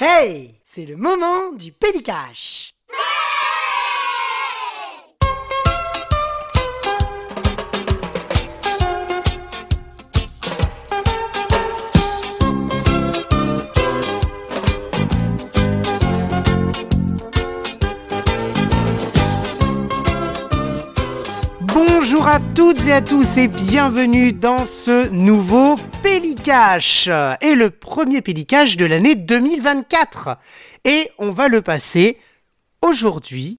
Hey, c'est le moment du Pélicache. Bonjour à toutes et à tous et bienvenue dans ce nouveau Pélicache et le premier Pélicache de l'année 2024. Et on va le passer aujourd'hui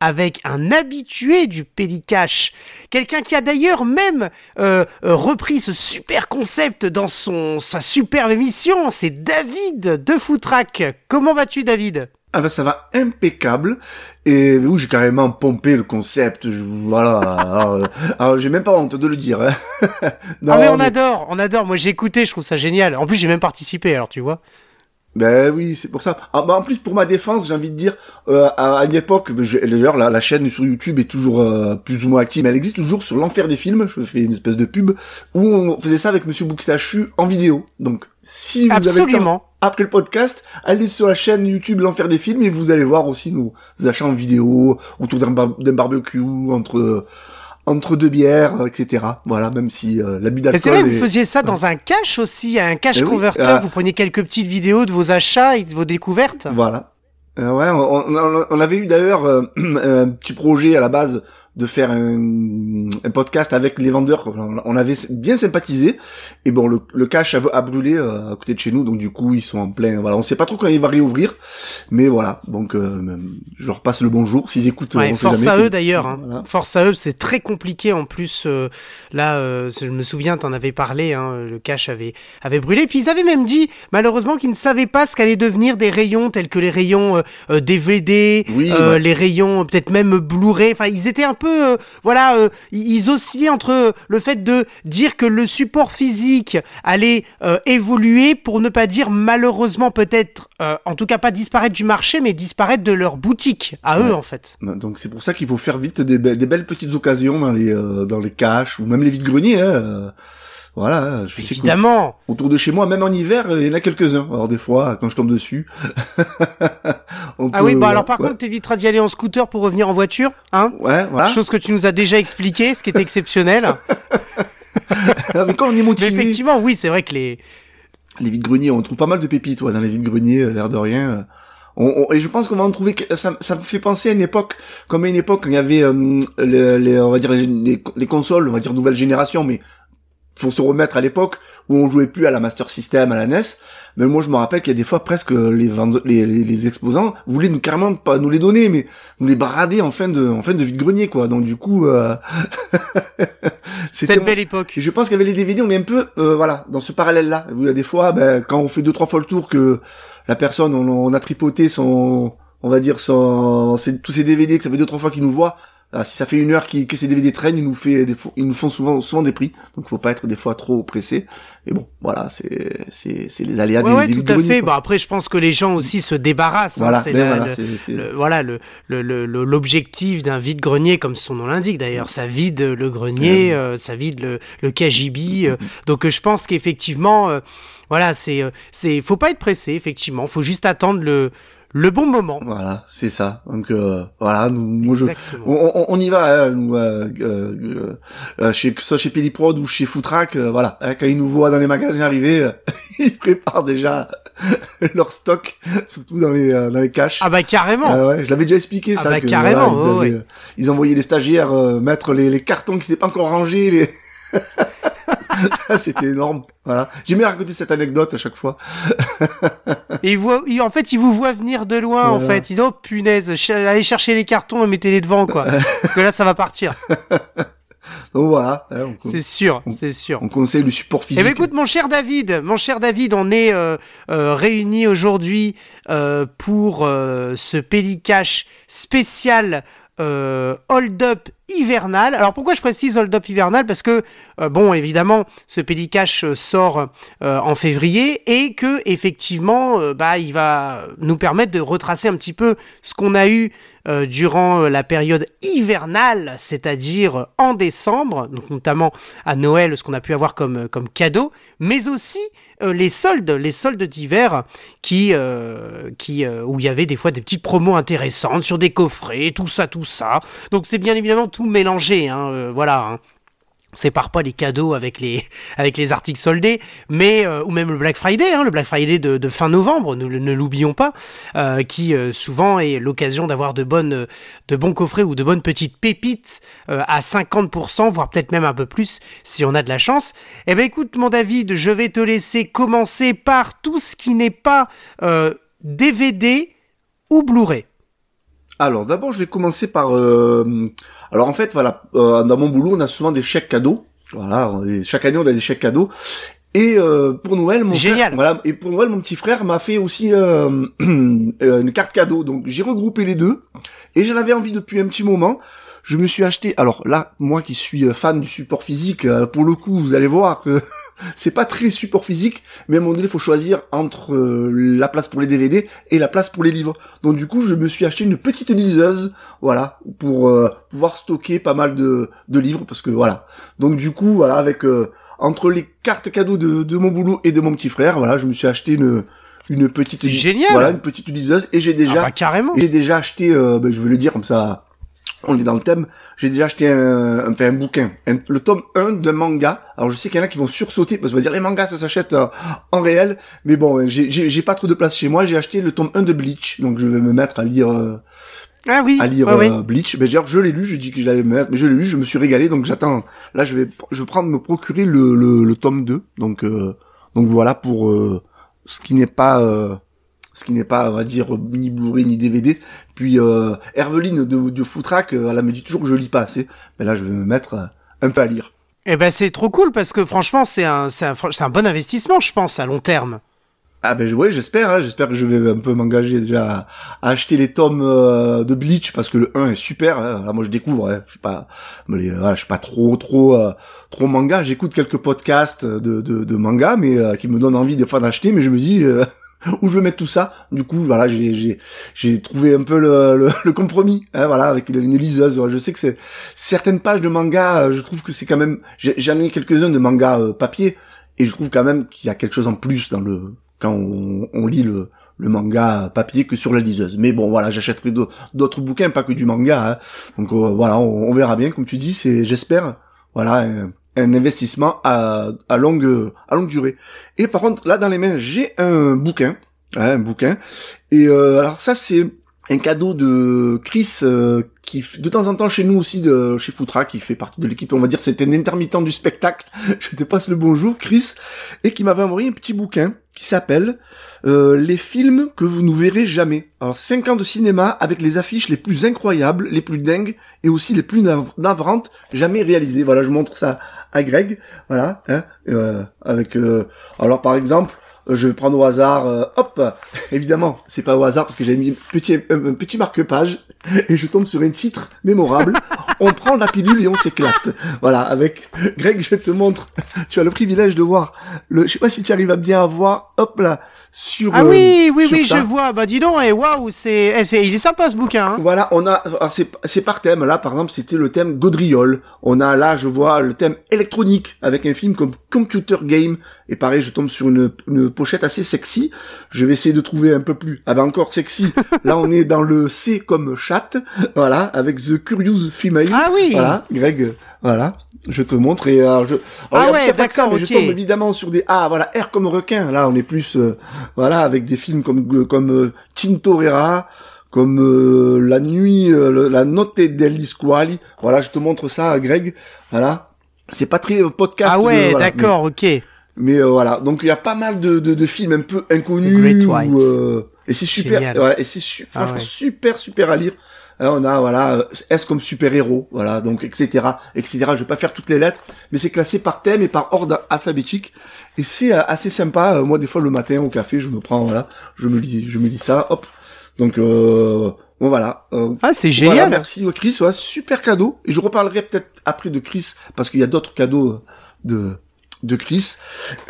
avec un habitué du Pélicache, quelqu'un qui a d'ailleurs même euh, euh, repris ce super concept dans son sa superbe émission, c'est David de Footrack. Comment vas-tu David? Ah ben ça va impeccable et oui j'ai carrément pompé le concept je, voilà alors, alors j'ai même pas honte de le dire hein. non, ah mais on adore on adore moi j'ai écouté je trouve ça génial en plus j'ai même participé alors tu vois ben oui, c'est pour ça. Ah, bah en plus, pour ma défense, j'ai envie de dire, euh, à, une époque, d'ailleurs, la, la, chaîne sur YouTube est toujours euh, plus ou moins active, mais elle existe toujours sur l'enfer des films. Je fais une espèce de pub où on faisait ça avec Monsieur Boukstachu en vidéo. Donc, si vous avez le temps, après le podcast, allez sur la chaîne YouTube l'enfer des films et vous allez voir aussi nos achats en vidéo autour d'un barbecue entre entre deux bières, etc. Voilà, même si euh, l'abus d'alcool. C'est vrai, vous faisiez ça dans un cache aussi, un cache eh. Ah. Vous preniez quelques petites vidéos de vos achats et de vos découvertes. Voilà. Euh, ouais, on, on, avait eu d'ailleurs euh, un petit projet à la base de faire un, un, podcast avec les vendeurs. On avait bien sympathisé. Et bon, le, le cache a, brûlé euh, à côté de chez nous, donc du coup, ils sont en plein. Voilà, on sait pas trop quand il va réouvrir, mais voilà. Donc, euh, je leur passe le bonjour s'ils écoutent. Ouais, force à eux d'ailleurs. Hein. Force à eux, c'est très compliqué en plus. Euh, là, je me souviens, t'en avais parlé. Hein, le cache avait avait brûlé. Puis ils avaient même dit, malheureusement, qu'ils ne savaient pas ce qu'allait devenir des rayons tels que les rayons DVD, les rayons peut-être même Blu-ray. Enfin, ils étaient un peu, voilà, ils oscillaient entre le fait de dire que le support physique allait euh, évoluer pour ne pas dire malheureusement peut-être, euh, en tout cas pas disparaître du marché, mais disparaître de leur boutique à eux en fait. Donc c'est pour ça qu'il faut faire vite des, belles petites occasions dans les euh, dans les caches ou même les vides greniers. Hein, voilà, je sais Évidemment. autour de chez moi, même en hiver, il y en a quelques-uns. Alors des fois, quand je tombe dessus. ah oui, bah alors par contre, t'éviteras d'y aller en scooter pour revenir en voiture, hein Ouais, voilà. Chose que tu nous as déjà expliqué, ce qui est exceptionnel. mais quand on est motivé. effectivement, oui, c'est vrai que les les vides greniers, on trouve pas mal de pépites, dans les vides greniers, l'air de rien. On, et je pense qu'on va en trouver. Ça, ça me fait penser à une époque, comme à une époque, quand il y avait euh, les, on va dire les, les, consoles, on va dire nouvelle génération, mais faut se remettre à l'époque où on jouait plus à la Master System, à la NES. Mais moi, je me rappelle qu'il y a des fois presque les, les, les, exposants voulaient nous carrément pas nous les donner, mais nous les brader en fin de, en fin de vide grenier, quoi. Donc du coup, euh... c'était une belle époque. Je pense qu'avec les DVD, on est un peu, euh, voilà, dans ce parallèle-là. Il y a des fois, ben, quand on fait deux trois fois le tour, que la personne, on, a tripoté son, on va dire son, tous ces DVD, que ça fait deux trois fois qu'il nous voit, ah, si ça fait une heure que ces DVD traînent, ils nous fait des ils nous font souvent souvent des prix. Donc faut pas être des fois trop pressé. Mais bon, voilà, c'est c'est c'est les aléas ouais, des, ouais, tout à fait. Bon après, je pense que les gens aussi se débarrassent. Hein. Voilà, c'est le, voilà le l'objectif d'un vide grenier, comme son nom l'indique d'ailleurs. Ça vide le grenier, euh, ça vide le le KGB. Euh. Mm-hmm. donc je pense qu'effectivement, euh, voilà, c'est c'est faut pas être pressé. Effectivement, faut juste attendre le le bon moment. Voilà, c'est ça. Donc euh, voilà, nous, je, on, on, y va, hein, nous, euh, euh, euh, chez, soit chez Peliprod ou chez Footrack, euh, voilà. Hein, quand ils nous voient dans les magasins arriver, ils préparent déjà leur stock, surtout dans les dans les caches. Ah bah carrément. ouais, je l'avais déjà expliqué ah ça. Bah carrément. ils, ils, envoyaient les stagiaires mettre les, les cartons qui s'étaient pas encore rangés. Les... C'était énorme. Voilà. J'ai bien raconter cette anecdote à chaque fois. et ils en fait, ils vous voient venir de loin, en fait. Ils disent, oh punaise, allez chercher les cartons et mettez-les devant, quoi. Parce que là, ça va partir. Donc voilà. Hein, c'est sûr, c'est sûr. On conseille le support physique. Eh bien, écoute, mon cher David, mon cher David, on est euh, euh, réunis aujourd'hui euh, pour ce Pélicache spécial Hold Up hivernal. Alors pourquoi je précise hold up hivernal? Parce que, euh, bon, évidemment, ce Pédicache euh, sort euh, en février et que, effectivement, bah, il va nous permettre de retracer un petit peu ce qu'on a eu durant la période hivernale, c'est-à-dire en décembre, donc notamment à Noël, ce qu'on a pu avoir comme, comme cadeau, mais aussi les soldes, les soldes d'hiver qui, qui où il y avait des fois des petites promos intéressantes sur des coffrets, tout ça, tout ça. Donc c'est bien évidemment tout mélangé, hein, voilà. Hein sépare pas les cadeaux avec les, articles soldés, mais euh, ou même le Black Friday, hein, le Black Friday de, fin novembre, ne, ne l'oublions pas, euh, qui euh, souvent est l'occasion d'avoir de bons coffrets ou de bonnes petites pépites à 50%, voire peut-être même un peu plus si on a de la chance. Eh ben écoute mon David, je vais te laisser commencer par tout ce qui n'est pas DVD ou Blu-ray. Alors d'abord, je vais commencer par. Euh, alors en fait, voilà, euh, dans mon boulot, on a souvent des chèques cadeaux. Voilà, chaque année, on a des chèques cadeaux. Et euh, pour Noël, mon frère, voilà, et pour Noël, mon petit frère m'a fait aussi une carte cadeau. Donc j'ai regroupé les deux, et j'en avais envie depuis un petit moment. Je me suis acheté. Alors là, moi qui suis fan du support physique, pour le coup, vous allez voir que c'est pas très support physique, mais à un moment donné, il faut choisir entre euh, la place pour les DVD et la place pour les livres. Donc du coup, je me suis acheté une petite liseuse, voilà, pour euh, pouvoir stocker pas mal de, de, livres, parce que voilà. Donc du coup, voilà, avec euh, entre les cartes cadeaux de, de, mon boulot et de mon petit frère, voilà, je me suis acheté une une petite génial. voilà une petite liseuse et j'ai déjà ah bah, carrément j'ai déjà acheté ben, je vais le dire comme ça on est dans le thème, j'ai déjà acheté un, un, un bouquin, le tome 1 d'un manga. Alors je sais qu'il y en a qui vont sursauter parce qu'on va dire les mangas ça s'achète euh, en réel, mais bon, j'ai pas trop de place chez moi, j'ai acheté le tome 1 de Bleach, donc je vais me mettre à lire euh, ah oui, à lire euh, Bleach. Mais genre, je l'ai lu, j'ai dit que j'allais me mettre, mais je l'ai lu, je me suis régalé, donc j'attends. Là, je vais je vais prendre me procurer le, le, le tome 2. Donc donc voilà pour ce qui n'est pas ce qui n'est pas, on va dire, ni Blu-ray ni DVD. Puis euh, Herveline de, de Footrack, euh, elle me dit toujours que je lis pas assez. Mais là, je vais me mettre euh, un peu à lire. Eh ben, c'est trop cool parce que franchement, c'est un, c'est un, un, bon investissement, je pense, à long terme. Ah ben ouais, j'espère, hein, j'espère que je vais un peu m'engager déjà à, acheter les tomes euh, de Bleach parce que le 1 est super. Hein. Là, moi je découvre, hein, je suis pas, mais, je suis pas trop trop trop manga. J'écoute quelques podcasts de, de, de manga, mais qui me donnent envie des fois d'acheter, mais je me dis où je veux mettre tout ça. Du coup, voilà, j'ai trouvé un peu le, compromis, hein, voilà, avec une liseuse. Je sais que c'est certaines pages de manga, euh, je trouve que c'est quand même. J'en ai, quelques-uns de manga euh, papier, et je trouve quand même qu'il y a quelque chose en plus dans le quand on, lit le manga papier que sur la liseuse. Mais bon, voilà, j'achèterai d'autres bouquins, pas que du manga. Hein. Donc euh, voilà, on, on, verra bien, comme tu dis. C'est, j'espère, voilà, un investissement à, à longue à longue durée. Et par contre, là dans les mains, j'ai un bouquin, hein, un bouquin. Et euh, alors ça c'est un cadeau de Chris euh, qui de temps en temps chez nous aussi de chez Foutra qui fait partie de l'équipe on va dire c'était un intermittent du spectacle je te passe le bonjour Chris et qui m'avait envoyé un petit bouquin qui s'appelle euh, les films que vous ne verrez jamais. Alors 5 ans de cinéma avec les affiches les plus incroyables, les plus dingues et aussi les plus navrantes jamais réalisées. Voilà, je montre ça à Greg. Voilà, hein, euh, avec euh, alors par exemple euh, je vais prendre au hasard, euh, hop, évidemment, c'est pas au hasard parce que j'ai mis un petit, un, petit marque-page et je tombe sur un titre mémorable. on prend la pilule et on s'éclate. Voilà, avec Greg, je te montre, tu as le privilège de voir, le, je sais pas si tu arrives à bien voir, hop là, sur Ah oui, oui, oui, je vois. Bah dis donc, et waouh, c'est, eh, c'est, il est sympa ce bouquin. Hein. Voilà, on a, c'est, c'est par thème. Là, par exemple, c'était le thème Gaudriole. On a là, je vois le thème électronique avec un film comme Computer Game. Et pareil, je tombe sur une, une pochette assez sexy. Je vais essayer de trouver un peu plus. Ah ben encore sexy. là, on est dans le C comme chat. Voilà, avec The Curious Female. Ah oui. Voilà, Greg. Voilà je te montre et alors je ah ouais d'accord mais je tombe évidemment sur des ah voilà R comme requin. Là on est plus euh, voilà avec des films comme euh, comme euh, Tintorera comme euh, la nuit la notte degli squali voilà je te montre ça Greg. Voilà. C'est pas très podcast ah ouais d'accord ok. mais voilà. Donc il y a pas mal de, de, de films un peu inconnus et c'est super voilà, et c'est su ah franchement super super à lire on a voilà euh, S comme super héros, voilà donc etc etc. Je vais pas faire toutes les lettres, mais c'est classé par thème et par ordre alphabétique et c'est euh, assez sympa. Euh, moi des fois le matin au café, je me prends voilà, je me lis je me lis ça, hop. Donc Bon voilà. Euh, ah c'est génial. merci Chris, ouais, super cadeau. Et je reparlerai peut-être après de Chris parce qu'il y a d'autres cadeaux de de Chris.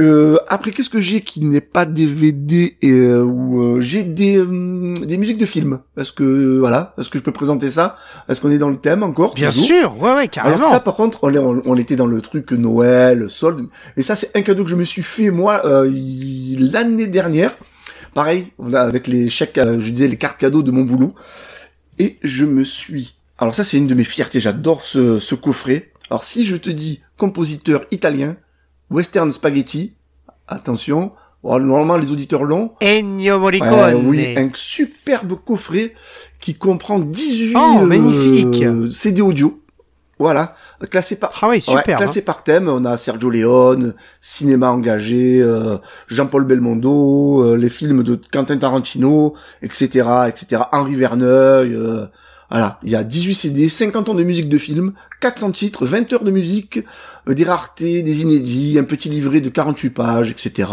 Euh, après, qu'est-ce que j'ai qui n'est pas DVD et euh, où euh, j'ai des des musiques de films. Est-ce que voilà, est-ce que je peux présenter ça? Est-ce qu'on est dans le thème encore? Bien sûr, ouais ouais carrément. Alors ça, par contre, on, on, était dans le truc Noël, solde. Et ça, c'est un cadeau que je me suis fait moi l'année dernière. Pareil, avec les chèques, je disais les cartes cadeaux de mon boulot. Et je me suis. Alors ça, c'est une de mes fiertés. J'adore ce, ce coffret. Alors si je te dis compositeur italien, Western Spaghetti. Attention. normalement, les auditeurs l'ont. Ennio Morricone. oui, un superbe coffret qui comprend 18 oh, magnifique. Euh, CD audio. Voilà, classé par ah oui, super, classé hein. par thème. On a Sergio Leone, cinéma engagé, euh, Jean-Paul Belmondo, euh, les films de Quentin Tarantino, etc., etc. Henri Verneuil. voilà, il y a 18 CD, 50 ans de musique de film, 400 titres, 20 heures de musique, des raretés, des inédits, un petit livret de 48 pages, etc.,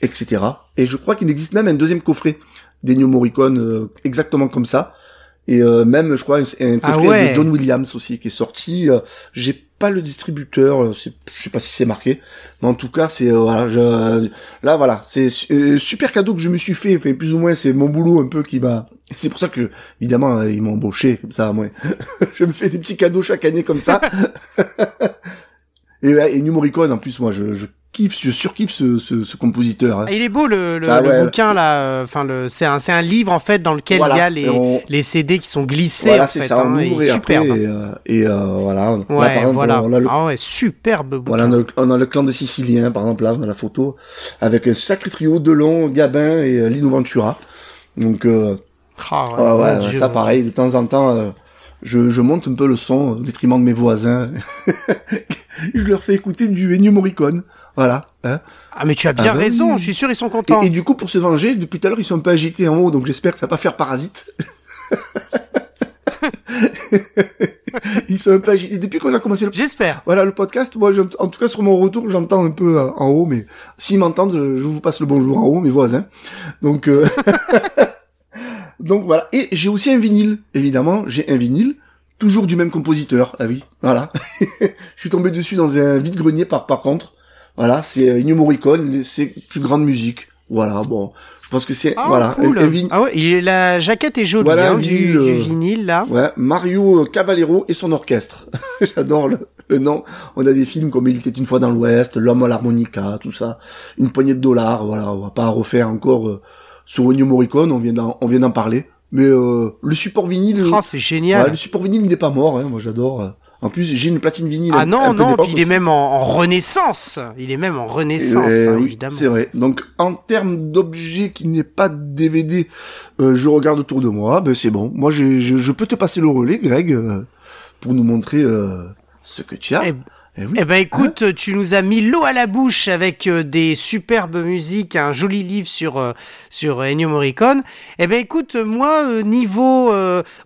etc. Et je crois qu'il existe même un deuxième coffret d'Ennio Morricone euh, exactement comme ça. Et euh, même, je crois, un, ah coffret de John Williams aussi qui est sorti. J'ai pas le distributeur, je sais pas si c'est marqué, mais en tout cas, c'est voilà, je, là voilà, c'est super cadeau que je me suis fait. Enfin, plus ou moins, c'est mon boulot un peu qui m'a. C'est pour ça que, évidemment, ils m'ont embauché comme ça. Moi, je me fais des petits cadeaux chaque année comme ça. Et, et New Morricone, en plus, moi, je, je kiffe, je surkiffe ce, ce, ce compositeur. Hein. il est beau le, le, ah le bouquin là. Enfin, le, c'est un, c'est un livre en fait dans lequel il y a les, les CD qui sont glissés. Voilà, c'est ça. On hein, et superbe. et, euh, et euh, voilà. Ouais, là, voilà. On a le, ah ouais, superbe bouquin. Voilà, on a, le, on a, le, clan des Siciliens, par exemple là, dans la photo, avec un sacré trio Delon, Gabin et euh, Lino Ventura. Donc, euh, ah ouais, ah ouais ça pareil, de temps en temps. Euh, je, je, monte un peu le son au détriment de mes voisins. je leur fais écouter du Ennio Morricone. Voilà. Hein. Ah mais tu as bien ah bah raison, je suis sûr ils sont contents. Et, du coup pour se venger, depuis tout à l'heure ils sont un peu agités en haut, donc j'espère que ça va pas faire parasite. ils sont un peu agités. Depuis qu'on a commencé le... J'espère. Voilà, le podcast, moi, en tout cas, sur mon retour, j'entends un peu euh, en haut, mais s'ils m'entendent, je, vous passe le bonjour en haut, mes voisins. Donc, euh... Donc voilà. Et j'ai aussi un vinyle, évidemment. J'ai un vinyle, toujours du même compositeur. Ah oui, voilà. je suis tombé dessus dans un vide-grenier par, par contre. Voilà, c'est euh, Ennio Morricone, c'est plus grande musique. Voilà, bon, je pense que c'est ah, voilà cool. un, Ah ouais, la jaquette est jolie voilà, hein, du, du, euh, vinyle là. Ouais, Mario Cavallero et son orchestre. J'adore le, le, nom. On a des films comme Il était une fois dans l'Ouest, L'homme à l'harmonica, tout ça. Une poignée de dollars, voilà, on va pas refaire encore euh, sur Ennio Morricone, on vient d'en, on vient d'en parler. Mais euh, le support vinyle, oh, c'est génial. Ouais, le support vinyle n'est pas mort, hein, moi j'adore. En plus, j'ai une platine vinyle. Ah non, non, il est même en, renaissance. Il est même en renaissance, hein, évidemment. C'est vrai. Donc, en termes d'objet qui n'est pas DVD, euh, je regarde autour de moi. Ben c'est bon. Moi, je, je, peux te passer le relais, Greg, euh, pour nous montrer euh, ce que tu as. Eh eh, eh ben écoute, hein tu nous as mis l'eau à la bouche avec euh, des superbes musiques, un joli livre sur euh, sur Ennio Morricone. Eh ben écoute, moi euh, niveau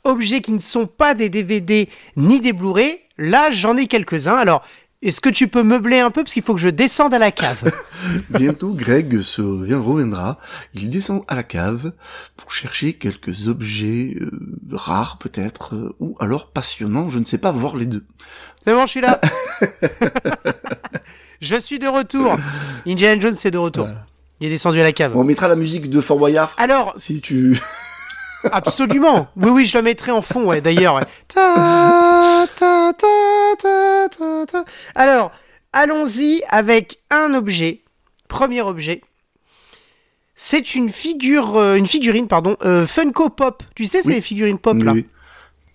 objets qui ne sont pas des DVD ni des Blu-ray, là j'en ai quelques-uns. Alors est-ce que tu peux meubler un peu parce qu'il faut que je descende à la cave? Bientôt, Greg se reviendra. Il descend à la cave pour chercher quelques objets euh, rares peut-être euh, ou alors passionnants. Je ne sais pas voir les deux. C'est bon, je suis là. je suis de retour. Indiana Jones c'est de retour. Il est descendu à la cave. On mettra la musique de Fort Boyard. Alors, si tu Absolument. Oui, oui, je la mettrai en fond, ouais, d'ailleurs. Ouais. Ta, ta, ta, Alors, allons-y avec un objet. Premier objet. C'est une figure, euh, une figurine, pardon, euh, Funko Pop. Tu sais, c'est les figurines pop là. Oui.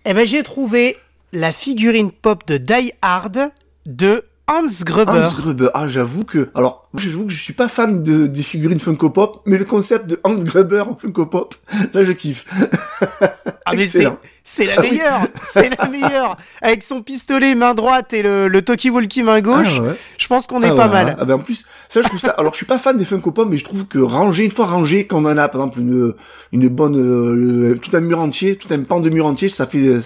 Eh ben, j'ai trouvé la figurine pop de Die Hard de Hans Gruber. Hans Gruber. Ah, j'avoue que, alors, j'avoue que je suis pas fan de, des figurines Funko Pop, mais le concept de Hans Gruber en Funko Pop, là, je kiffe. ah, mais c'est, c'est la ah meilleure, c'est la meilleure. Avec son pistolet main droite et le, le Toki Walkie main gauche, ah je pense qu'on est ah pas mal. Ah ben en plus, ça je trouve ça. Alors je suis pas fan des Funko Pop, mais je trouve que ranger une fois rangé, quand on en a par exemple une une bonne euh, tout un mur entier, tout un pan de mur entier, ça fait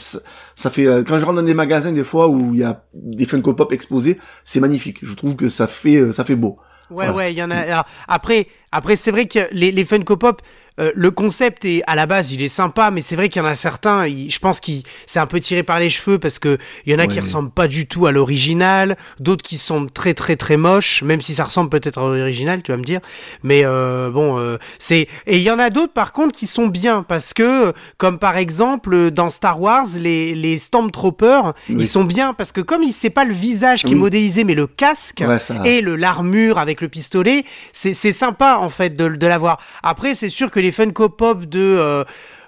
ça fait euh, quand je rentre dans des magasins des fois où il y a des Funko Pop exposés, c'est magnifique. Je trouve que ça fait euh, ça fait beau. Ouais ouais, il y en a. après après c'est vrai que les les Funko Pop euh, le concept est à la base, il est sympa, mais c'est vrai qu'il y en a certains, je pense qu'il c'est un peu tiré par les cheveux parce que il y en a qui ressemblent pas du tout à l'original, d'autres qui sont très très très moches, même si ça ressemble peut-être à l'original, tu vas me dire. Mais euh, bon, euh, c'est et il y en a d'autres par contre qui sont bien parce que comme par exemple dans Star Wars, les les Stormtroopers, ils sont bien parce que comme il c'est pas le visage qui est modélisé, mais le casque et le l'armure avec le pistolet, c'est c'est sympa en fait de de l'avoir. Après, c'est sûr que les Funko Pop de, euh,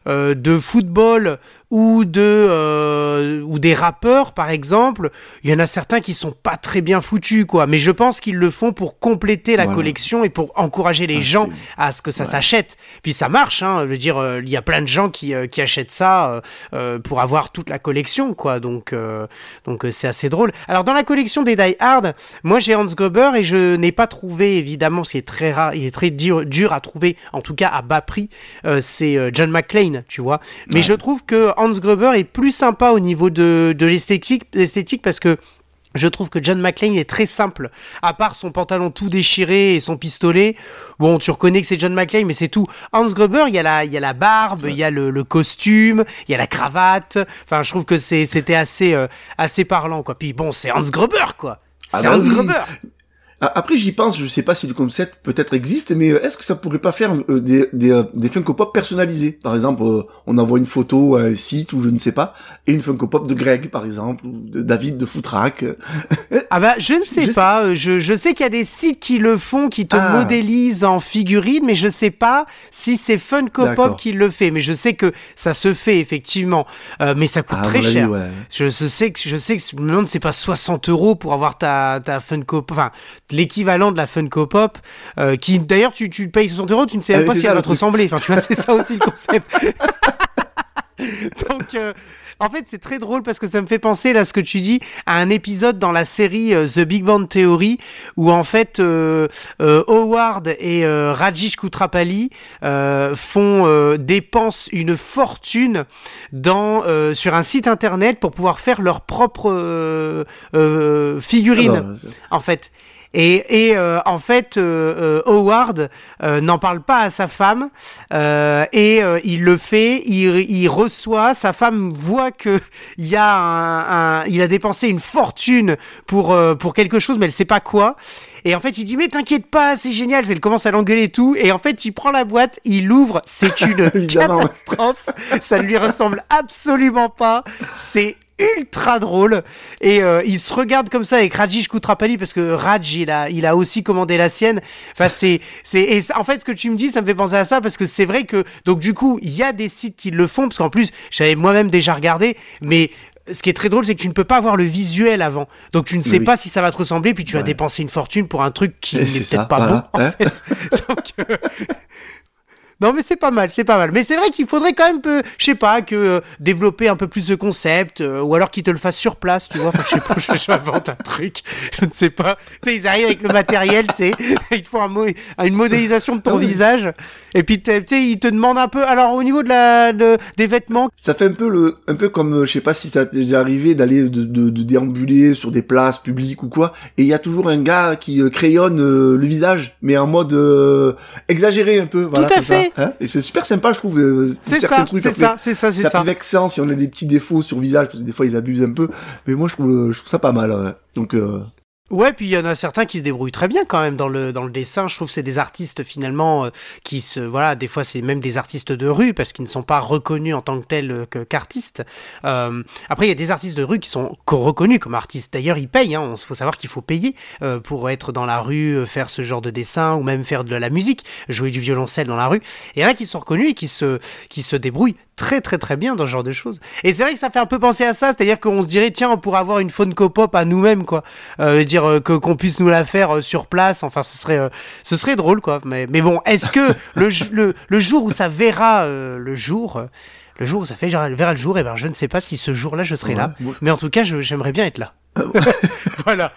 euh, de football ou de euh, ou des rappeurs par exemple, il y en a certains qui sont pas très bien foutus quoi, mais je pense qu'ils le font pour compléter la collection et pour encourager les gens à ce que ça s'achète. Puis ça marche hein, je veux dire euh, il y a plein de gens qui, euh, qui achètent ça pour avoir toute la collection quoi. Donc donc c'est assez drôle. Alors dans la collection des Die Hard, moi j'ai Hans Gruber et je n'ai pas trouvé évidemment ce qui est très rare, il est très dur, dur à trouver en tout cas à bas prix, c'est John McClane, tu vois. Mais je trouve que Hans Gruber est plus sympa au niveau de, de l'esthétique parce que je trouve que John McClane est très simple. À part son pantalon tout déchiré et son pistolet. Bon, tu reconnais que c'est John McClane, mais c'est tout. Hans Gruber, il y a la, il y a la barbe, il y a le, costume, il y a la cravate. Enfin, je trouve que c'était assez, euh, assez parlant, quoi. Puis bon, c'est Hans Gruber, quoi. Ah c'est bah Hans Gruber. Ah, après, j'y pense, je sais pas si le concept peut-être existe, mais euh, est-ce que ça pourrait pas faire euh, des, des, euh, des Funko Pop personnalisés? Par exemple, on envoie une photo à un site ou je ne sais pas, et une Funko Pop de Greg, par exemple, ou de David de Footrack. ah bah, je ne sais pas. Je, je sais qu'il y a des sites qui le font, qui te ah. modélisent en figurine, mais je sais pas si c'est Funko Pop qui le fait. Mais je sais que ça se fait, effectivement. mais ça coûte très cher. Je, sais que, je sais que, je me demande, c'est pas 60 euros pour avoir ta, ta Funko Pop, enfin, l'équivalent de la Funko Pop, euh, qui d'ailleurs tu, tu payes 60 euros, tu ne sais même ah pas si elle va te ressembler. Enfin, tu vois, c'est ça aussi le concept. Donc, euh, en fait, c'est très drôle parce que ça me fait penser, là, ce que tu dis, à un épisode dans la série euh, The Big Bang Theory où, en fait, Howard et Rajesh Kutrapali font, dépensent une fortune dans, sur un site internet pour pouvoir faire leur propre figurine, ah bah, en fait. Et, et euh, en fait, euh, euh, Howard n'en parle pas à sa femme et il le fait. Il, il, reçoit. Sa femme voit que y a un, il a dépensé une fortune pour pour quelque chose, mais elle sait pas quoi. Et en fait, il dit mais t'inquiète pas, c'est génial. Elle commence à l'engueuler et tout. Et en fait, il prend la boîte, il l'ouvre. C'est une catastrophe. Ça ne lui ressemble absolument pas. C'est ultra drôle et euh, il se regarde comme ça avec Rajish Kutrapali parce que Raj il a il a aussi commandé la sienne enfin c'est c'est en fait ce que tu me dis ça me fait penser à ça parce que c'est vrai que donc du coup il y a des sites qui le font parce qu'en plus j'avais moi-même déjà regardé mais ce qui est très drôle, c'est que tu ne peux pas avoir le visuel avant. Donc tu ne sais pas si ça va te ressembler, puis tu vas dépenser une fortune pour un truc qui n'est peut-être pas bon. En hein fait. Donc, euh, non, mais c'est pas mal, c'est pas mal. Mais c'est vrai qu'il faudrait quand même, peu, je sais pas, que euh, développer un peu plus de concepts, euh, ou alors qu'ils te le fassent sur place, tu vois. Enfin, je sais pas, j'invente un truc, je ne sais pas. Tu sais, ils arrivent avec le matériel, tu sais, ils te font un une modélisation de ton visage, et puis tu sais, ils te demandent un peu. Alors, au niveau de la, des vêtements, ça fait un peu le, un peu comme, euh, je sais pas si ça t'est déjà arrivé d'aller de, de, de, déambuler sur des places publiques ou quoi, et il y a toujours un gars qui crayonne le visage, mais en mode exagéré un peu. Voilà, Tout à fait. Hein et c'est super sympa, je trouve. Euh, c'est ça, c'est ça, c'est ça, c'est ça. vexant si on a des petits défauts sur le visage, parce que des fois ils abusent un peu. Mais moi, je trouve, je trouve ça pas mal. Donc, euh, Ouais, puis il y en a certains qui se débrouillent très bien quand même dans le dans le dessin. Je trouve que c'est des artistes finalement euh, qui se voilà, des fois c'est même des artistes de rue parce qu'ils ne sont pas reconnus en tant que tels euh, qu'artistes. Euh, après il y a des artistes de rue qui sont reconnus comme artistes. D'ailleurs ils payent. Hein. Il faut savoir qu'il faut payer euh, pour être dans la rue, faire ce genre de dessin ou même faire de la musique, jouer du violoncelle dans la rue. Et a qui sont reconnus et qui se qui se débrouillent très très très bien dans ce genre de choses. Et c'est vrai que ça fait un peu penser à ça, c'est-à-dire qu'on se dirait tiens on pourrait avoir une phone Pop à nous-mêmes quoi, euh, dire euh, que qu'on puisse nous la faire euh, sur place, enfin ce serait euh, ce serait drôle quoi. Mais mais bon, est-ce que le, le, le jour où ça verra le jour le jour où ça fait verra le jour, et eh ben je ne sais pas si ce jour-là je serai là, mais en tout cas j'aimerais bien être là. voilà.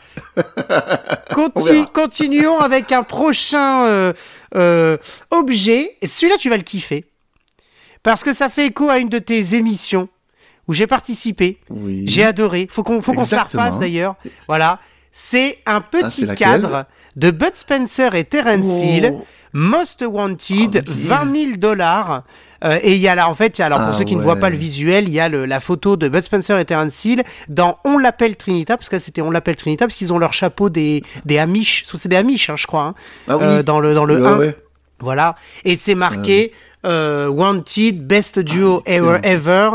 continuons avec un prochain objet. Celui-là, tu vas le kiffer. Parce que ça fait écho à une de tes émissions où j'ai participé. J'ai adoré. Faut qu'on faut qu'on se la refasse d'ailleurs. Voilà. C'est un ah, petit cadre de Bud Spencer et Terence oh. Hill. Most Wanted, 20 000 dollars. Euh, et il y a là, en fait, alors pour Ah ceux qui ne voient pas le visuel, il y a le- la photo de Bud Spencer et Terence Hill dans On l'appelle Trinita, parce que c'était On l'appelle Trinita, parce qu'ils ont leur chapeau des, des Amish, c'est des Amish, hein, je crois, hein, Ah oui. euh, dans le, dans le Ouais, 1. ouais. Voilà. Et c'est marqué euh, Wanted, Best Duo Ah, Ever. Ever.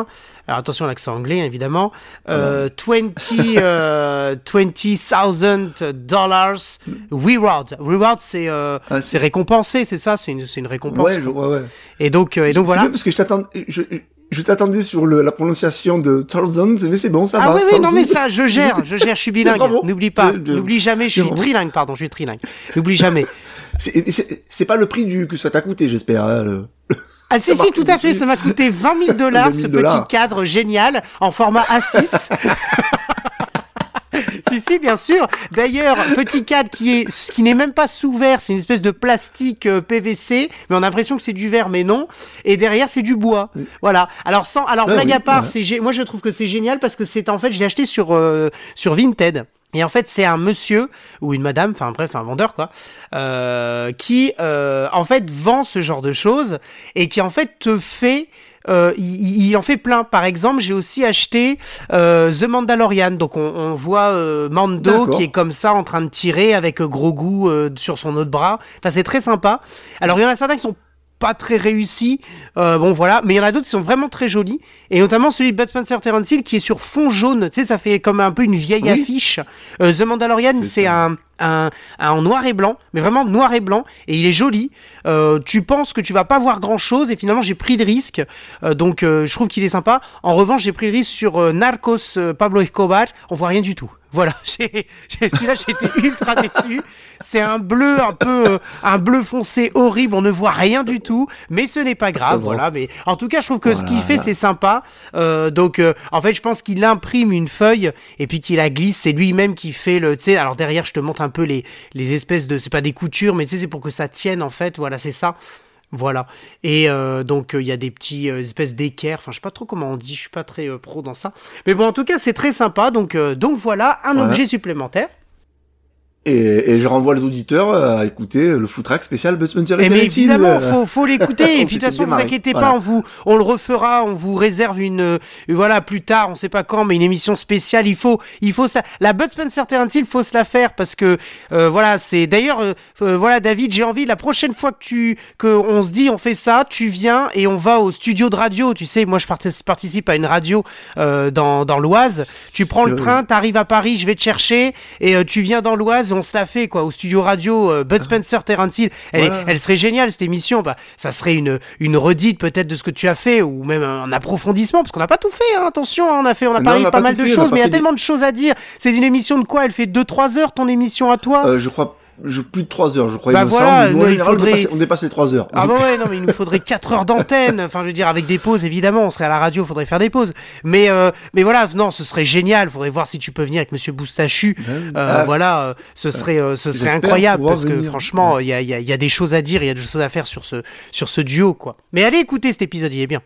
Alors attention à l'accent anglais, évidemment. Euh, 20, euh, 20,000 dollars reward. Reward, c'est euh, Ah, c'est récompensé, c'est ça C'est une, une récompense. Ouais, je- ouais, ouais. Et donc, euh, et donc voilà. bien parce que je t'attends, je, je t'attendais sur le, la prononciation de thousands, mais c'est bon, ça Ah va. oui, oui, non mais ça, je gère, je gère, je suis bilingue. N'oublie pas, n'oublie jamais, je suis trilingue, pardon, je suis trilingue. N'oublie jamais. C'est- pas le prix du, que ça t'a coûté, j'espère. hein, le- Ah si, si, tout à fait, ça m'a coûté 20 000 dollars, 20 ce 000 petit cadre génial, en format A6. si, si, bien sûr. D'ailleurs, petit cadre qui est, qui n'est même pas sous verre, c'est une espèce de plastique euh, PVC, mais on a l'impression que c'est du verre, mais non. Et derrière, c'est du bois. Voilà. Alors, sans, alors, Ah blague oui, à part, ouais. c'est, moi, je trouve que c'est génial parce que c'est, en fait, je l'ai acheté sur, euh, sur Vinted. Et en fait, c'est un monsieur ou une madame, enfin bref, un vendeur quoi, euh, qui euh, en fait vend ce genre de choses et qui en fait te fait euh, il, il en fait plein. Par exemple, j'ai aussi acheté euh, The Mandalorian. Donc, on, on voit euh, Mando qui est comme ça en train de tirer avec euh, gros goût euh, sur son autre bras. Enfin, c'est très sympa. Alors, il y en a certains qui sont pas très réussis. Euh, bon, voilà. Mais il y en a d'autres qui sont vraiment très jolis. Et notamment celui de Bud Spencer Terence Hill qui est sur fond jaune. Tu sais, ça fait comme un peu une vieille Oui. affiche. Euh, The Mandalorian, C'est un, un, un en noir et blanc, mais vraiment noir et blanc, et il est joli. Euh, tu penses que tu vas pas voir grand chose, et finalement j'ai pris le risque, Euh, donc euh, je trouve qu'il est sympa. En revanche, j'ai pris le risque sur Narcos Pablo Escobar, on voit rien du tout. Voilà, celui-là j'étais ultra déçu. C'est un bleu un peu, un bleu foncé horrible, on ne voit rien du tout, mais ce n'est pas grave, voilà. Mais en tout cas, je trouve que ce qu'il fait, c'est sympa. Euh, donc, euh, en fait, je pense qu'il imprime une feuille et puis qu'il la glisse. C'est lui-même qui fait le. Tu sais, alors derrière, je te montre un peu les, les espèces de. C'est pas des coutures, mais tu sais, c'est pour que ça tienne en fait. Voilà, c'est ça. Voilà. Et euh, donc, euh, il y a des petits euh, espèces d'équerres. Enfin, je sais pas trop comment on dit. Je suis pas très pro dans ça. Mais bon, en tout cas, c'est très sympa. Donc, donc voilà, un Ouais. objet supplémentaire. Et, et je renvoie les auditeurs à écouter le footrack spécial Bud Spencer Eh et mais Terence Hill, évidemment, euh, faut, faut l'écouter. et puis de toute façon, vous démarré. inquiétez Voilà. pas, on vous, on le refera, on vous réserve une, euh, voilà, plus tard, on sait pas quand, mais une émission spéciale. Il faut, il faut ça. La Bud Spencer Terence Hill, faut se la faire parce que, euh, voilà, c'est d'ailleurs, euh, voilà, David, j'ai envie la prochaine fois que tu, que on se dit, on fait ça, tu viens et on va au studio de radio. Tu sais, moi, je partic- participe à une radio dans, dans l'Oise. Tu prends le train, t'arrives à Paris, je vais te chercher et tu viens dans l'Oise et on se la fait quoi au studio radio euh, Bud Spencer Terence Hill. Elle, est- Voilà. elle serait géniale cette émission. Bah, ça serait une une redite peut-être de ce que tu as fait ou même un approfondissement parce qu'on n'a pas tout fait. hein, attention, hein, on a fait, on a Non, parlé on pas pas mal de fait, choses, mais il y a tellement de choses à dire. C'est une émission de quoi? Elle fait 2-3 heures ton émission à toi? euh, je crois je, plus de 3 heures, je crois. Bah voilà, semble. Nous, en il général, faudrait- on, dépasse, on dépasse les 3 heures. Ah bah ouais, non mais il nous faudrait 4 heures d'antenne. Enfin, je veux dire, avec des pauses, évidemment, on serait à la radio, il faudrait faire des pauses. Mais, euh, mais voilà, non, ce serait génial. Faudrait voir si tu peux venir avec Monsieur Boustachu. Euh, Ah, voilà, euh, ce serait, euh, ce serait incroyable parce que franchement, il y a, y a des choses à dire, il y a des choses à faire sur ce, sur ce duo, quoi. Mais allez écouter cet épisode, il est bien.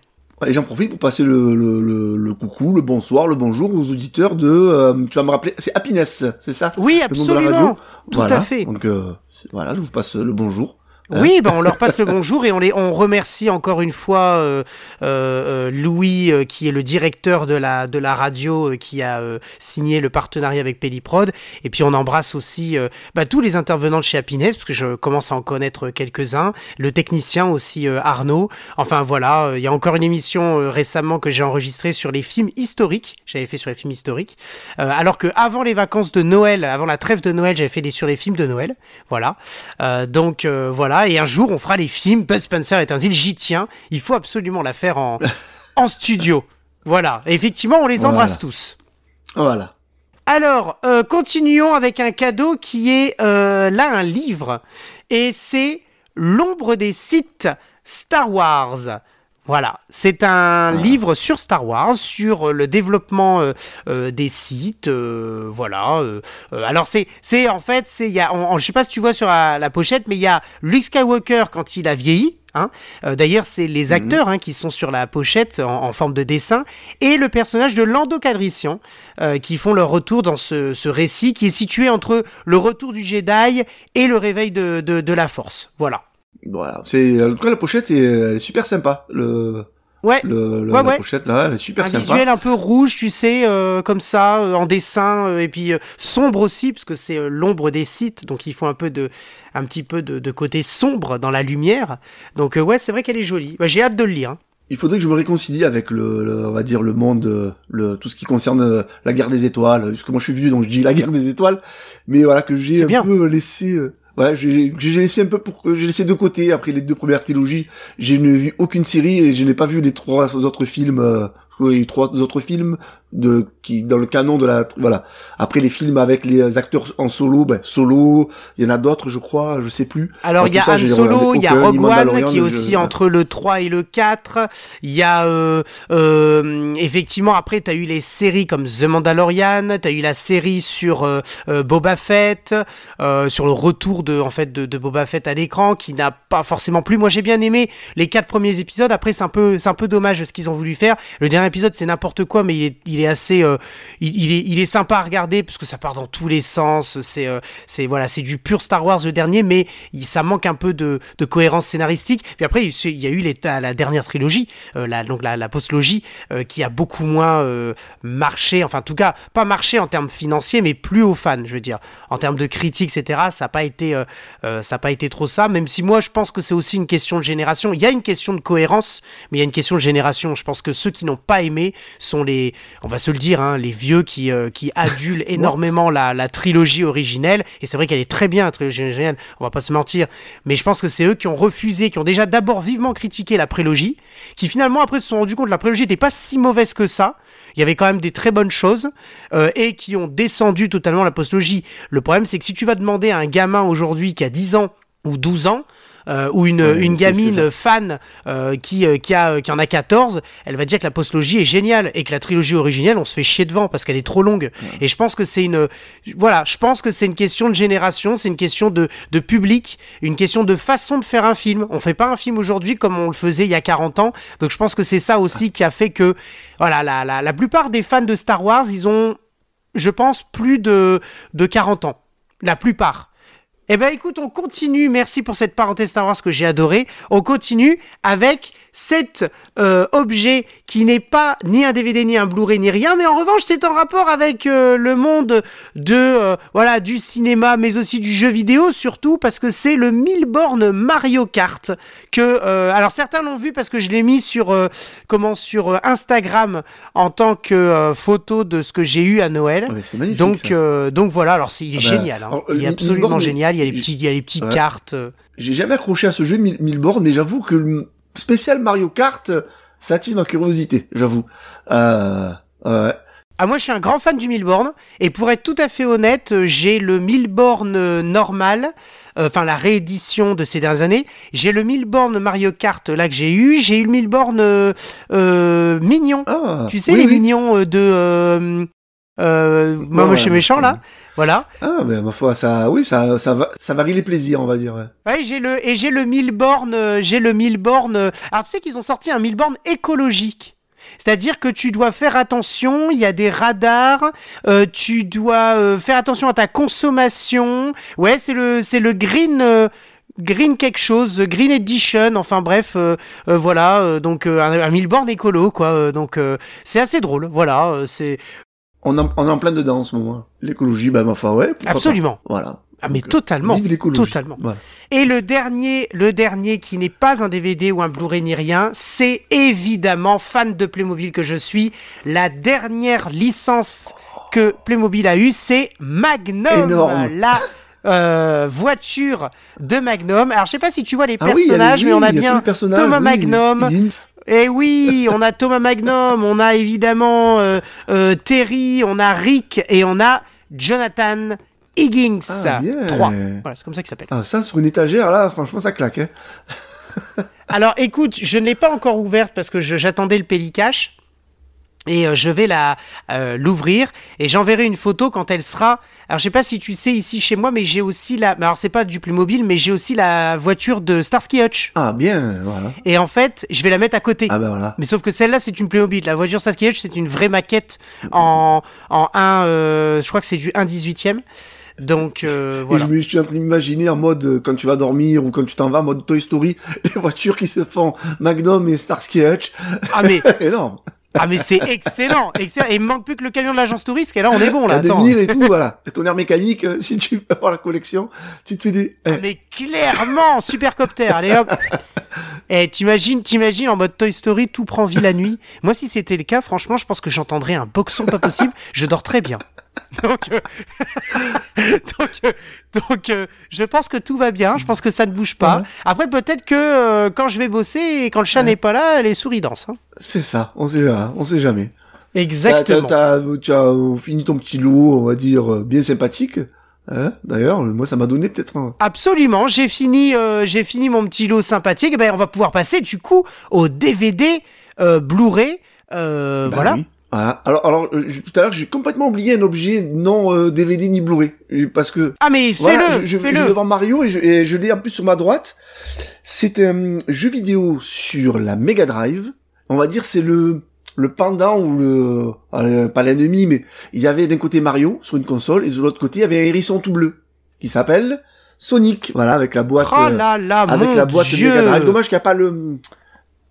Et j'en profite pour passer le, le, le, le coucou, le bonsoir, le bonjour aux auditeurs de, euh, tu vas me rappeler, c'est Happiness, c'est ça? Oui, Le nom de la absolument. radio Tout Voilà. à fait. Donc euh, voilà, je vous passe le bonjour. Oui, ben on leur passe le bonjour et on les on remercie encore une fois euh, euh, euh, Louis qui est le directeur de la radio qui a signé le partenariat avec Pelliprod et puis on embrasse aussi bah, tous les intervenants de chez Happiness parce que je commence à en connaître quelques-uns, le technicien aussi Arnaud. Enfin voilà, il y a encore une émission récemment que j'ai enregistrée sur les films historiques. J'avais fait sur les films historiques, alors que avant les vacances de Noël, avant la trêve de Noël, j'avais fait des sur les films de Noël. Voilà. Donc euh, et un jour on fera les films. Bud Spencer est un île, j'y tiens. Il faut absolument la faire en, en studio. Voilà. Et effectivement, on les Voilà. embrasse tous. Voilà. Alors, euh, continuons avec un cadeau qui est euh, là un livre. Et c'est L'ombre des sites Star Wars. Voilà, c'est un livre sur Star Wars, sur euh, le développement euh, euh, des sites, euh, voilà. alors c'est, c'est en fait, c'est, il y a, on- on- je sais pas si tu vois sur la, la pochette, mais il y a Luke Skywalker quand il a vieilli. Hein. Euh, D'ailleurs, c'est les acteurs hein, qui sont sur la pochette en, en forme de dessin et le personnage de Lando Calrissian euh, qui font leur retour dans ce, ce récit qui est situé entre le retour du Jedi et le réveil de, de, de la Force. Voilà. Voilà. C'est en tout cas la pochette est, super sympa. Le Ouais. Le, ouais, la pochette là, elle est super un sympa. visuel un peu rouge, tu sais, euh, comme ça, euh, en dessin, euh, et puis sombre aussi, parce que c'est l'ombre des sites, donc il faut un peu de, un petit peu de, de côté sombre dans la lumière. Donc ouais, c'est vrai qu'elle est jolie. Bah, J'ai hâte de le lire. Hein. Il faudrait que je me réconcilie avec le, on va dire le monde, le tout ce qui concerne la guerre des étoiles. Parce que moi je suis vieux, donc je dis la guerre des étoiles, mais voilà que j'ai un bien. peu laissé Ouais, j'ai laissé un peu pour, j'ai laissé de côté après les deux premières trilogies. Je n'ai vu aucune série et je n'ai pas vu les trois autres films. Euh, trois autres films de qui dans le canon de la voilà. Après les films avec les acteurs en solo, ben solo, il y en a d'autres je crois, je sais plus. Alors il y a Han Solo, il y a Rogue One qui est aussi entre le 3 et le 4, il y a euh, euh, effectivement après tu as eu les séries comme The Mandalorian, tu as eu la série sur euh, euh Boba Fett, euh, sur le retour de en fait de, de Boba Fett à l'écran qui n'a pas forcément plu. Moi j'ai bien aimé les quatre premiers épisodes, après c'est un peu c'est un peu dommage ce qu'ils ont voulu faire. Le dernier épisode c'est n'importe quoi mais il est, il est assez, euh, il, est, il est sympa à regarder parce que ça part dans tous les sens. C'est, euh, c'est voilà, c'est du pur Star Wars le dernier, mais ça manque un peu de, de cohérence scénaristique. Puis après, il y a eu la dernière trilogie, euh, la, donc la, la postlogie, qui a beaucoup moins marché. Enfin, en tout cas, pas marché en termes financiers, mais plus aux fans, je veux dire, en termes de critiques, etc. Ça n'a pas été, ça n'a pas été trop ça. Même si moi, je pense que c'est aussi une question de génération. Il y a une question de cohérence, mais il y a une question de génération. Je pense que ceux qui n'ont pas aimé sont les, on va se le dire, hein, les vieux qui, euh, qui adulent énormément la, la, trilogie originelle. Et c'est vrai qu'elle est très bien, la trilogie originelle, on va pas se mentir. Mais je pense que c'est eux qui ont refusé, qui ont déjà d'abord vivement critiqué la prélogie, qui finalement après se sont rendus compte que la prélogie n'était pas si mauvaise que ça. Il y avait quand même des très bonnes choses euh, et qui ont descendu totalement la postlogie. Le problème, c'est que si tu vas demander à un gamin aujourd'hui qui a 10 ans ou 12 ans, ou une, une gamine fan euh, qui, euh, qui, a, qui en a 14, elle va dire que la postlogie est géniale et que la trilogie originelle, on se fait chier devant parce qu'elle est trop longue. Et je pense que c'est une, voilà, je pense que c'est une question de génération, c'est une question de, de public, une question de façon de faire un film. On fait pas un film aujourd'hui comme on le faisait il y a 40 ans. Donc je pense que c'est ça aussi qui a fait que, voilà, la, la, la plupart des fans de Star Wars, ils ont, je pense, plus de, de 40 ans. La plupart. Eh ben écoute, on continue. Merci pour cette parenthèse Star Wars que j'ai adoré. On continue avec cet euh, objet qui n'est pas ni un DVD ni un Blu-ray ni rien, mais en revanche c'est en rapport avec euh, le monde de euh, voilà du cinéma, mais aussi du jeu vidéo surtout parce que c'est le Milborn Mario Kart que alors certains l'ont vu parce que je l'ai mis sur comment sur Instagram en tant que photo de ce que j'ai eu à Noël. Ah, donc donc voilà alors il est ah bah, génial, hein. il est absolument génial. Il y a les petits il y a les petites cartes. J'ai jamais accroché à ce jeu Milborn, mais j'avoue que spécial Mario Kart, ça attise ma curiosité, j'avoue. Euh, ouais. Ah moi je suis un grand fan du Milborn et pour être tout à fait honnête, j'ai le Milborn euh, normal, euh, enfin la réédition de ces dernières années. J'ai le Milborn Mario Kart là que j'ai eu, j'ai eu le Milborn euh, mignon. Ah, tu sais les mignons de euh, moi, chez méchant là, voilà. Ah, mais ma foi, ça, oui, ça, ça, va, ça varie les plaisirs, on va dire. Ouais, j'ai le et j'ai le mille bornes, euh, j'ai le mille bornes. Euh, alors tu sais qu'ils ont sorti un mille bornes écologique. C'est-à-dire que tu dois faire attention, il y a des radars, euh, tu dois euh, faire attention à ta consommation. Ouais, c'est le c'est le green Green quelque chose, Green Edition, enfin bref, voilà, donc un, un mille bornes écolo, quoi. donc c'est assez drôle, voilà. c'est on, est en plein dedans en ce moment. L'écologie, bah, enfin, ouais. Absolument. Voilà. Ah, mais totalement. Vive l'écologie. Totalement. Et le dernier, le dernier qui n'est pas un DVD ou un Blu-ray ni rien, c'est évidemment, fan de Playmobil que je suis, la dernière licence que Playmobil a eue, c'est Magnum. Énorme. La euh, voiture de Magnum. Alors je sais pas si tu vois les ah personnages, mais on a, bien Thomas Magnum. Eh oui, on a Thomas Magnum, on a évidemment euh, euh, Terry, on a Rick et on a Jonathan Higgins. Ah, 3. Voilà, c'est comme ça qu'il s'appelle. Ah, ça sur une étagère, là, franchement, ça claque. Hein. Alors écoute, je ne l'ai pas encore ouverte parce que j'attendais le Pellicache et euh, je vais la euh, l'ouvrir et j'enverrai une photo quand elle sera. Alors je sais pas si tu sais ici chez moi, mais j'ai aussi la. Alors c'est pas du plus mobile, mais j'ai aussi la voiture de Starsky Hutch. Ah bien, voilà. Et en fait, je vais la mettre à côté. Ah ben voilà. Mais sauf que celle-là, c'est une Playmobil. La voiture Starsky Hutch, c'est une vraie maquette en en 1. Euh, je crois que c'est du 1 18e. Donc euh, Et voilà. je me suis en train d'imaginer en mode quand tu vas dormir ou quand tu t'en vas, en mode Toy Story, les voitures qui se font Magnum et Starsky Hutch. Ah mais Énorme. Ah mais c'est excellent, excellent. Et il me manque plus que le camion de l'agence touriste, et là on est bon là. Attends. 2000 et tout, voilà. Et ton air mécanique, euh, si tu veux avoir la collection, tu te fais des... eh, Ah, Mais clairement, supercopter, allez hop. Et t'imagines, t'imagines en mode Toy Story, tout prend vie la nuit. Moi, si c'était le cas, franchement, je pense que j'entendrais un boxon pas possible. Je dors très bien. Donc, euh, donc, euh, donc, euh, je pense que tout va bien. Je pense que ça ne bouge pas. Ouais. Après, peut-être que euh, quand je vais bosser et quand le chat n'est pas là, les souris dansent. hein. C'est ça, on sait jamais, on sait jamais. Exactement. tu as fini ton petit lot, on va dire, euh, bien sympathique. Hein D'ailleurs, moi, ça m'a donné peut-être un... Absolument, j'ai fini, euh, j'ai fini mon petit lot sympathique. Eh ben, on va pouvoir passer du coup au DVD Blu-ray. Bah voilà. oui. Voilà. Alors, alors euh, je- tout à l'heure, j'ai complètement oublié un objet non euh, DVD ni Blu-ray. Euh, Parce que Ah mais fais-le, Voilà, je, je, vais devant Mario et je, et je l'ai en plus sur ma droite. C'est un jeu vidéo sur la Mega Drive. On va dire c'est le le pendant ou le euh, pas l'ennemi mais il y avait d'un côté Mario sur une console et de l'autre côté il y avait un hérisson tout bleu qui s'appelle Sonic. Voilà avec la boîte Oh là là, avec la boîte Dieu. Mega Drive. Dommage qu'il n'y a pas le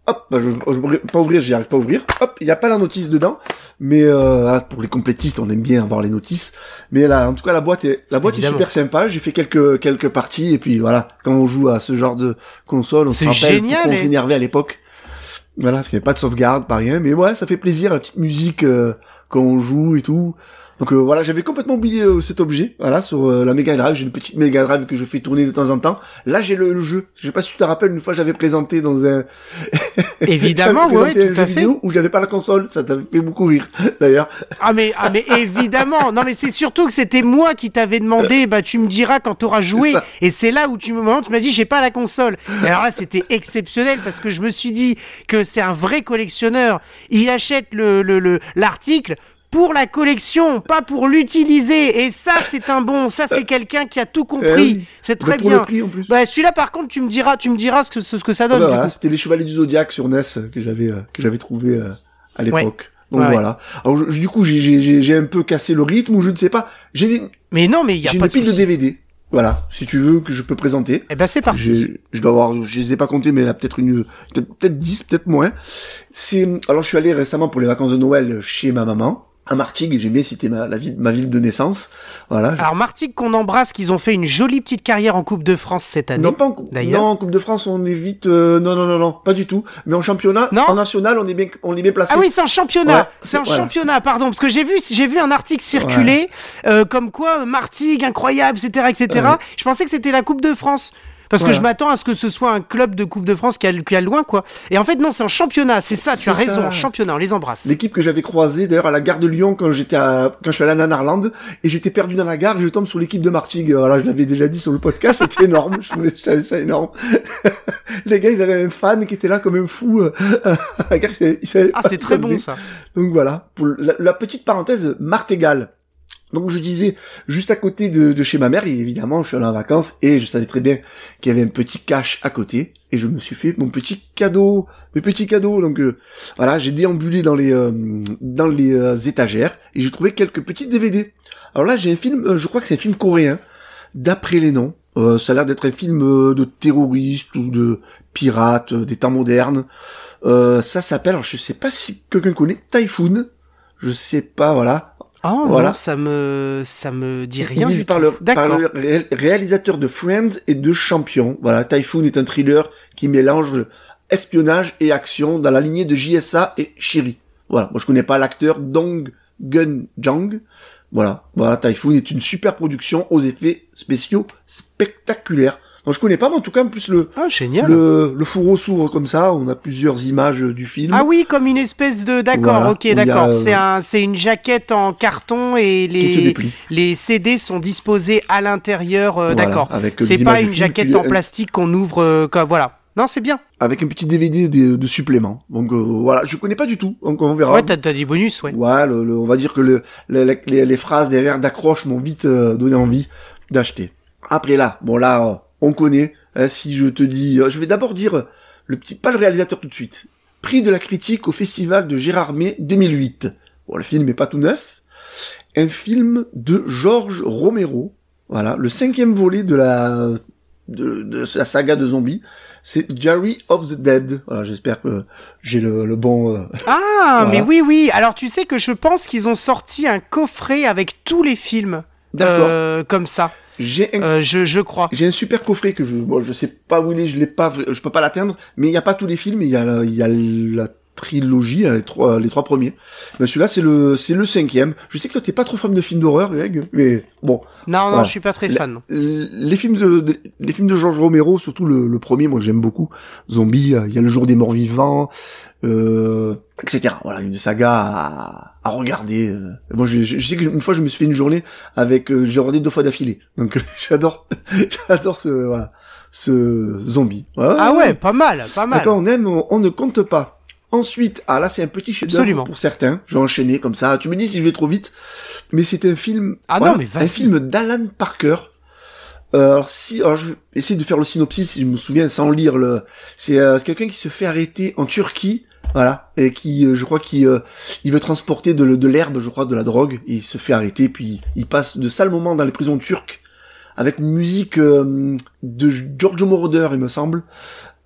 Hop, bah, je, je peux pas ouvrir, j'y arrive pas à ouvrir. Hop, il n'y a pas la notice dedans. Mais euh, voilà, pour les complétistes, on aime bien avoir les notices. Mais là, en tout cas, la boîte est, la boîte Évidemment. est super sympa. J'ai fait quelques quelques parties et puis voilà, quand on joue à ce genre de console, on se C'est rappelle génial, on s'énervait à l'époque. Voilà, il n'y avait pas de sauvegarde, pas rien. Mais ouais, ça fait plaisir la petite musique euh, quand on joue et tout. Donc euh, voilà, j'avais complètement oublié euh, cet objet. Voilà, sur euh, la Mega Drive, j'ai une petite Mega Drive que je fais tourner de temps en temps. Là, j'ai le, le jeu. Je sais pas si tu te rappelles, une fois j'avais présenté dans un Évidemment, ouais, tout à fait. vidéo où j'avais pas la console. Ça t'avait fait beaucoup rire, d'ailleurs. Ah mais, ah mais évidemment. Non mais c'est surtout que c'était moi qui t'avais demandé, bah tu me diras quand t'auras joué. Et c'est là où tu me tu m'as dit j'ai pas la console. Et alors là c'était exceptionnel parce que je me suis dit que c'est un vrai collectionneur. Il achète le le le- l'article. Pour la collection, pas pour l'utiliser. Et ça, c'est un bon. Ça, c'est quelqu'un qui a tout compris. Eh oui. C'est Bah, très pour bien. Bah, celui-là, par contre, tu me diras, tu me diras ce que, ce, que ça Ah donne. bah du voilà, coup. c'était les Chevaliers du Zodiaque sur NES que j'avais euh, que j'avais trouvé euh, à l'époque. Donc Ouais, voilà. Alors je- je- du coup j'ai un peu cassé le rythme ou je ne sais pas. J'ai des- Mais non, mais il y a pas une de pile de souci. DVD. Voilà, si tu veux que je peux présenter. Eh ben, c'est parti. Je dois avoir, je les ai pas comptés, mais là peut-être une, peut-être peut-être 10, peut-être moins. C'est, alors je suis allé récemment pour les vacances de Noël chez ma maman à Martigues. J'ai bien cité ma la ville, ma ville de naissance. Voilà. Alors, Martigues qu'on embrasse, qu'ils ont fait une jolie petite carrière en Coupe de France cette année. Non, pas en, non, en Coupe de France, on est vite, euh, non, non, non, non, pas du tout. Mais en championnat, Non en national, on est bien, on est bien placé. Ah oui, c'est un championnat. Ouais, c'est voilà. championnat, pardon, parce que j'ai vu, j'ai vu un article circuler euh, comme quoi Martigues incroyable, etc., etc. Ouais. Je pensais que c'était la Coupe de France. Parce que je m'attends à ce que ce soit un club de Coupe de France qui a, qui a loin, quoi. Et en fait, non, c'est un championnat, c'est ça, tu as raison, un championnat, on les embrasse. L'équipe que j'avais croisée d'ailleurs à la gare de Lyon quand j'étais à, quand je suis allé à Nanarland et j'étais perdu dans la gare et je tombe sur l'équipe de Martigues. Voilà, je l'avais déjà dit sur le podcast, c'était énorme. Je trouvais ça énorme. Les gars, ils avaient un fan qui était là comme un fou. euh, à la gare, ils savaient- ils savaient Ah, c'est très bon, ça. Donc voilà, pour la, la petite parenthèse martingale. Donc je disais, juste à côté de, chez ma mère, et évidemment, je suis allé en vacances et je savais très bien qu'il y avait un petit cache à côté, et je me suis fait mon petit cadeau, mes petits cadeaux. Donc euh, voilà, j'ai déambulé dans les euh, dans les euh, étagères et j'ai trouvé quelques petits DVD. Alors là, j'ai un film, euh, je crois que c'est un film coréen, d'après les noms. Euh, ça a l'air d'être un film de terroriste ou de pirate des temps modernes. Ça s'appelle, je sais pas si quelqu'un connaît, Typhoon. Je sais pas, voilà. Oh Voilà. non, ça me, ça me dit Ils rien. disent du par le, par D'accord. le ré- réalisateur de Friends et de Champion. Voilà, Typhoon est un thriller qui mélange espionnage et action dans la lignée de JSA et Shiri. Voilà, moi je connais pas l'acteur Dong Gun Jang. Voilà, voilà, Typhoon est une super production aux effets spéciaux spectaculaires. Donc je connais pas, mais en tout cas, en plus le, Ah, génial. le, le fourreau s'ouvre comme ça, on a plusieurs images du film. Ah oui, comme une espèce de. D'accord, Voilà, ok, a, d'accord. C'est un, c'est une jaquette en carton et les, les CD sont disposés à l'intérieur. euh, Voilà, d'accord. euh, C'est pas une film, jaquette en euh, plastique qu'on ouvre euh, comme voilà. Non, c'est bien. Avec un petit DVD de, de supplément. Donc euh, voilà, je connais pas du tout, donc on verra. Ouais, t'as t'as des bonus, ouais. Ouais, le- le- on va dire que le, le- le- les, les phrases derrière d'accroche m'ont vite donné envie d'acheter. Après là, bon là, on connaît. hein, si je te dis, euh, je vais d'abord dire euh, le petit, pas le réalisateur tout de suite. Prix de la critique au festival de Gérardmer 2008. Bon, le film est pas tout neuf. Un film de Georges Romero. Voilà, le cinquième volet de la de, de la saga de zombies, c'est Jerry of the Dead. Voilà, j'espère que j'ai le, le bon. euh, Ah, Voilà. mais oui, oui. Alors, tu sais que je pense qu'ils ont sorti un coffret avec tous les films. D'accord. euh, comme ça, J'ai un Euh, je, je crois. J'ai un super coffret que je, bon, je sais pas où il est, je l'ai pas, je peux pas l'atteindre, mais il y a pas tous les films, il y a la, il y a la trilogie, les trois, les trois premiers. Mais celui-là, c'est le, c'est le cinquième. Je sais que toi, t'es pas trop fan de films d'horreur, Greg, mais bon. Non, non, Voilà. je suis pas très fan. Les films de, de- les films de George Romero, surtout le, le premier, moi, j'aime beaucoup. Zombie, euh, il y a le jour des morts vivants, euh, etc. Voilà, une saga à, à regarder. euh. Moi, je, je, je sais qu'une fois, je me suis fait une journée avec, euh, j'ai regardé deux fois d'affilée. Donc, j'adore, j'adore ce, voilà, ce zombie. Ah ouais, pas mal, pas mal. D'accord, on aime, on, on ne compte pas. Ensuite, ah là, c'est un petit chef-d'œuvre pour certains. Je vais enchaîner comme ça. Tu me dis si je vais trop vite. Mais c'est un film, Ah voilà, non, mais un film d'Alan Parker. Euh, alors si, alors je vais essayer de faire le synopsis si je me souviens sans lire le. C'est euh, quelqu'un qui se fait arrêter en Turquie, voilà, et qui, euh, je crois, qui, euh, il veut transporter de, de l'herbe, je crois, de la drogue, et il se fait arrêter, puis il passe de sales moments dans les prisons turques avec une musique de Giorgio Moroder, il me semble,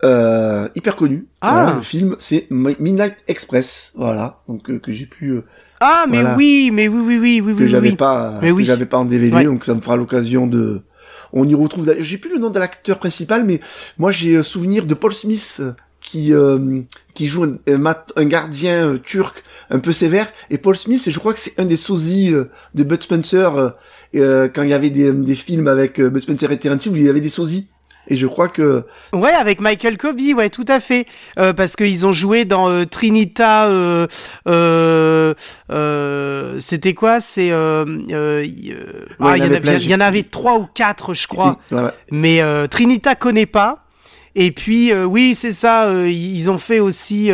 euh, hyper connu. Ah. Voilà, le film, c'est Mi- Midnight Express, voilà, donc euh, que j'ai pu, euh, Ah, mais Voilà. oui, mais oui, oui, oui, oui, que oui, j'avais oui. pas, Mais que oui. j'avais pas en DVD, Ouais. donc ça me fera l'occasion de. On y retrouve. J'ai plus le nom de l'acteur principal, mais moi j'ai euh, souvenir de Paul Smith qui euh, qui joue un, un un gardien turc un peu sévère. Et Paul Smith, je crois que c'est un des sosies de Bud Spencer quand il y avait des, des films avec Bud Spencer et Terence Hill où il y avait des sosies. Et je crois que Ouais, avec Michael Kobe, ouais, tout à fait. Euh, parce qu'ils ont joué dans euh, Trinita. Euh, euh, euh, C'était quoi? C'est. Ouais, ah, il y il y, en avait trois ou quatre, je crois. voilà. Mais euh, Trinita connaît pas. Et puis, euh, oui, c'est ça. euh, ils ont fait aussi.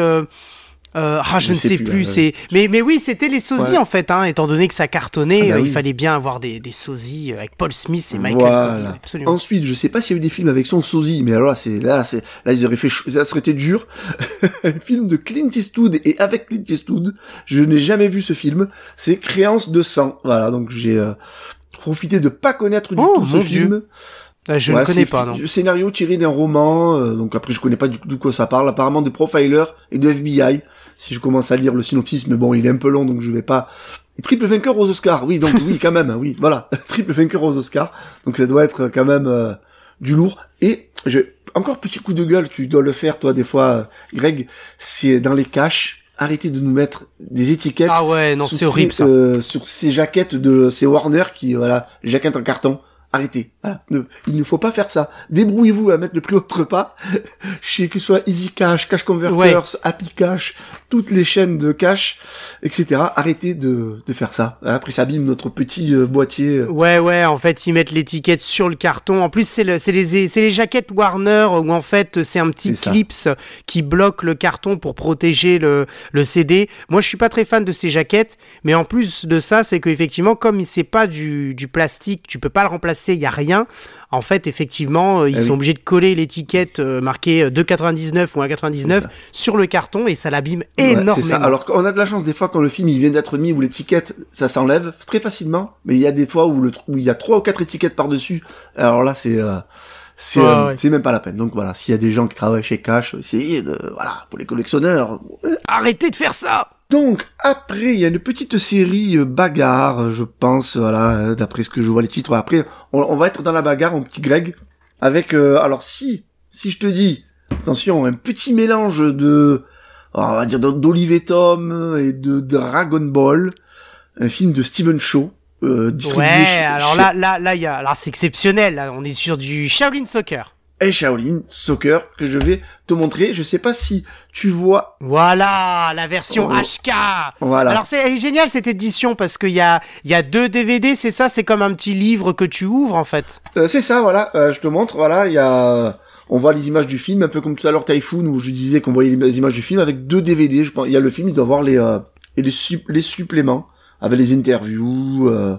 Euh, euh, ah, je, Je ne sais sais plus, c'est mais mais oui, c'était les sosies Ouais. en fait. Hein, étant donné que ça cartonnait, Ah bah euh, il fallait bien avoir des, des sosies avec Paul Smith et Michael Voilà. Ensuite, je sais pas s'il y a eu des films avec son sosie, mais alors là, c'est là, c'est là ils auraient fait, ça serait été dur. un film de Clint Eastwood et avec Clint Eastwood, je n'ai jamais vu ce film. C'est Créance de sang. Voilà, donc j'ai euh, profité de pas connaître du Oh, tout ce mon film. Ah, je Ouais, ne connais pas, non. Scénario tiré d'un roman, euh, donc après je connais pas du tout de quoi ça parle, apparemment de profiler et de FBI. Si je commence à lire le synopsis, mais bon, il est un peu long, donc je vais pas. Triple vainqueur aux Oscars, oui, donc oui, quand même, oui, voilà, triple vainqueur aux Oscars, donc ça doit être quand même euh, du lourd. Et je... encore petit coup de gueule, tu dois le faire toi des fois, euh, Greg, c'est dans les caches. Arrêtez de nous mettre des étiquettes Ah ouais, non, sur c'est horrible ces, ça. euh, sur ces jaquettes de ces Warner qui voilà, les jaquettes en carton. Arrêtez. Voilà. Ne- il ne faut pas faire ça. Débrouillez-vous à mettre le prix autre part. Chez que ce soit Easy Cash, Cash Converters, Happy Cash, toutes les chaînes de cash, etc. Arrêtez de, de faire ça. Après, ça abîme notre petit euh, boîtier. Ouais, ouais, en fait, ils mettent l'étiquette sur le carton. En plus, c'est le- c'est les, c'est les jaquettes Warner où en fait, c'est un petit ça. clips qui bloque le carton pour protéger le, le CD. Moi, je suis pas très fan de ces jaquettes, mais en plus de ça, c'est qu'effectivement, comme c'est pas du, du plastique, tu peux pas le remplacer, il y a rien. En fait, effectivement, euh, ils Ah sont obligés de coller l'étiquette euh, marquée euh, 2,99 ou 1,99 sur le carton et ça l'abîme Ouais, énormément. ça. Alors qu'on a de la chance des fois quand le film il vient d'être mis où l'étiquette ça s'enlève très facilement, mais il y a des fois où le tr- où il y a trois ou quatre étiquettes par dessus. Alors là c'est euh, c'est Ouais, euh, ouais. c'est même pas la peine. Donc voilà, s'il y a des gens qui travaillent chez Cash, essayez de voilà pour les collectionneurs. Arrêtez de faire ça Donc après il y a une petite série euh, bagarre, euh, je pense voilà euh, d'après ce que je vois les titres. Après on, on va être dans la bagarre mon petit Greg avec euh, alors si si je te dis attention un petit mélange de on va dire d'Olivier Tom et de Dragon Ball, un film de Steven Shaw, euh, distribué Ouais, chez, alors chez- là, là, là, il y a, alors c'est exceptionnel. Là, on est sur du Shaolin Soccer. Et Shaolin Soccer que je vais te montrer. Je sais pas si tu vois, Voilà, la version Oh. HK. voilà. Alors c'est géniale cette édition parce qu'il y a, il y a deux DVD, c'est ça, c'est comme un petit livre que tu ouvres en fait? Euh, c'est ça, voilà. euh, je te montre, voilà. Il y a, on voit les images du film, un peu comme tout à l'heure Typhoon où je disais qu'on voyait les images du film avec deux DVD. Je pense, il y a le film, il doit voir les euh, et les, les suppléments avec les interviews. euh.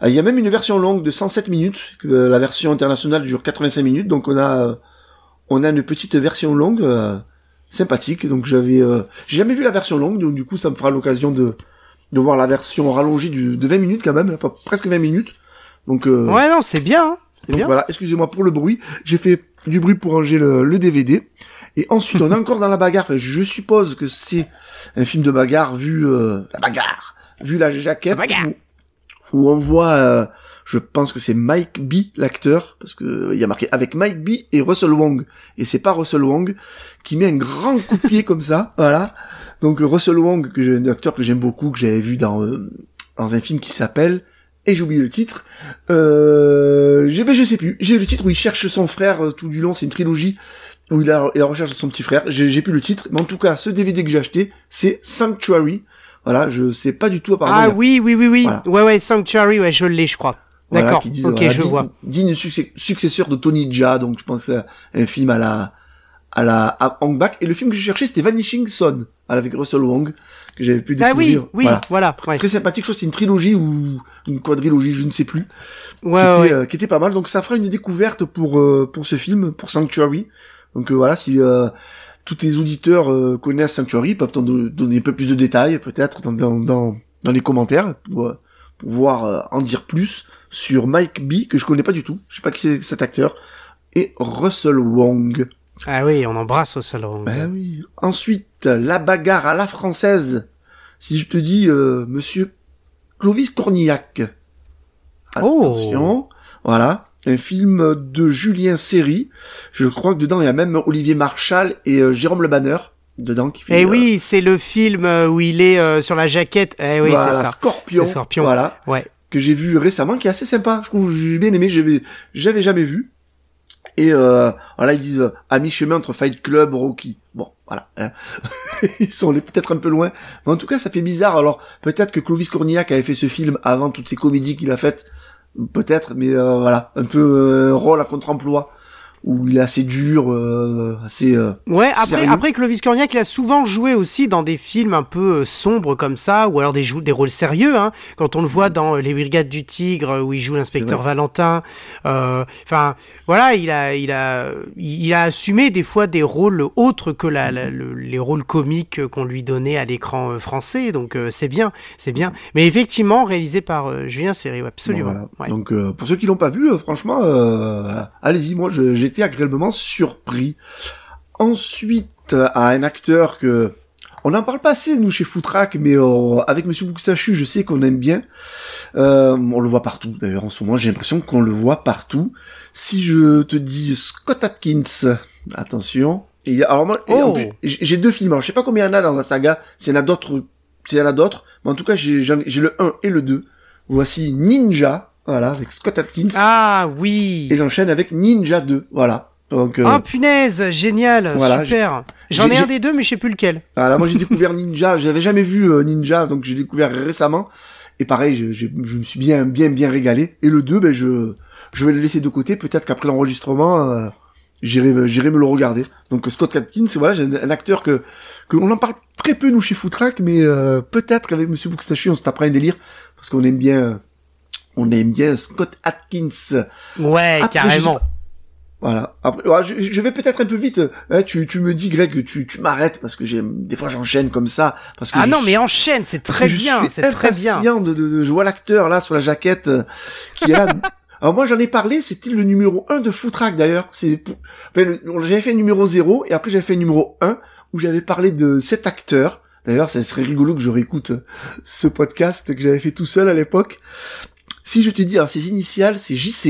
Ah, Il y a même une version longue de 107 minutes. euh, la version internationale dure 85 minutes, donc on a, euh, on a une petite version longue euh, sympathique. Donc j'avais, euh, j'ai jamais vu la version longue, donc du coup ça me fera l'occasion de de voir la version rallongée du, de 20 minutes quand même, pas- presque 20 minutes. Donc euh, ouais, non, c'est bien. Hein. donc bien. voilà, excusez-moi pour le bruit. J'ai fait du bruit pour ranger le, le DVD. Et ensuite, on est encore dans la bagarre. Enfin, je suppose que c'est un film de bagarre vu euh, la bagarre, vu la jaquette, La bagarre. Où, où on voit, euh, je pense que c'est Mike B l'acteur, parce que euh, il y a marqué avec Mike B et Russell Wong. Et c'est pas Russell Wong qui met un grand coup de pied comme ça, voilà. Donc Russell Wong, que j'ai un acteur que j'aime beaucoup, que j'avais vu dans euh, dans un film qui s'appelle et j'ai oublié le titre. Euh, j'ai- ben, je sais plus. J'ai le titre où il cherche son frère euh, tout du long. C'est une trilogie où il a, en recherche de son petit frère. J'ai j'ai plus le titre, mais en tout cas, ce DVD que j'ai acheté, c'est Sanctuary. Voilà, je sais pas du tout. Ah oui, oui, oui, oui. Voilà. Ouais, ouais, Sanctuary, ouais, je l'ai, je crois. voilà, D'accord. ok, voilà, je digne- vois. Digne succès- successeur de Tony Jaa, donc je pense à un film à la à la à Hong Bak. Et le film que je cherchais, c'était Vanishing Son, avec Russell Wong, que j'avais pu Ah découvrir. oui, oui, Voilà. voilà. ouais. Très sympathique, je crois que c'est une trilogie ou une quadrilogie, je ne sais plus. Ouais, qui, ouais. était, euh, qui était pas mal. Donc ça fera une découverte pour euh, pour ce film, pour Sanctuary. Donc euh, voilà, si euh, tous les auditeurs euh, connaissent Sanctuary, peuvent t'en do- donner un peu plus de détails, peut-être dans, dans, dans, dans les commentaires, pour, euh, pouvoir euh, en dire plus sur Mike B, que je connais pas du tout. Je sais pas qui c'est cet acteur. Et Russell Wong. Ah oui, on embrasse au salon. Ben oui. Ensuite, la bagarre à la française. Si je te dis, euh, Monsieur Clovis Cornillac. Oh. Attention. Voilà. Un film de Julien Serry. Je crois que dedans, il y a même Olivier Marchal et euh, Jérôme Le Banner. Dedans, qui fait. Eh euh, oui, c'est le film euh, où il est euh, sur la jaquette. Eh oui, voilà, c'est ça. Scorpion. Scorpion. Voilà. Ouais. que j'ai vu récemment, qui est assez sympa. Je trouve, j'ai bien aimé, j'avais, j'avais jamais vu. Et euh, voilà, ils disent à mi-chemin entre Fight Club, Rocky. Bon, voilà. hein. ils sont allés peut-être un peu loin, mais en tout cas, ça fait bizarre. Alors peut-être que Clovis Cornillac avait fait ce film avant toutes ces comédies qu'il a faites, peut-être, mais euh, voilà, un peu euh, rôle à contre-emploi où il est assez dur, euh, assez. euh, Ouais, après, Sérieux après Clovis Cornillac, il a souvent joué aussi dans des films un peu euh, sombres comme ça, ou alors des, des rôles sérieux, hein, quand on le voit dans Les Brigades du Tigre, où il joue l'inspecteur. Valentin. euh, Enfin, voilà, il a, il, a, il a assumé des fois des rôles autres que la, la- le- les rôles comiques qu'on lui donnait à l'écran français, donc c'est bien, c'est bien. Mais effectivement, réalisé par Julien ouais, absolument. Voilà. Ouais. Donc pour ceux qui l'ont pas vu, franchement, allez-y. Moi, j'ai été agréablement surpris. Ensuite, à un acteur que on n'en parle pas assez nous chez Footrack, mais euh, avec Monsieur Bouxtachu, je sais qu'on aime bien. Euh, on le voit partout. D'ailleurs, en ce moment, j'ai l'impression qu'on le voit partout. Si je te dis Scott Atkins, attention. Et alors moi, Oh. j'ai deux films. Alors, je sais pas combien il y en a dans la saga. S'il y en a d'autres, s'il y en a d'autres. Mais en tout cas, j'ai le 1 et le 2. Voici Ninja, voilà, avec Scott Atkins. Ah oui Et j'enchaîne avec Ninja 2, voilà. Donc, euh, Ah punaise, génial, Voilà, super. J'en ai, un des deux, mais je sais plus lequel. voilà, moi j'ai découvert Ninja, j'avais jamais vu euh, Ninja, donc j'ai découvert récemment. Et pareil, je, je, je me suis bien, bien, bien régalé. Et le 2, ben je, je vais le laisser de côté. Peut-être qu'après l'enregistrement, euh, j'irai, j'irai me le regarder. Donc Scott Atkins, voilà, j'ai un, acteur que, que on en parle très peu nous chez Footrack, mais euh, peut-être qu'avec Monsieur Bookstachu, on se tapera un délire parce qu'on aime bien, euh, on aime bien Scott Atkins. Ouais, Après, carrément. Voilà. Après, ouais, je, je vais peut-être un peu vite. Hein, tu, tu me dis, Greg, que tu, tu m'arrêtes parce que j'ai des fois j'enchaîne comme ça. Parce que Ah non, suis- mais enchaîne, c'est très bien, c'est très bien. De, de, de, je vois l'acteur là sur la jaquette euh, qui est là. Alors moi j'en ai parlé, c'était le numéro 1 de Footrack d'ailleurs. C'est enfin, j'avais fait numéro 0 et après j'avais fait numéro 1 où j'avais parlé de cet acteur. D'ailleurs, ça serait rigolo que je réécoute euh, ce podcast que j'avais fait tout seul à l'époque. Si je te dis, alors ses initiales, c'est JC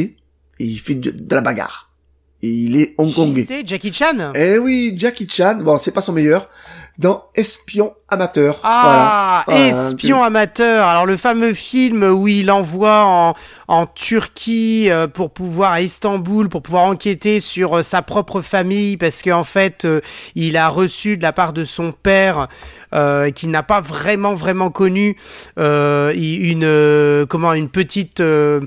et il fait de, de la bagarre. Et il est hongkongais. JC, Jackie Chan Eh oui, Jackie Chan, bon, c'est pas son meilleur, dans Espion amateur. Ah, Voilà. Voilà, espion amateur. Alors le fameux film où il envoie en, en Turquie euh, pour pouvoir à Istanbul pour pouvoir enquêter sur euh, sa propre famille parce qu'en fait euh, il a reçu de la part de son père euh, qui n'a pas vraiment vraiment connu euh, une euh, comment une petite je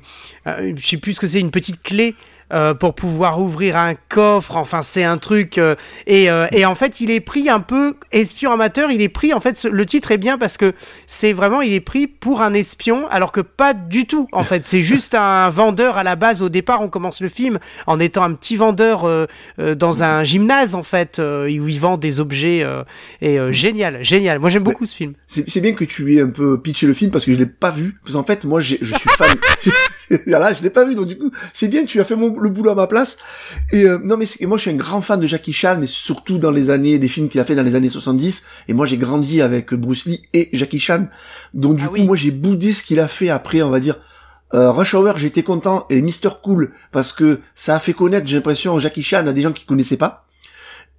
sais plus ce que c'est une petite clé euh, pour pouvoir ouvrir un coffre. Enfin, c'est un truc. Euh, et, euh, et, en fait, il est pris un peu espion amateur. Il est pris. En fait, le titre est bien parce que c'est vraiment. Il est pris pour un espion, alors que pas du tout. En fait, c'est juste un vendeur à la base. Au départ, on commence le film en étant un petit vendeur dans un gymnase, en fait, où il vend des objets. et génial, génial. Moi, j'aime beaucoup ce film. C'est bien que tu aies un peu pitché le film parce que je l'ai pas vu. Parce qu'en fait, moi, je suis fan. voilà, je l'ai pas vu, donc du coup, c'est bien que tu as fait mon, le boulot à ma place. Et euh, non, mais moi, je suis un grand fan de Jackie Chan, mais surtout dans les années, des films qu'il a fait dans les années 70. Et moi, j'ai grandi avec Bruce Lee et Jackie Chan. Donc du ah coup, moi, j'ai boudé ce qu'il a fait après, on va dire. Euh, Rush Hour, j'étais content et Mister Cool parce que ça a fait connaître, j'ai l'impression, Jackie Chan à des gens qui connaissaient pas.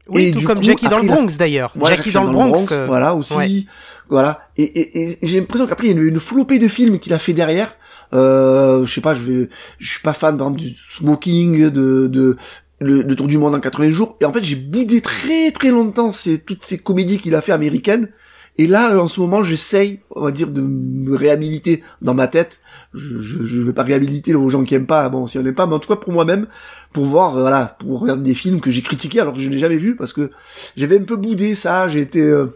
Oui, et tout comme Jackie dans le Bronx d'ailleurs. Jackie, dans, le Bronx, euh, voilà aussi, voilà. Et, et, et j'ai l'impression qu'après il y a une, une flopée de films qu'il a fait derrière euh, je sais pas, je vais, je suis pas fan par exemple du smoking, de, de le, tour du monde en 80 jours. Et en fait, j'ai boudé très très longtemps c'est toutes ces comédies qu'il a fait américaines. Et là, en ce moment, j'essaye, on va dire, de me réhabiliter dans ma tête. Je, je, je vais pas réhabiliter aux gens qui aiment pas, bon, si on n'aime pas, mais en tout cas pour moi-même, pour voir, euh, voilà, pour regarder des films que j'ai critiqués alors que je n'ai jamais vu parce que j'avais un peu boudé ça. J'ai été, euh,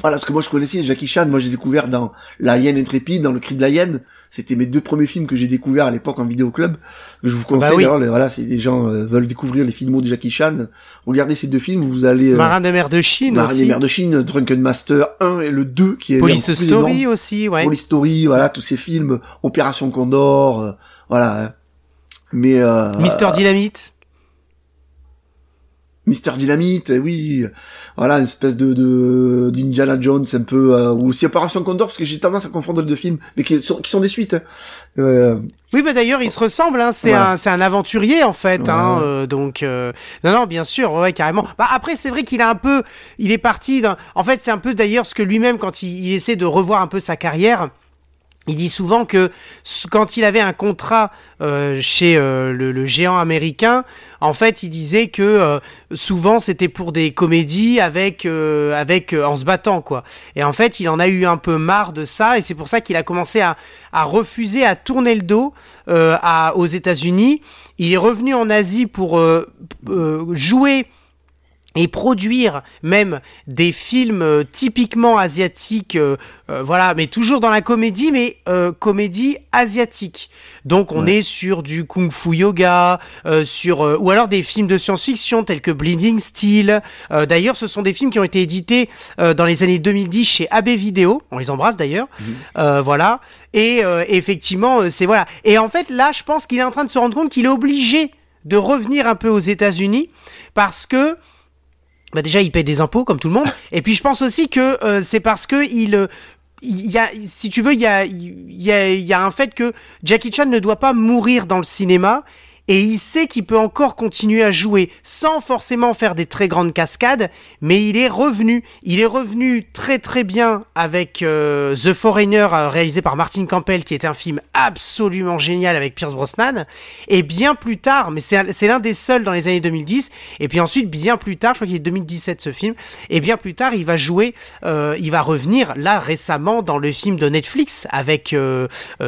voilà, parce que moi je connaissais Jackie Chan, moi j'ai découvert dans La Hyène intrépide, dans Le Cri de la Hyène. C'était mes deux premiers films que j'ai découverts à l'époque en vidéoclub. Je vous bah conseille, voilà, si les gens euh, veulent découvrir les films de Jackie Chan, regardez ces deux films, vous allez... Euh, Marin de mer de Chine Marin de mer de Chine, Drunken Master 1 et le 2 qui est... Police Story aussi, ouais. Police Story, voilà, tous ces films, Opération Condor, euh, voilà. Hein. Mais... Euh, Mister Dynamite Mister Dynamite, eh oui, voilà, une espèce de, de d'Indiana Jones un peu, euh, ou aussi Opération Condor, parce que j'ai tendance à confondre les deux films, mais qui sont, qui sont des suites. Hein. Euh, oui, bah d'ailleurs, ils se ressemblent, hein, c'est un, c'est un aventurier en fait, hein, euh, donc euh, non, non, bien sûr, ouais, carrément. Bah après, c'est vrai qu'il a un peu, il est parti, dans... en fait, c'est un peu d'ailleurs ce que lui-même, quand il, il essaie de revoir un peu sa carrière. Il dit souvent que quand il avait un contrat euh, chez euh, le, géant américain, en fait, il disait que euh, souvent c'était pour des comédies avec avec en se battant quoi. Et en fait, il en a eu un peu marre de ça et c'est pour ça qu'il a commencé à, à, refuser à tourner le dos à, aux États-Unis. Il est revenu en Asie pour jouer et produire même des films euh, typiquement asiatiques, euh, euh, voilà, mais toujours dans la comédie, mais comédie asiatique. Donc on est sur du kung-fu yoga, sur ou alors des films de science-fiction tels que Bleeding Steel. d'ailleurs, ce sont des films qui ont été édités dans les années 2010 chez AB Video. On les embrasse d'ailleurs. Mhm. voilà. Et effectivement, c'est voilà. Et en fait, là, je pense qu'il est en train de se rendre compte qu'il est obligé de revenir un peu aux États-Unis parce que bah déjà il paye des impôts comme tout le monde. Et puis je pense aussi que euh, c'est parce que il euh, il y a, si tu veux, il y il y, il y a un fait que Jackie Chan ne doit pas mourir dans le cinéma et il sait qu'il peut encore continuer à jouer sans forcément faire des très grandes cascades, mais il est revenu. Il est revenu très très bien avec euh, The Foreigner euh, réalisé par Martin Campbell qui était un film absolument génial avec Pierce Brosnan et bien plus tard, mais c'est l'un des seuls dans les années 2010 et puis ensuite bien plus tard, je crois qu'il est 2017 ce film et bien plus tard il va jouer, euh, il va revenir là récemment dans le film de Netflix avec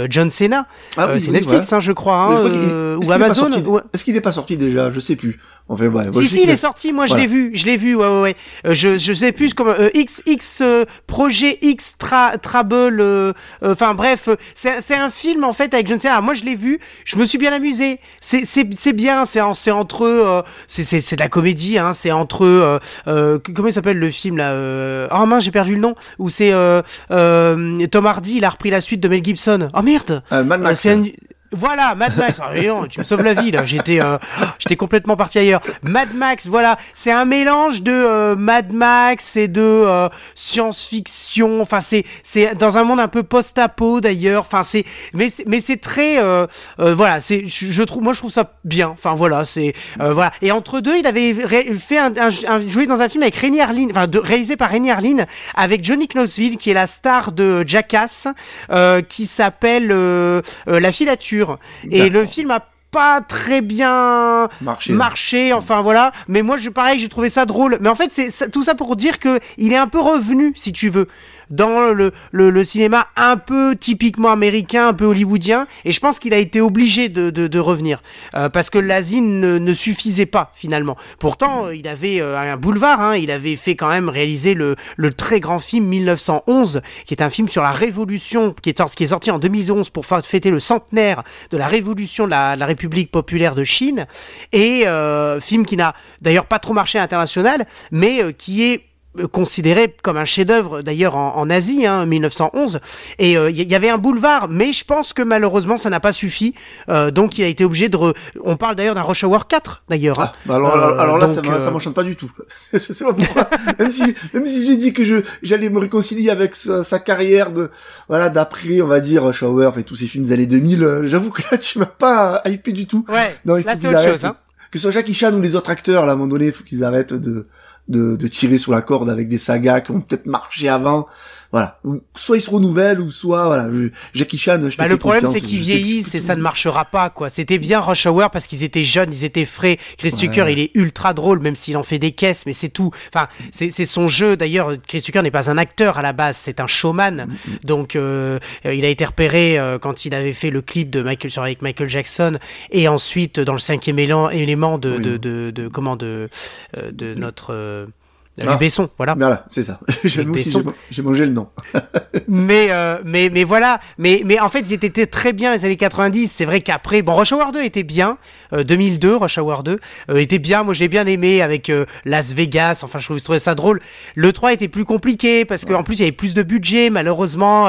John Cena. Ah c'est Netflix hein, je crois, hein, ou Amazon. Est-ce qu'il n'est pas sorti déjà? Je sais plus. Enfin, ouais, si, si, il est sorti. Moi, je l'ai vu. Je l'ai vu. Ouais, ouais, ouais. Euh, je, je sais plus comment. Euh, X, X euh, projet X tra, Trouble. Euh, enfin, bref, c'est, c'est un film en fait avec je ne sais pas. Moi, je l'ai vu. Je me suis bien amusé. C'est, c'est, c'est bien. C'est, c'est entre. c'est, c'est, c'est de la comédie. Hein. C'est entre. comment il s'appelle le film là Oh mince, j'ai perdu le nom. Où c'est Tom Hardy. Il a repris la suite de Mel Gibson. Oh merde. Mad Max. Voilà, Mad Max. Ah, tu me sauves la vie là. J'étais, euh, j'étais complètement parti ailleurs. Mad Max, voilà, c'est un mélange de euh, Mad Max et de euh, science-fiction. Enfin, c'est, c'est dans un monde un peu post-apo d'ailleurs. Enfin, c'est, mais, mais c'est très, voilà, c'est, je, trouve, moi je trouve ça bien. Enfin voilà, c'est, voilà. Et entre deux, il avait fait un, joué dans un film avec Harlin, enfin réalisé par Rémi Harlin avec Johnny Knoxville qui est la star de Jackass, qui s'appelle La filature. Et le film a pas très bien marché. enfin voilà. Mais moi, je pareil, j'ai trouvé ça drôle. Mais en fait, c'est tout ça pour dire que il est un peu revenu, si tu veux. Dans le, le, cinéma un peu typiquement américain, un peu hollywoodien, et je pense qu'il a été obligé de, de, revenir, euh, parce que l'Asie ne, ne, suffisait pas finalement. Pourtant, il avait euh, un boulevard, hein, il avait fait quand même réaliser le, le très grand film 1911, qui est un film sur la révolution, qui est, sorti en 2011 pour fêter le centenaire de la révolution de la, République populaire de Chine, et euh, film qui n'a d'ailleurs pas trop marché à l'international, mais euh, qui est considéré comme un chef-d'œuvre d'ailleurs en, Asie, hein, 1911. Et il euh, y, avait un boulevard, mais je pense que malheureusement ça n'a pas suffi. Euh, donc il a été obligé de. On parle d'ailleurs d'un Rush Hour 4 d'ailleurs. Hein. Ah, bah alors, alors, là, ça, ça m'enchante pas du tout. je sais pas pourquoi. même si, même si j'ai dit que je j'allais me réconcilier avec sa, carrière de voilà d'après, on va dire Rush Hour et tous ces films des années 2000. J'avoue que là tu m'as pas hypé du tout. Ouais. Non, il faut là c'est autre chose. Hein. Que ce soit Jackie Chan ou les autres acteurs, là, à un moment donné, il faut qu'ils arrêtent de de, tirer sur la corde avec des sagas qui ont peut-être marché avant voilà. Soit ils se renouvellent, ou soit, voilà, Jackie Chan, je bah, Le problème, c'est qu'ils vieillissent et ça ne marchera pas, quoi. C'était bien Rush Hour parce qu'ils étaient jeunes, ils étaient frais. Chris Tucker, il est ultra drôle, même s'il en fait des caisses, mais c'est tout. Enfin, c'est son jeu. D'ailleurs, Chris Tucker n'est pas un acteur à la base, c'est un showman. Mm, mm. Donc, euh, il a été repéré euh, quand il avait fait le clip de Michael sur avec Michael Jackson et ensuite dans le cinquième élément de, de, de, de, comment de, euh, de notre ah. Besson, voilà. Voilà, c'est ça. j'ai mangé le nom. mais, euh, mais, mais voilà. Mais, mais en fait, ils étaient très bien les années 90. C'est vrai qu'après, bon, Rush Hour 2 était bien. 2002, euh, Rush Hour 2 euh, était bien. Moi, j'ai bien aimé avec Las Vegas. Enfin, je trouvais ça drôle. Le 3 était plus compliqué parce qu'en plus, il y avait plus de budget. Malheureusement,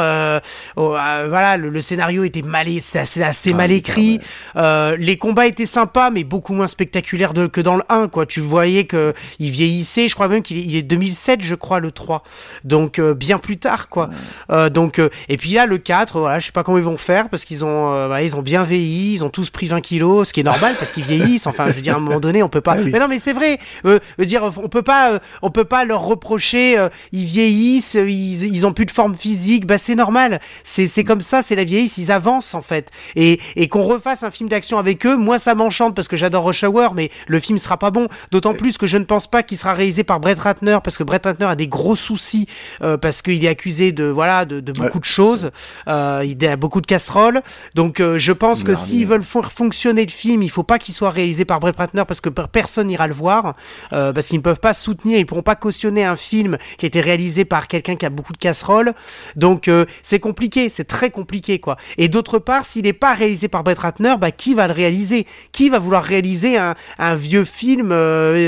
oh, voilà, le, scénario était mal, assez, assez ah mal écrit. les combats étaient sympas, mais beaucoup moins spectaculaires que dans le 1, quoi. Tu voyais que il vieillissait. Je crois même qu'il il est 2007, je crois, le 3. Donc, euh, bien plus tard, quoi. Euh, donc, euh, et puis là, le 4, voilà, je sais pas comment ils vont faire parce qu'ils ont, ils ont bien vieilli, ils ont tous pris 20 kilos, ce qui est normal parce qu'ils vieillissent. Enfin, je veux dire, à un moment donné, on peut pas. Ah mais non, mais c'est vrai. Dire, on peut pas, on peut pas leur reprocher. ils vieillissent, ils, ils ont plus de forme physique. Bah, c'est normal. C'est, comme ça, c'est la vieillisse. Ils avancent en fait. Et, et qu'on refasse un film d'action avec eux, moi, ça m'enchante parce que j'adore Rush Hour, mais le film sera pas bon. D'autant plus que je ne pense pas qu'il sera réalisé par Brett Ratner parce que Brett Ratner a des gros soucis euh, parce qu'il est accusé de voilà de, beaucoup de choses. Euh, il a beaucoup de casseroles. Donc euh, je pense que s'ils veulent faire fonctionner le film, il faut pas qu'il soit réalisé par Brett Ratner parce que personne n'ira le voir parce qu'ils ne peuvent pas soutenir, ils pourront pas cautionner un film qui a été réalisé par quelqu'un qui a beaucoup de casseroles. Donc c'est compliqué, c'est très compliqué quoi. Et d'autre part, s'il n'est pas réalisé par Brett Ratner, bah qui va le réaliser? Qui va vouloir réaliser un, un vieux film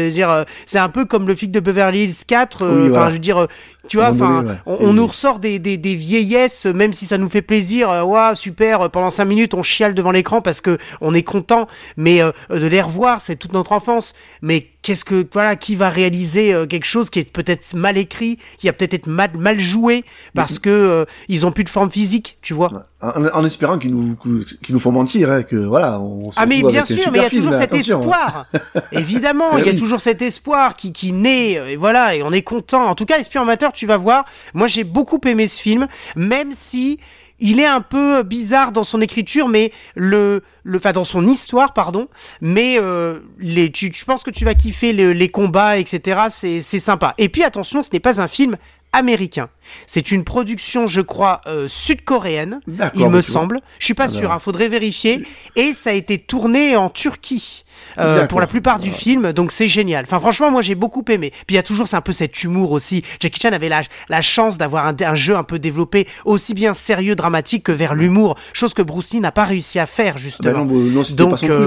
dire c'est un peu comme le film de Beverly Hills 4, euh, enfin, je veux dire, euh, tu vois, enfin, on, nous ressort des, des, des, vieillesses, même si ça nous fait plaisir. Euh, ouais, super. Pendant cinq minutes, on chiale devant l'écran parce que on est content. Mais de les revoir, c'est toute notre enfance. Mais qu'est-ce que, voilà, qui va réaliser quelque chose qui est peut-être mal écrit, qui a peut-être été mal, mal joué parce que ils ont plus de forme physique, tu vois? En, espérant qu'ils nous, qu'ils nous font mentir, hein, que voilà. On ah mais bien sûr, mais il y a toujours cet hein. espoir. Évidemment, il y a toujours cet espoir qui, qui naît. Et voilà, et on est content. En tout cas, Espion amateur, tu vas voir. Moi, j'ai beaucoup aimé ce film, même si il est un peu bizarre dans son écriture, mais le, le, enfin dans son histoire, pardon. Mais euh, les, tu, je pense que tu vas kiffer les combats, etc. C'est, c'est sympa. Et puis attention, ce n'est pas un film américain. C'est une production, je crois, euh, sud-coréenne, il me semble. Je suis pas sûr, il hein, faudrait vérifier. Et ça a été tourné en Turquie. Euh, pour la plupart du film, donc c'est génial. Enfin, franchement, moi j'ai beaucoup aimé. Puis il y a toujours un peu cet humour aussi. Jackie Chan avait la, la chance d'avoir un, jeu un peu développé, aussi bien sérieux, dramatique que vers l'humour, chose que Bruce Lee n'a pas réussi à faire justement. donc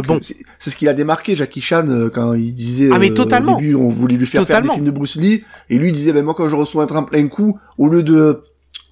bon, c'est ce qu'il a démarqué Jackie Chan euh, quand il disait. Ah mais totalement. au début, on voulait lui faire faire des films de Bruce Lee, et lui il disait, ben moi quand je reçois un plein coup, au lieu de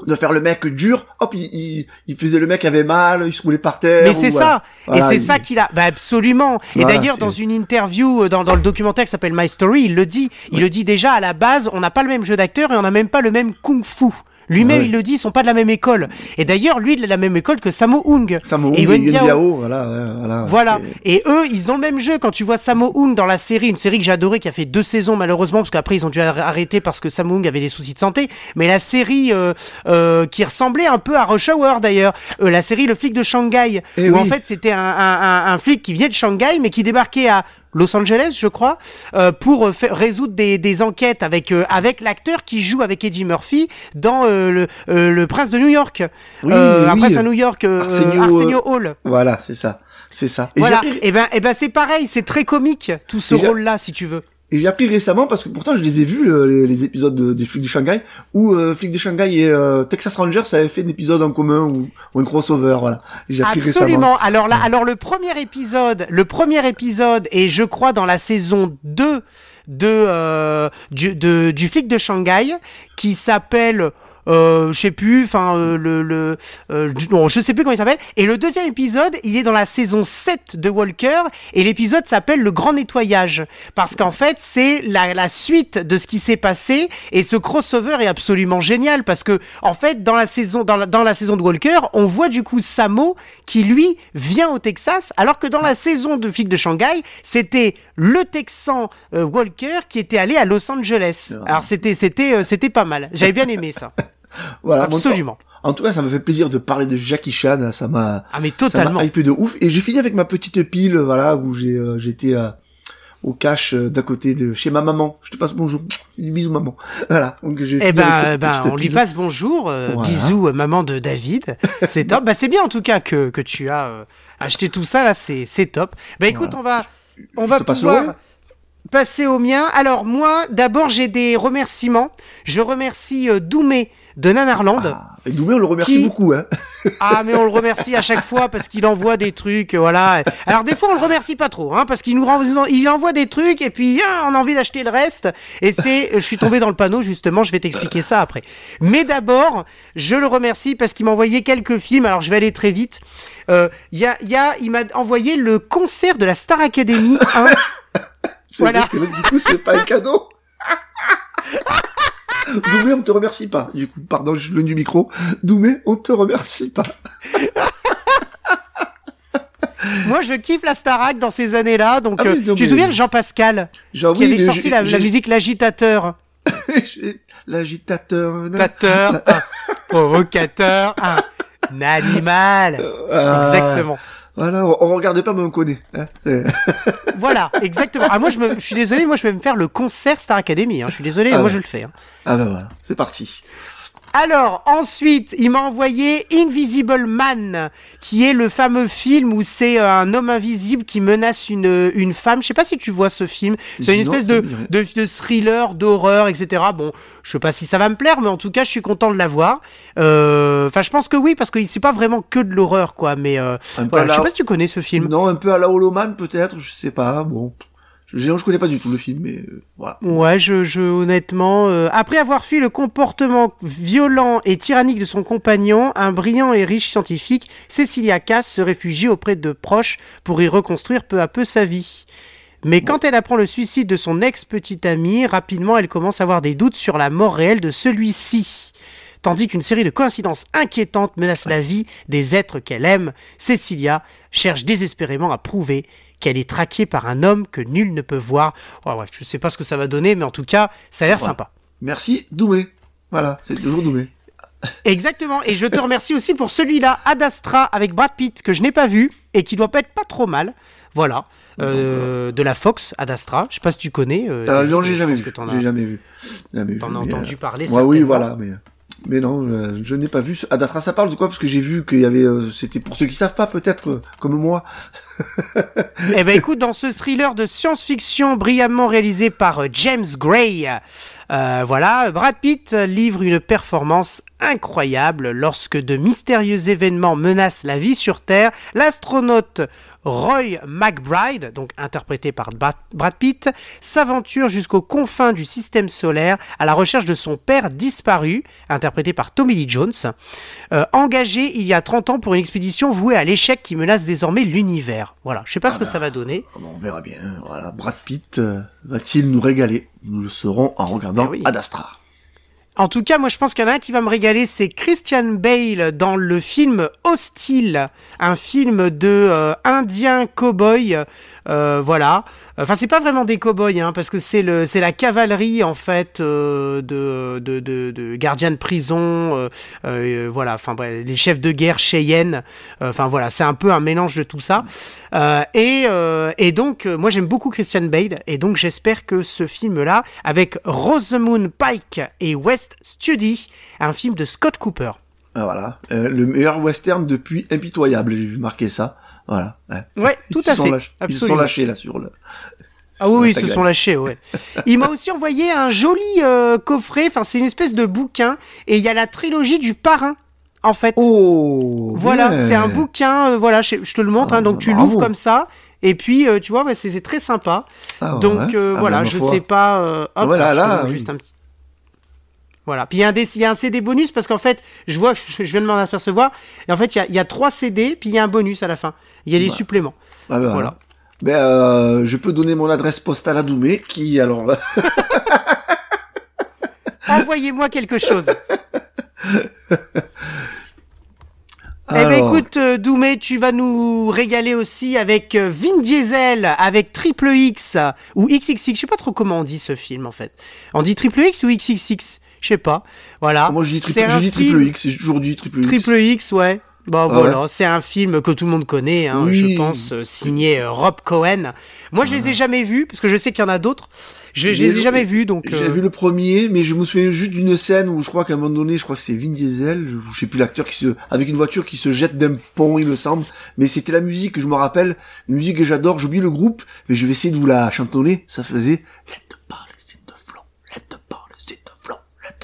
de faire le mec dur, hop, il, il, faisait le mec avait mal, il se roulait par terre. Mais c'est ça, et c'est ça qu'il a, bah absolument. Et d'ailleurs, dans une interview, euh, dans, dans le documentaire qui s'appelle My Story, il le dit, il le dit déjà à la base, on n'a pas le même jeu d'acteur et on n'a même pas le même kung-fu. Lui-même, il le dit, ils sont pas de la même école. Et d'ailleurs, lui, il est de la même école que Samo Hung. Samo Hung et Yuen. Voilà, voilà. Voilà. Et eux, ils ont le même jeu. Quand tu vois Samo Hung dans la série, une série que j'ai adorée, qui a fait deux saisons malheureusement, parce qu'après ils ont dû arrêter parce que Samo Hung avait des soucis de santé. Mais la série euh, euh, qui ressemblait un peu à Rush Hour d'ailleurs, euh, la série Le flic de Shanghai, eh où en fait c'était un, un, un, un flic qui vient de Shanghai, mais qui débarquait à Los Angeles, je crois, euh, pour résoudre des, des, enquêtes avec avec l'acteur qui joue avec Eddie Murphy dans le, le, Prince de New York. Oui, un Prince de New York, Arsenio, Hall. Voilà, c'est ça. C'est ça. Et voilà. Et ben, et ben c'est pareil, c'est très comique tout ce rôle-là, si tu veux. Et j'ai appris récemment parce que pourtant je les ai vus les, épisodes de, des flics de Shanghai où euh, flics de Shanghai et euh, Texas Rangers avaient fait un épisode en commun ou, ou un crossover voilà. J'ai appris Absolument. Alors là, alors le premier épisode, le premier épisode est je crois dans la saison 2 de euh, du de, du flic de Shanghai qui s'appelle euh, je sais plus, enfin euh, le, le euh, non, je sais plus comment il s'appelle. Et le deuxième épisode, il est dans la saison 7 de Walker et l'épisode s'appelle Le Grand Nettoyage parce qu'en fait c'est la, la suite de ce qui s'est passé et ce crossover est absolument génial parce que en fait dans la saison dans la, dans la saison de Walker, on voit du coup Samo qui lui vient au Texas alors que dans la saison de Flic de Shanghai, c'était le Texan Walker qui était allé à Los Angeles. Alors c'était c'était c'était pas mal. J'avais bien aimé ça. voilà. Absolument. En tout cas, ça m'a fait plaisir de parler de Jackie Chan. Ça m'a. Ah mais totalement. Ça de ouf. Et j'ai fini avec ma petite pile, voilà, où j'ai euh, j'étais euh, au cache euh, d'à côté de chez ma maman. Je te passe bonjour. Bisous maman. Voilà. Donc j'ai. Eh ben, ben on lui passe bonjour. Bisous maman de David. C'est top. bah c'est bien en tout cas que que tu as acheté tout ça là. C'est c'est top. Bah écoute, on va on va pouvoir passer au mien. Alors moi, d'abord j'ai des remerciements. Je remercie Doumé de Nanarland. Ah, et Doumé, on le remercie beaucoup, hein. ah, mais on le remercie à chaque fois parce qu'il envoie des trucs, voilà. Alors des fois, on le remercie pas trop, hein, parce qu'il nous il envoie des trucs et puis hein, on a envie d'acheter le reste. Et c'est, je suis tombé dans le panneau justement. Je vais t'expliquer ça après. Mais d'abord, je le remercie parce qu'il m'a envoyé quelques films. Alors je vais aller très vite. Euh, y a, y a, il m'a envoyé le concert de la Star Academy 1. voilà. Que, du coup, c'est pas un cadeau. Doumé, on te remercie pas. Du coup, pardon, je le du micro. Doumé, on te remercie pas. Moi, je kiffe la Starac dans ces années-là. Donc, ah euh, tu te souviens de Jean Pascal qui avait sorti la, musique L'agitateur. L'agitateur. L'agitateur. provocateur. Un animal. Ah. Exactement. Voilà, on, regardait pas, mais on connaît. Hein, voilà, exactement. Ah, moi, je, me, je suis désolé, moi, je vais me faire le concert Star Academy. Hein. Je suis désolé, ah moi, je le fais. Hein. Ah ben voilà, c'est parti. Alors, ensuite, il m'a envoyé Invisible Man, qui est le fameux film où c'est euh, un homme invisible qui menace une, une femme. Je sais pas si tu vois ce film. C'est une espèce de, de, de, thriller, d'horreur, etc. Bon, je sais pas si ça va me plaire, mais en tout cas, je suis content de l'avoir. Euh, enfin, je pense que oui, parce que c'est pas vraiment que de l'horreur, quoi. Mais euh, voilà, je sais pas si tu connais ce film. Non, un peu à la Holoman, peut-être, je sais pas. Bon. Je, je connais pas du tout le film, mais euh, voilà. Ouais, je, je honnêtement, euh, après avoir fui le comportement violent et tyrannique de son compagnon, un brillant et riche scientifique, Cecilia Cass se réfugie auprès de proches pour y reconstruire peu à peu sa vie. Mais quand elle apprend le suicide de son ex-petite amie, rapidement elle commence à avoir des doutes sur la mort réelle de celui-ci. Tandis qu'une série de coïncidences inquiétantes menace la vie des êtres qu'elle aime, Cecilia cherche désespérément à prouver qu'elle est traquée par un homme que nul ne peut voir. Je ne je sais pas ce que ça va donner, mais en tout cas, ça a l'air sympa. Merci, Doumé. Voilà, c'est toujours Doumé. Exactement, et je te remercie aussi pour celui-là, Adastra, avec Brad Pitt, que je n'ai pas vu, et qui doit pas être pas trop mal. Voilà. Euh, de la Fox Adastra. Je sais pas si tu connais. Euh, euh non, j'ai jamais, vu. J'ai jamais vu. T'en as entendu parler. Ouais, oui, voilà, mais. Mais non, euh, je n'ai pas vu. Adastra, ça parle de quoi? Parce que j'ai vu qu'il y avait, euh, c'était pour ceux qui savent pas peut-être, euh, comme moi. eh ben écoute, dans ce thriller de science-fiction brillamment réalisé par James Gray, voilà, Brad Pitt livre une performance incroyable lorsque de mystérieux événements menacent la vie sur Terre. L'astronaute Roy McBride, donc interprété par Brad Pitt, s'aventure jusqu'aux confins du système solaire à la recherche de son père disparu, interprété par Tommy Lee Jones, euh, engagé il y a 30 ans pour une expédition vouée à l'échec qui menace désormais l'univers. Voilà, je sais pas ce que ça va donner. Ah on verra bien. Voilà, Brad Pitt euh, va-t-il nous régaler? Nous le saurons en regardant eh Ad Astra. En tout cas, moi je pense qu'il y en a un qui va me régaler, c'est Christian Bale dans le film Hostile, un film de euh, indien cowboy Euh, voilà. Enfin, c'est pas vraiment des cow-boys, hein, parce que c'est le, c'est la cavalerie en fait euh, de, de, de, gardiens de prison, euh, voilà. Enfin, bref, les chefs de guerre Cheyenne. Enfin, voilà, c'est un peu un mélange de tout ça. Et, et donc, moi, j'aime beaucoup Christian Bale, et donc j'espère que ce film-là, avec Rosamund Pike et West Studi, un film de Scott Cooper. Ah, Voilà, le meilleur western depuis Impitoyable, j'ai vu marquer ça. Voilà. Ouais. Ouais, tout à fait. lâch- Ils se sont lâchés là sur le. Ah oui, oui, ils se sont lâchés, ouais. Il m'a aussi envoyé un joli euh, coffret, enfin c'est une espèce de bouquin, et il y a la trilogie du parrain, en fait. Oh. voilà, c'est un bouquin, euh, voilà, je, je te le montre, Ah, hein, donc tu bravo. l'ouvres comme ça, et puis euh, tu vois, c'est très sympa. Ah, donc euh, Ah, voilà, ben, ma je foi. sais pas... hop, Voilà, là, oui. juste un petit... Voilà, puis il y, a un des- il y a un CD bonus, parce qu'en fait, je vois, je, je viens de m'en apercevoir, et en fait, il y a, il y a trois CD, puis il y a un bonus à la fin. Il y a des Bah. suppléments. Ah, ben, Voilà. Ben, euh, je peux donner mon adresse postale à Doumé, qui alors. Envoyez-moi quelque chose. Eh ben écoute, euh, Doumé, tu vas nous régaler aussi avec euh, Vin Diesel, avec Triple X, ou XXX, je sais pas trop comment on dit ce film en fait. On dit Triple X ou XXX Je sais pas. Voilà. Moi, je dis triple, je dis triple X, j'ai toujours dit triple X. Triple X, ouais. Bah Ah voilà, c'est un film que tout le monde connaît, hein, Oui. je pense, euh, signé euh, Rob Cohen. Moi, je les ai jamais vus, parce que je sais qu'il y en a d'autres. Je, je les ai jamais vus, donc... J'ai euh, vu le premier, mais je me souviens juste d'une scène où je crois qu'à un moment donné, je crois que c'est Vin Diesel, je, je sais plus l'acteur qui se, avec une voiture qui se jette d'un pont, il me semble. Mais c'était la musique que je me rappelle, une musique que j'adore. J'oublie le groupe, mais je vais essayer de vous la chantonner. Ça faisait Let the policy in the flow, let the policy in the flow, let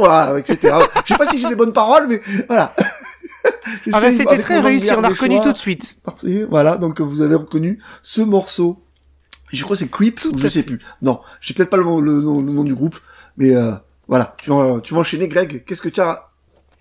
voilà, etc. je sais pas si j'ai les bonnes paroles, mais voilà. Ah bah, J'essaye, c'était très réussi, on a des reconnu choix. tout de suite. Voilà, donc vous avez reconnu ce morceau. Je crois que c'est Creep, ou je sais plus. Non, j'ai peut-être pas le, nom- le, nom- le nom du groupe, mais euh, voilà, tu vas, tu vas enchaîner, Greg. Qu'est-ce que tu as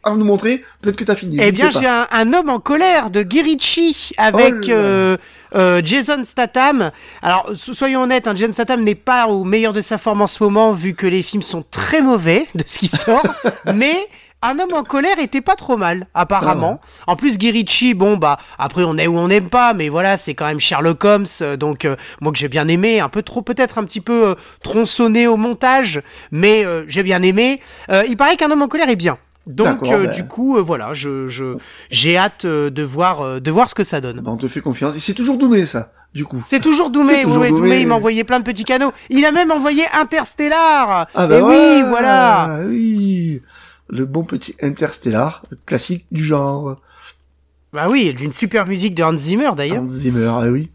à nous montrer Peut-être que tu as fini. Eh bien, j'ai un, un homme en colère de Guy Ritchie avec Oh euh, euh, Jason Statham. Alors, so- soyons honnêtes, hein, Jason Statham n'est pas au meilleur de sa forme en ce moment, vu que les films sont très mauvais de ce qui sort. mais un homme en colère était pas trop mal, apparemment. En plus, Guy Ritchie, bon, bah, après, on est ou on n'aime pas, mais voilà, c'est quand même Sherlock Holmes, euh, donc, euh, moi que j'ai bien aimé, un peu trop, peut-être un petit peu euh, tronçonné au montage, mais j'ai bien aimé. Il paraît qu'un homme en colère est bien. Donc, euh, ben. du coup, euh, voilà, je, je, j'ai hâte euh, de voir, euh, de voir ce que ça donne. Bah, on te fait confiance. Et c'est toujours Doumé, ça, du coup. C'est toujours Doumé, toujours oui, Doumé, Doumé. il m'a envoyé plein de petits canaux. Il a même envoyé Interstellar. Ah Et bah Eh oui, voilà. Oui, le bon petit Interstellar, classique du genre. Bah oui, d'une super musique de Hans Zimmer d'ailleurs. Hans Zimmer, ah oui.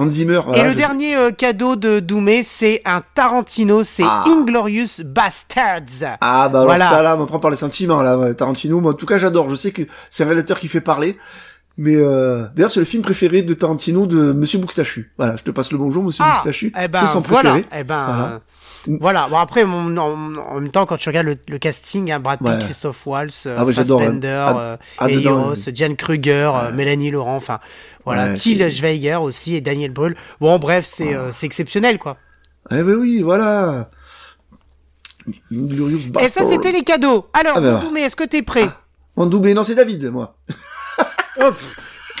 Hans Zimmer. Et voilà, le je- dernier euh, cadeau de Doumé, c'est un Tarantino, c'est Ah. Inglorious Bastards. Ah bah alors Voilà. ça là, on prend par les sentiments là, ouais, Tarantino. Moi, en tout cas, j'adore. Je sais que c'est un réalisateur qui fait parler. Mais euh, d'ailleurs, c'est le film préféré de Tarantino de Monsieur Moustachu. Voilà, je te passe le bonjour, Monsieur Ah, Moustachu. eh ben, c'est son voilà. préféré. Eh ben, Voilà. euh, voilà. Bon après, en, en même temps, quand tu regardes le, le casting, hein, Brad Pitt, Ouais. Christophe Waltz, euh, Ah ouais, Fassbender, hein. euh, Ah, dedans, Roth, oui. Diane Kruger, euh, Mélanie Laurent, enfin voilà, Till Schweiger aussi et Daniel Brühl. Bon, bref, c'est euh, exceptionnel quoi. Eh ben oui, voilà. Et ça, c'était les cadeaux. Alors, Ah ben, mon Doumé, est-ce que t'es prêt? Mon doublé, non, c'est David, moi. Hop.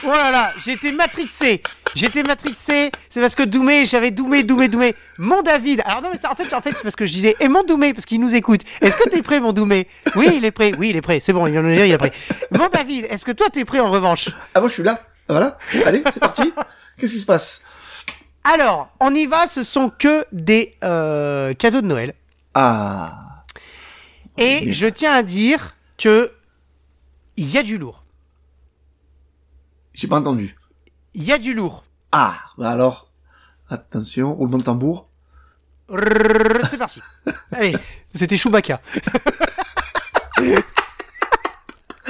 Oh là là, j'étais matrixé. J'étais matrixé. C'est parce que Doumé, j'avais Doumé, Doumé, Doumé. Mon David. Alors non, mais ça, en fait, en fait, c'est parce que je disais, et mon Doumé, parce qu'il nous écoute. Est-ce que t'es prêt, mon Doumé Oui, il est prêt. Oui, il est prêt. C'est bon, il vient de dire, il est prêt. Mon David, est-ce que toi, t'es prêt en revanche? Ah, moi, je suis là. Voilà. Allez, c'est parti. Qu'est-ce qui se passe? Alors, on y va. Ce sont que des euh, cadeaux de Noël. Ah. Et Mais je tiens à dire que il y a du lourd. J'ai pas entendu. Il y a du lourd. Ah. Bah alors, attention, roulement de tambour. C'est parti. Allez, c'était Chewbacca.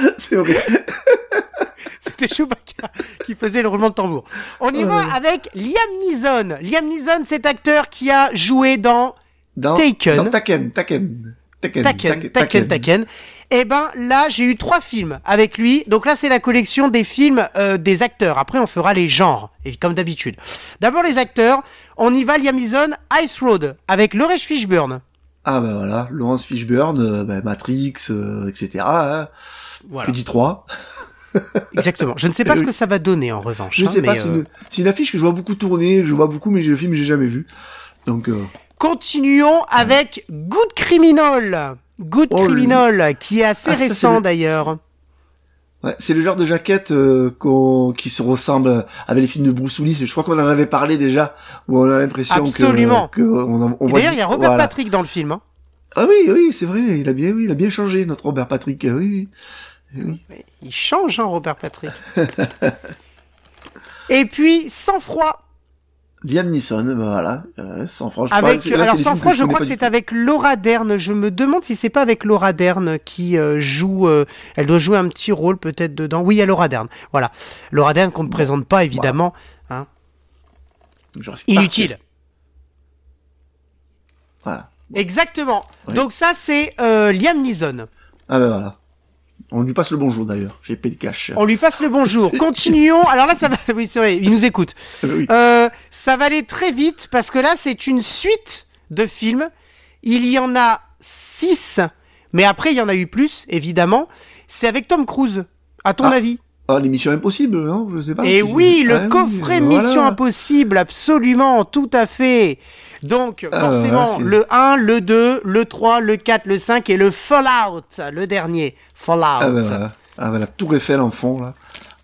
c'est horrible. C'était Chewbacca qui faisait le roulement de tambour. On y va avec Liam Neeson. Liam Neeson, cet acteur qui a joué dans Dans, Taken. Dans Taken, Taken. Taken, Taken, Taken, Taken. Et ben là, j'ai eu trois films avec lui. Donc là, c'est la collection des films euh, des acteurs. Après, on fera les genres, et comme d'habitude. D'abord les acteurs. On y va, Liam Neeson, Ice Road, avec Laurence Fishburne. Ah bah voilà, Laurence Fishburne, euh, bah, Matrix, euh, etc. Hein. Voilà. Freddy 3. Exactement. Je ne sais pas ce que ça va donner en revanche. Je hein, sais pas, c'est euh, une, c'est une affiche que je vois beaucoup tourner, je vois beaucoup, mais le film j'ai jamais vu. Donc, euh, Continuons avec Good Criminal. Good Oh, le- Criminal, qui est assez Ah, récent le- d'ailleurs. ouais, c'est le genre de jaquette euh, qu'on- qui se ressemble avec les films de Bruce Willis. Je crois qu'on en avait parlé déjà, où on a l'impression que, Absolument. que on, en- on D'ailleurs, il y a Robert voilà. Patrick dans le film. hein. Ah oui, oui, c'est vrai, il a bien, oui, il a bien changé notre Robert Patrick. euh, Oui, oui. Il change, hein, Robert Patrick. Et puis, Sans Froid. Liam Neeson, ben voilà, euh, sans franc. je Avec, là, alors, Sans Froid, je crois que c'est avec Laura Dern. Je me demande si c'est pas avec Laura Dern qui euh, joue. euh, elle doit jouer un petit rôle peut-être dedans. Oui, il y a Laura Dern. Voilà. Laura Dern qu'on ne présente pas, évidemment. hein. Inutile. Voilà. Exactement. Donc, ça, c'est euh, Liam Neeson. Ah ben voilà. On lui passe le bonjour d'ailleurs. J'ai payé le cash. On lui passe le bonjour. Continuons. Alors là, ça va. Oui, c'est vrai. Il nous écoute. oui. Euh, ça va aller très vite parce que là, c'est une suite de films. Il y en a six, mais après, il y en a eu plus, évidemment. C'est avec Tom Cruise. À ton Ah. avis? Ah, l'émission Impossible, non Je sais pas. Et Si- oui, le Ah coffret voilà. Mission Impossible, absolument, tout à fait. Donc, Ah, forcément, voilà, le 1, le 2, le 3, le 4, le 5 et le Fallout, le dernier. Fallout. Ah ben voilà. Ah ben la Tour Eiffel en fond là.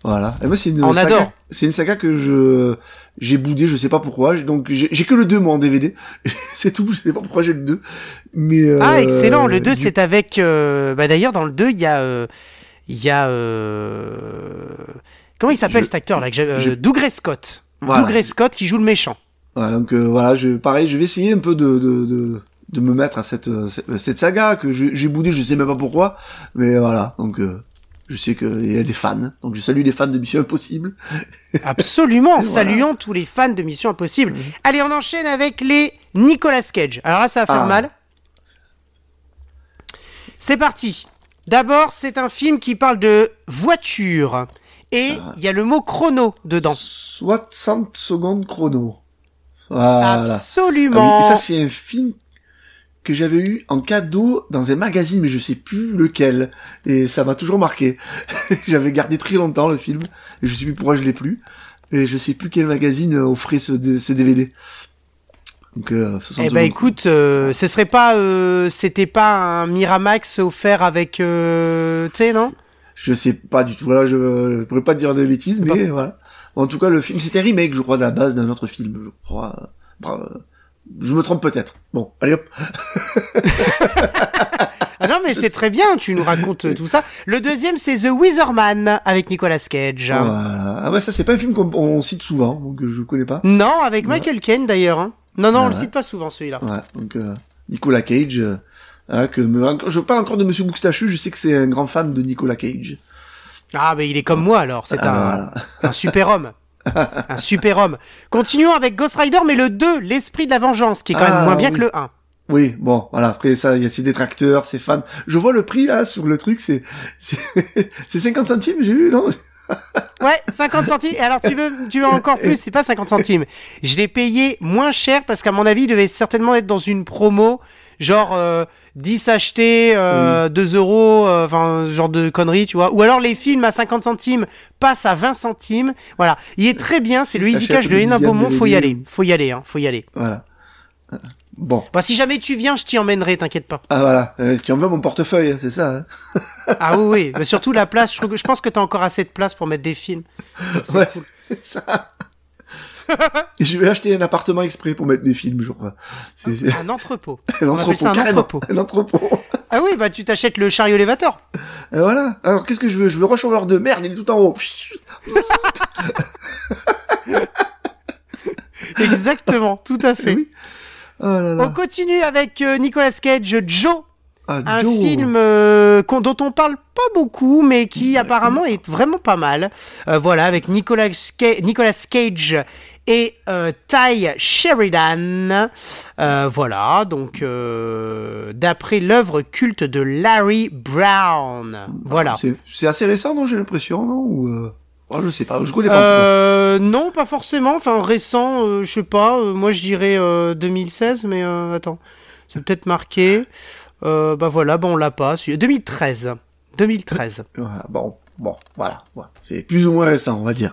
Voilà. Et moi c'est une On saga. adore. C'est une saga que je j'ai boudé, je sais pas pourquoi. Donc j'ai j'ai que le 2 moi en DVD. c'est tout. Je sais pas pourquoi j'ai le 2. Mais euh, Ah, excellent. Le 2, du- c'est avec. euh, Bah, D'ailleurs, dans le 2, il y a. euh, Il y a. euh, Comment il s'appelle Je- cet acteur là que euh, je- Dougray Scott. Voilà. Dougray Scott qui joue le méchant. Voilà, donc euh, voilà, je pareil, je vais essayer un peu de de, de, de me mettre à cette cette, saga que j'ai boudé, je sais même pas pourquoi, mais voilà, donc euh, je sais qu'il y a des fans, donc je salue les fans de Mission Impossible. Absolument. Voilà. Saluons tous les fans de Mission Impossible. Allez, on enchaîne avec les Nicolas Cage. Alors là, ça va faire Ah. mal. C'est parti. D'abord, c'est un film qui parle de voiture. Et Ah. il y a le mot chrono dedans. 60 secondes chrono. Voilà. Absolument. Ah oui, et ça c'est un film que j'avais eu en cadeau dans un magazine, mais je sais plus lequel. Et ça m'a toujours marqué. j'avais gardé très longtemps le film, et je sais plus pourquoi je l'ai plus. Et je sais plus quel magazine offrait ce DVD. Donc, euh, 60 Eh ben écoute, euh, ce serait pas, euh, c'était pas un Miramax offert avec, euh, tu sais non? Je sais pas du tout. Voilà, je, je pourrais pas te dire des bêtises, mais voilà. En tout cas, le film, c'était remake, je crois, de la base d'un autre film, je crois. Bah, euh, je me trompe peut-être. Bon, allez hop. Ah non mais c'est très bien, tu nous racontes tout ça. Le deuxième c'est The Wizard Man avec Nicolas Cage. Voilà. Ah bah ça, c'est pas un film qu'on on cite souvent, donc je connais pas. Non, avec Michael Caine d'ailleurs. hein. Non non, on le Ouais. cite pas souvent celui-là. Ouais, donc euh, Nicolas Cage. euh, hein, que me- je parle encore de Monsieur Boustachu, je sais que c'est un grand fan de Nicolas Cage. Ah mais il est comme moi alors, c'est Ah, un, un super homme. un super homme. Continuons avec Ghost Rider mais le 2, l'esprit de la vengeance, qui est quand même Ah, moins bien oui. que le 1. Oui, bon, voilà. Après ça, il y a ses détracteurs, ses fans. Je vois le prix là sur le truc, c'est c'est c'est 50 centimes, j'ai vu, non? Ouais, 50 centimes. Et alors tu veux, tu veux encore plus, c'est pas 50 centimes. Je l'ai payé moins cher parce qu'à mon avis, il devait certainement être dans une promo, genre euh, 10 achetés, euh, 2 euros, euh, enfin genre de conneries, tu vois. Ou alors les films à 50 centimes passent à 20 centimes. Voilà, il est très bien, c'est Si le Easy Cash de dixième Beaumont, faut y aller, faut y aller, hein, faut y aller. Voilà. Bon, Bah, si jamais tu viens, je t'y emmènerai, t'inquiète pas. ah voilà, euh, tu en veux mon portefeuille, c'est ça. hein Ah oui, oui, mais surtout la place, je, pense que t'as encore assez de place pour mettre des films. Ouais. cool. ça. Je vais acheter un appartement exprès pour mettre des films, je crois. C'est Un entrepôt. un entrepôt, un carrément. entrepôt. Un entrepôt. Ah oui, bah tu t'achètes le chariot élévateur. Et voilà. Alors qu'est-ce que je veux? Je veux Rush 2. Merde, il est tout en haut. Exactement, tout à fait. Oui. Oh là On continue avec euh, Nicolas Cage, Joe, Ah, un Joe. film euh, dont on parle pas beaucoup, mais qui apparemment est vraiment pas mal. Euh, voilà, avec Nicolas, Ca- Nicolas Cage et euh, Ty Sheridan. Voilà, donc d'après l'œuvre culte de Larry Brown. Voilà. C'est assez récent, non J'ai l'impression, non Ou. Oh, je sais pas. Je connais pas. Euh, non, pas forcément. Enfin, récent, euh, je sais pas. euh, moi, je dirais euh, 2016, mais euh, attends, c'est peut-être marqué. Euh, bah voilà, bah on l'a pas. celui- 2013. 2013. cas. Voilà, bon. bon, voilà, c'est plus ou moins récent, on va dire.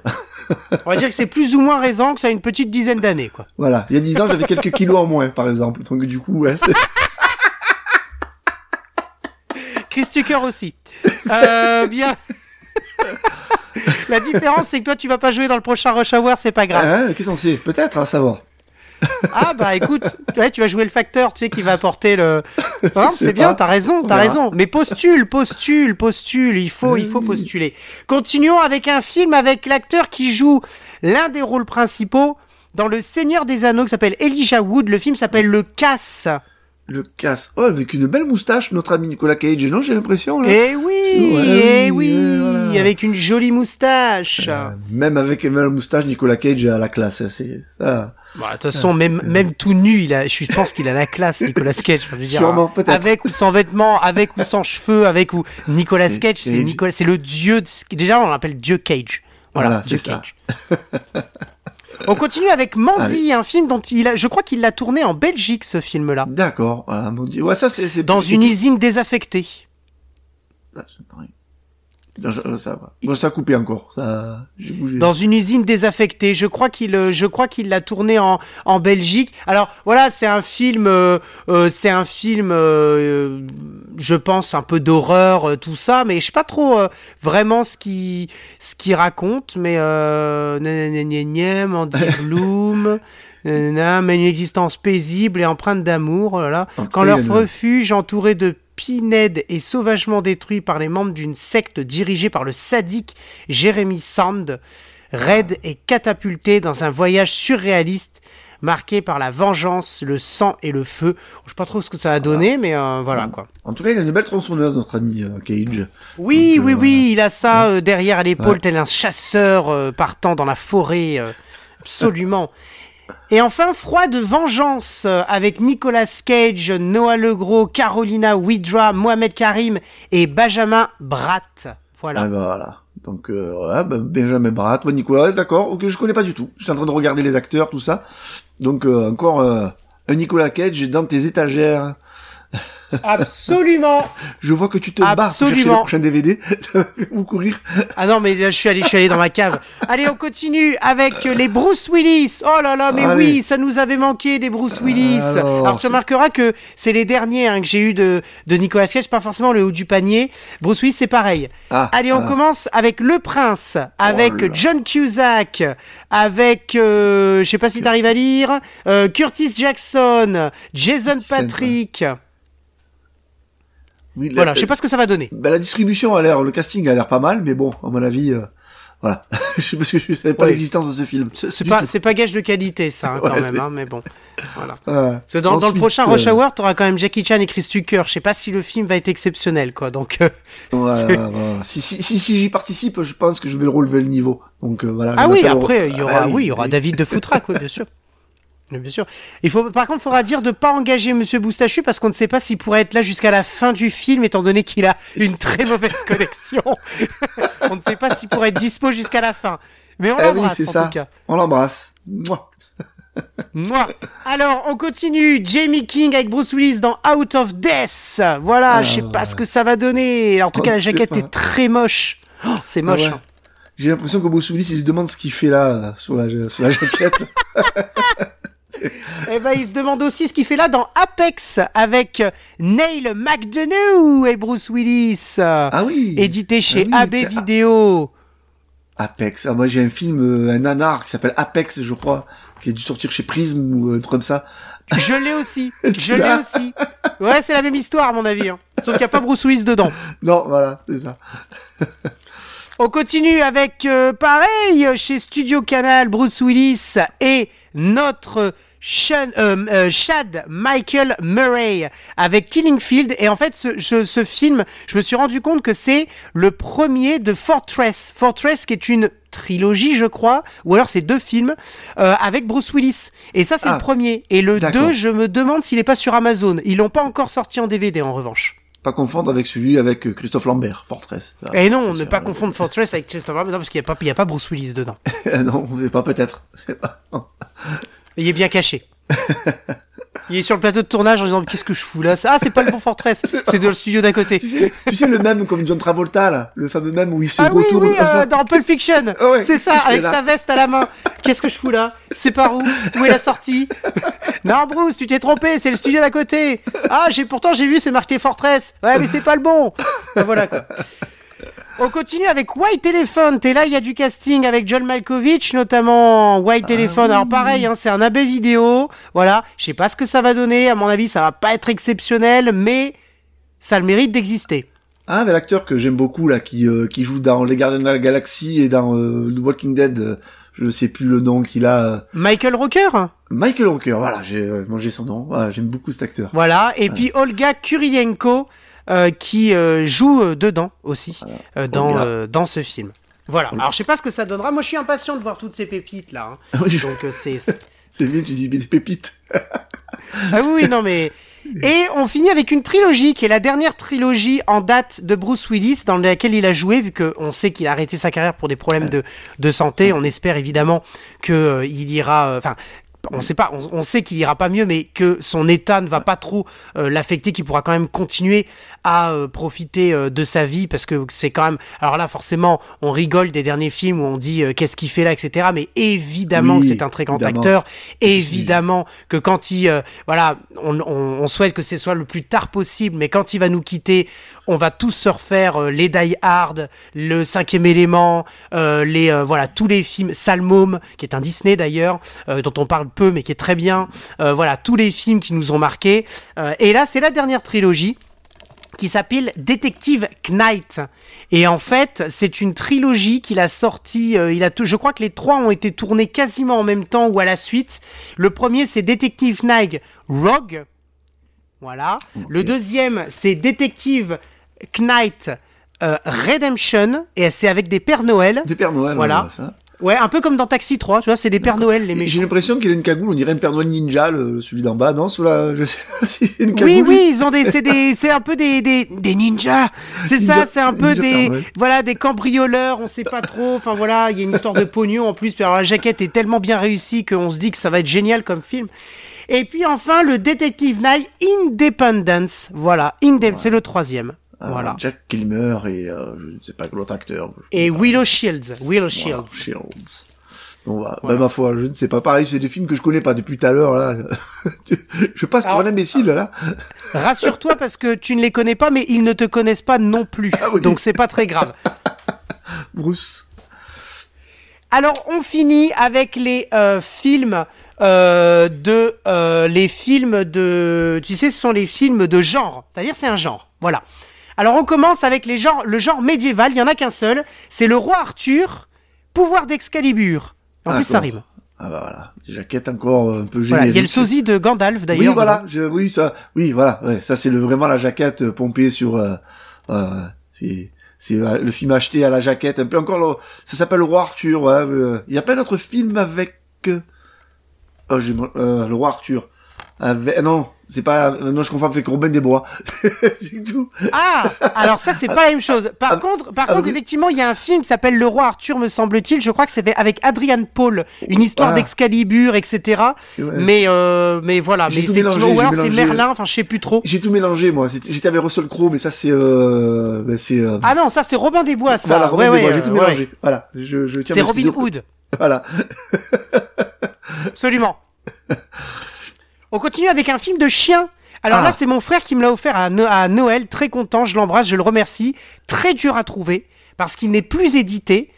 on va dire que c'est plus ou moins récent, que ça a une petite dizaine d'années, quoi. Voilà, il y a dix ans, j'avais quelques kilos en moins, par exemple. Donc du coup, ouais, c'est... Chris Tucker aussi. Euh, bien. La différence, c'est que toi, tu vas pas jouer dans le prochain Rush Hour, c'est pas grave. Ah, Qu'est-ce qu'on sait? Peut-être, hein, ça va. ah bah écoute, ouais, tu vas jouer le facteur, tu sais, qui va apporter le. Sais c'est bien, t'as raison, On t'as raison. Mais postule, postule, postule. Il faut, il faut Oui. postuler. Continuons avec un film avec l'acteur qui joue l'un des rôles principaux dans Le Seigneur des Anneaux, qui s'appelle Elijah Wood. Le film s'appelle Le Casse. Le casse. Oh, avec une belle moustache, notre ami Nicolas Cage, non, j'ai l'impression, là. Eh oui, eh oui, oui, euh, voilà. avec une jolie moustache. Euh, même avec une belle moustache, Nicolas Cage a la classe, hein, c'est ça. Bon, de toute façon, même, même tout nu, il a, je pense qu'il a la classe, Nicolas Cage. Enfin, je veux dire, Sûrement, hein, peut-être. Avec ou sans vêtements, avec ou sans cheveux, avec ou Nicolas Cage, c'est. Nicolas, c'est le dieu. De... Déjà, on l'appelle Dieu Cage. Voilà, Voilà, Dieu. Cage. on continue avec Mandy, un film dont il a, je crois qu'il l'a tourné en Belgique, ce film-là, D'accord, voilà, dieu. Ouais, ça, c'est, dans une usine désaffectée. Je- ça va. Bon, ça a coupé encore, ça, dans une usine désaffectée. Je crois qu'il, euh, je crois qu'il l'a tourné en, en Belgique. Alors voilà, c'est un film, euh, euh, c'est un film, euh, je pense un peu d'horreur, euh, tout ça, mais je sais pas trop euh, vraiment ce qui, ce qu'il raconte. Mais euh, Mandy Bloom. mène une existence paisible et empreinte d'amour. Oh là là. Quand leur refuge, entouré de Pinhead, est sauvagement détruit par les membres d'une secte dirigée par le sadique Jeremy Sand, Red est catapulté dans un voyage surréaliste marqué par la vengeance, le sang et le feu. Je sais pas trop ce que ça a donné, mais euh, voilà quoi. En tout cas, il a une belle tronçonneuse, notre ami euh, Cage. Oui, Donc, oui, euh, oui, il a ça derrière à l'épaule, Ouais. tel un chasseur partant dans la forêt. absolument. Et enfin, Froid de vengeance euh, avec Nicolas Cage, Noah Legros, Carolina Widra, Mohamed Karim et Benjamin Bratt. Voilà. Ah, bah, voilà. Donc, euh, ouais, bah, Benjamin Bratt, Nicolas, d'accord, ok, je connais pas du tout. Je suis en train de regarder les acteurs, tout ça. Donc, euh, encore euh, un Nicolas Cage dans tes étagères. Absolument. Je vois que tu te bats pour chercher le Absolument. prochain DVD. Ça va beaucoup rire. Ah non, mais là, je suis allé, je suis allé dans ma cave. Allez, on continue avec euh, les Bruce Willis. Oh là là, mais Allez. oui, ça nous avait manqué des Bruce Willis. Alors, Alors, tu remarqueras que c'est les derniers hein, que j'ai eu de, de Nicolas Cage, pas forcément le haut du panier. Bruce Willis, c'est pareil. Ah, Allez, on ah. commence avec Le Prince, avec Oh là. John Cusack, avec, euh, je sais pas si t'arrives à lire, euh, Curtis Jackson, Jason Jackson, La- Voilà, je sais pas ce que ça va donner. bah, la distribution a l'air, le casting a l'air pas mal, mais bon, à mon avis, euh, voilà. je sais parce que je savais pas Ouais. l'existence de ce film. C'est pas, c'est pas gage de qualité, ça, hein, quand Ouais, même, hein, mais bon. Voilà. Euh, Parce que dans, dans le prochain Rush euh, Hour, t'auras quand même Jackie Chan et Chris Tucker. Je sais pas si le film va être exceptionnel, quoi. Donc, euh, voilà. Si, si, si, si j'y participe, je pense que je vais relever le niveau. Donc, euh, voilà. ah oui, après, il y aura, Ah oui, il y aura David de Foutraque, oui, bien sûr. Bien sûr. Il faut, par contre, il faudra dire de pas engager Monsieur Boustachu parce qu'on ne sait pas s'il pourrait être là jusqu'à la fin du film, étant donné qu'il a une très mauvaise connexion. on ne sait pas s'il pourrait être dispo jusqu'à la fin. Mais on Ah oui, l'embrasse c'est en ça. tout cas. On l'embrasse. Mouah. Moi. Alors, on continue. Jamie King avec Bruce Willis dans Out of Death. Voilà, Ah, je sais pas ce que ça va donner. En tout cas, la ne sait jaquette est très moche. Oh, c'est moche. Ah ouais. hein. J'ai l'impression que Bruce Willis, il se demande ce qu'il fait là, euh, sur la, sur la jaquette. Eh ben, il se demande aussi ce qu'il fait là dans Apex avec Neil McDonough et Bruce Willis. ah oui. Édité chez Ah oui, AB ah. Vidéo. Apex. Ah, moi, j'ai un film, euh, un nanar qui s'appelle Apex, je crois, qui a dû sortir chez Prism ou euh, un truc comme ça. Je l'ai aussi. Je l'ai aussi. Ouais, c'est la même histoire, à mon avis. hein. Sauf qu'il n'y a pas Bruce Willis dedans. Non, voilà, c'est ça. On continue avec, euh, pareil, chez Studio Canal, Bruce Willis et notre Sean- euh, euh, Chad Michael Murray avec Killing Field. Et en fait, ce, film, je me suis rendu compte que c'est le premier de Fortress. Fortress qui est une trilogie, je crois, ou alors c'est deux films euh, avec Bruce Willis. Et ça, c'est Ah, le premier. Et le. 2, je me demande s'il est pas sur Amazon. Ils l'ont pas encore sorti en DVD, en revanche. Pas confondre avec celui avec euh, Christophe Lambert, Fortress. Ah, Et non, ne pas confondre Fortress avec Christopher Lambert, parce qu'il n'y a, pas- il y a pas Bruce Willis dedans. non, c'est pas peut-être. Il est bien caché. Il est sur le plateau de tournage en disant qu'est-ce que je fous là? Ah, c'est pas le bon Fortress, c'est dans le studio d'à côté. Tu sais, tu sais le même comme John Travolta là, le fameux même où il se ah, oui, retourne. Oui, euh, dans Pulp Fiction. Ah ouais, c'est ça, avec là. sa veste à la main. Qu'est-ce que je fous là? C'est par où? Où est la sortie? Non, Bruce, tu t'es trompé, c'est le studio d'à côté. Ah, j'ai pourtant j'ai vu, c'est marqué Fortress. Ouais, mais c'est pas le bon. Ben voilà quoi. On continue avec White Elephant et là il y a du casting avec John Malkovich notamment White Elephant. Alors pareil, hein, c'est un abbé vidéo. Voilà, je sais pas ce que ça va donner. À mon avis, ça va pas être exceptionnel, mais ça a le mérite d'exister. Ah, mais l'acteur que j'aime beaucoup là, qui euh, qui joue dans Les Gardiens de la Galaxie et dans euh, The Walking Dead, euh, je sais plus le nom qu'il a. euh, Michael Rocker. Michael Walker, voilà, j'ai euh, mangé son nom. Voilà, j'aime beaucoup cet acteur. Voilà, et puis Olga Kurilenko euh, qui euh, joue euh, dedans aussi dans dans ce film. Voilà. Alors je sais pas ce que ça donnera. Moi je suis impatient de voir toutes ces pépites là. hein. Donc c'est c'est- bien, tu dis mais des pépites. ah oui, non mais et on finit avec une trilogie qui est la dernière trilogie en date de Bruce Willis dans laquelle il a joué vu que on sait qu'il a arrêté sa carrière pour des problèmes de de santé. On espère évidemment que euh, il ira enfin on sait pas, on, on sait qu'il ira pas mieux, mais que son état ne va pas trop euh, l'affecter, qu'il pourra quand même continuer à euh, profiter euh, de sa vie, parce que c'est quand même. Alors là, forcément, on rigole des derniers films où on dit euh, qu'est-ce qu'il fait là, etc. Mais évidemment Oui, que c'est un très grand évidemment. acteur. Évidemment que quand il, euh, voilà, on, on- on souhaite que ce soit le plus tard possible, mais quand il va nous quitter, on va tous se refaire euh, les Die Hard, le Cinquième Élément, euh, les euh, voilà tous les films Salmôme, qui est un Disney d'ailleurs, dont on parle peu mais qui est très bien. Voilà tous les films qui nous ont marqués. Et là, c'est la dernière trilogie qui s'appelle Detective Knight. Et en fait, c'est une trilogie qu'il a sorti. euh, il a je crois que les trois ont été tournés quasiment en même temps ou à la suite. Le premier, c'est Detective Knight Rogue. Voilà. Le deuxième, c'est Detective Knight euh, Redemption. Et c'est avec des Pères Noël. Des Pères Noël, Voilà. ça. Ouais, un peu comme dans Taxi 3, tu vois, c'est des Pères Noël, les Et J'ai l'impression qu'il a une cagoule, on dirait un Père Noël ninja, le, celui d'en bas, non, la, je sais pas si une cagoule. Oui, oui, ils ont des, c'est un peu des, des, des ninjas. C'est ça, c'est un peu des, voilà, des cambrioleurs. On sait pas trop. Enfin voilà, il y a une histoire de pognon en plus. Puis alors la jaquette est tellement bien réussie qu'on se dit que ça va être génial comme film. Et puis enfin le Detective Night Independence. Voilà, Indep, c'est le troisième. Euh, voilà. Jack Kilmer et euh, je ne sais pas l'autre acteur. Et. Willow Shields. Willow Voilà, Shields. Shields. Donc, voilà. Ben, ma foi, je ne sais pas. Pareil, c'est des films que je connais pas depuis tout à l'heure, là. je passe pour un imbécile, là. Rassure-toi parce que tu ne les connais pas, mais ils ne te connaissent pas non plus. Ah oui. Donc c'est pas très grave. Bruce. Alors, on finit avec les euh, films euh, de euh, les films de tu sais ce sont les films de genre c'est-à-dire c'est un genre voilà alors on commence avec les genres le genre médiéval il y en a qu'un seul c'est le roi Arthur pouvoir d'Excalibur. En Ah, plus ça rime. Ah bah voilà, jaquette encore un peu générique. voilà il y a le sosie de Gandalf Oui, d'ailleurs voilà, je, oui, ça, oui, voilà, ouais, ça c'est vraiment la jaquette euh, pompée sur, euh, euh, c'est, c'est le film acheté à la jaquette, un peu encore, le- ça s'appelle Le Roi Arthur, ouais, euh, il y a pas un autre film avec, oh, Le Roi Arthur, avec, non, c'est pas, non, je confonds avec Robin des Bois, du tout. ah alors ça c'est pas la même chose par Ah, contre par ah, contre oui. effectivement il y a un film qui s'appelle le roi Arthur me semble-t-il je crois que c'est avec Adrian Paul une histoire Ah. d'Excalibur etc Ouais. mais euh, mais voilà mais effectivement ou alors c'est. Merlin enfin je sais plus trop J'ai tout mélangé, moi, C'était- j'étais avec Russell Crowe, mais ça c'est, euh, ben, c'est, euh, Ah non, ça c'est Robin des Bois, ça. voilà, Robin Ouais, des Bois, j'ai tout mélangé, voilà, je, je tiens C'est Robin. Hood, Voilà. absolument. On continue avec un film de chien. Alors Ah. là, c'est mon frère qui me l'a offert à, No- à Noël. Très content, je l'embrasse, je le remercie. Très dur à trouver parce qu'il n'est plus édité.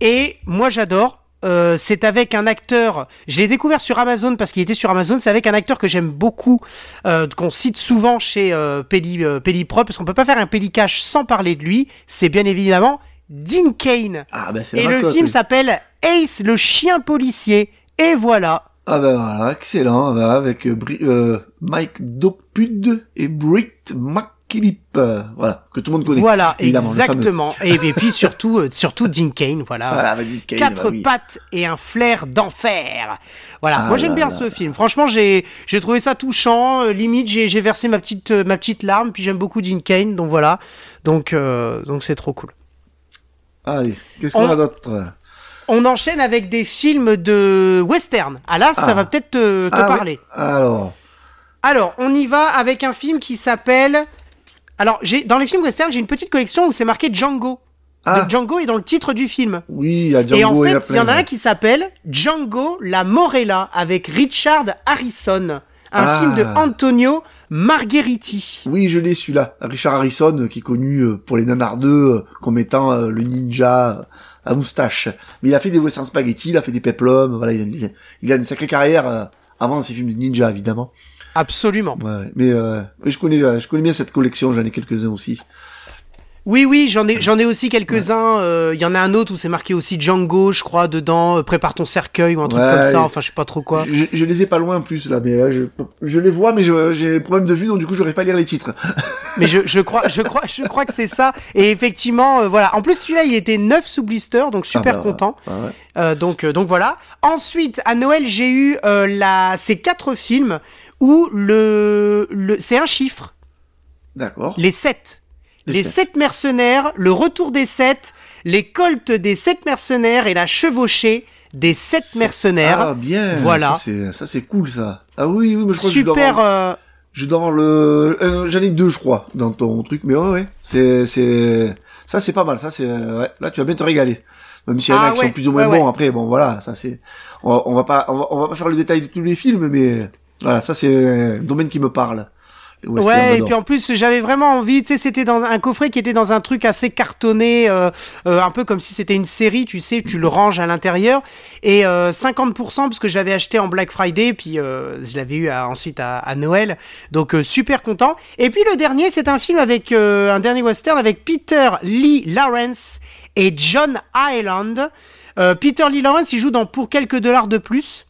Et moi, j'adore. Euh, c'est avec un acteur. Je l'ai découvert sur Amazon parce qu'il était sur Amazon. C'est avec un acteur que j'aime beaucoup, euh, qu'on cite souvent chez euh, Pelli, euh, Pelliprop, parce qu'on peut pas faire un Pellicache sans parler de lui. C'est bien évidemment Dean Kane. Ah, la Et le film s'appelle Ace, le chien policier. Et voilà. Ah ben voilà, excellent, avec euh, Bri- euh, Mike Dopud et Britt McKillip, euh, voilà, que tout le monde connaît. Voilà, exactement. Et, et puis surtout, euh, surtout Dean Kane, voilà. Voilà, Cage, Quatre bah oui. pattes et un flair d'enfer. Voilà, Ah moi j'aime bien là ce film. Franchement, j'ai j'ai trouvé ça touchant. Euh, limite, j'ai versé ma petite ma petite larme. Puis j'aime beaucoup Dean Kane, donc voilà. Donc donc c'est trop cool. Allez, qu'est-ce qu'on On- a d'autre? On enchaîne avec des films de western. Ah là, ça Ah. va peut-être te, te Ah, oui. parler. Alors, Alors, on y va avec un film qui s'appelle. Alors, j'ai dans les films western, j'ai une petite collection où c'est marqué Django. Ah. Django est dans le titre du film. oui, il y a Django, et en fait, il y en a un qui s'appelle Django la Morella avec Richard Harrison, un Ah. film de Antonio Margheriti. Oui, je l'ai celui-là. Richard Harrison, euh, qui est connu euh, pour les Nanars 2 euh, comme étant le ninja à moustache. Mais il a fait des western spaghetti, il a fait des peplums, voilà, il a, il une sacrée carrière euh, avant ses films de ninja, évidemment. Absolument. Ouais, ouais. mais, euh, mais je connais, euh, je connais bien cette collection, j'en ai quelques-uns aussi. Oui, oui, j'en ai, j'en ai aussi quelques-uns. euh, Il y en a un autre où c'est marqué aussi Django, je crois, dedans. euh, prépare ton cercueil ou un truc Ouais, comme ça. Enfin, je sais pas trop quoi. Je, je les ai pas loin en plus là, mais là, je, je les vois, mais je- j'ai problème de vue, donc du coup, j'aurais pas à lire les titres. Mais je, je crois, je crois, je crois que c'est ça. Et effectivement, euh, voilà. En plus, celui-là, il était neuf sous blister, donc super Ah bah, content. ouais. Euh, donc, euh, donc voilà. Ensuite, à Noël, j'ai eu euh, la, ces quatre films où le, le, c'est un chiffre, D'accord. les sept. Les sept. sept mercenaires, le retour des sept, les coltes des sept mercenaires et la chevauchée des sept mercenaires. Ah bien. Voilà. Ça c'est, cool ça. Ah oui, oui, mais je crois que je dois avoir- euh, Je avoir le, euh, j'en ai deux, je crois, dans ton truc, mais ouais, ouais, c'est, c'est, ça c'est pas mal, ça c'est, euh, ouais, là tu vas bien te régaler. Même s'il y en a Ah qui ouais, sont plus ou moins ouais, bons, après, bon voilà, ça c'est, on, va- on va pas, on va, on va pas faire le détail de tous les films, mais voilà, ça c'est un domaine qui me parle. Ouais, et puis en plus, j'avais vraiment envie, tu sais, c'était dans un coffret qui était dans un truc assez cartonné, euh, euh, un peu comme si c'était une série, tu sais, tu le ranges à l'intérieur. Et euh, 50% parce que je l'avais acheté en Black Friday, puis euh, je l'avais eu à- ensuite à, à Noël. Donc euh, super content. Et puis le dernier, c'est un film avec euh, un dernier western avec Peter Lee Lawrence et John Ireland. Euh, Peter Lee Lawrence, il joue dans Pour quelques dollars de plus.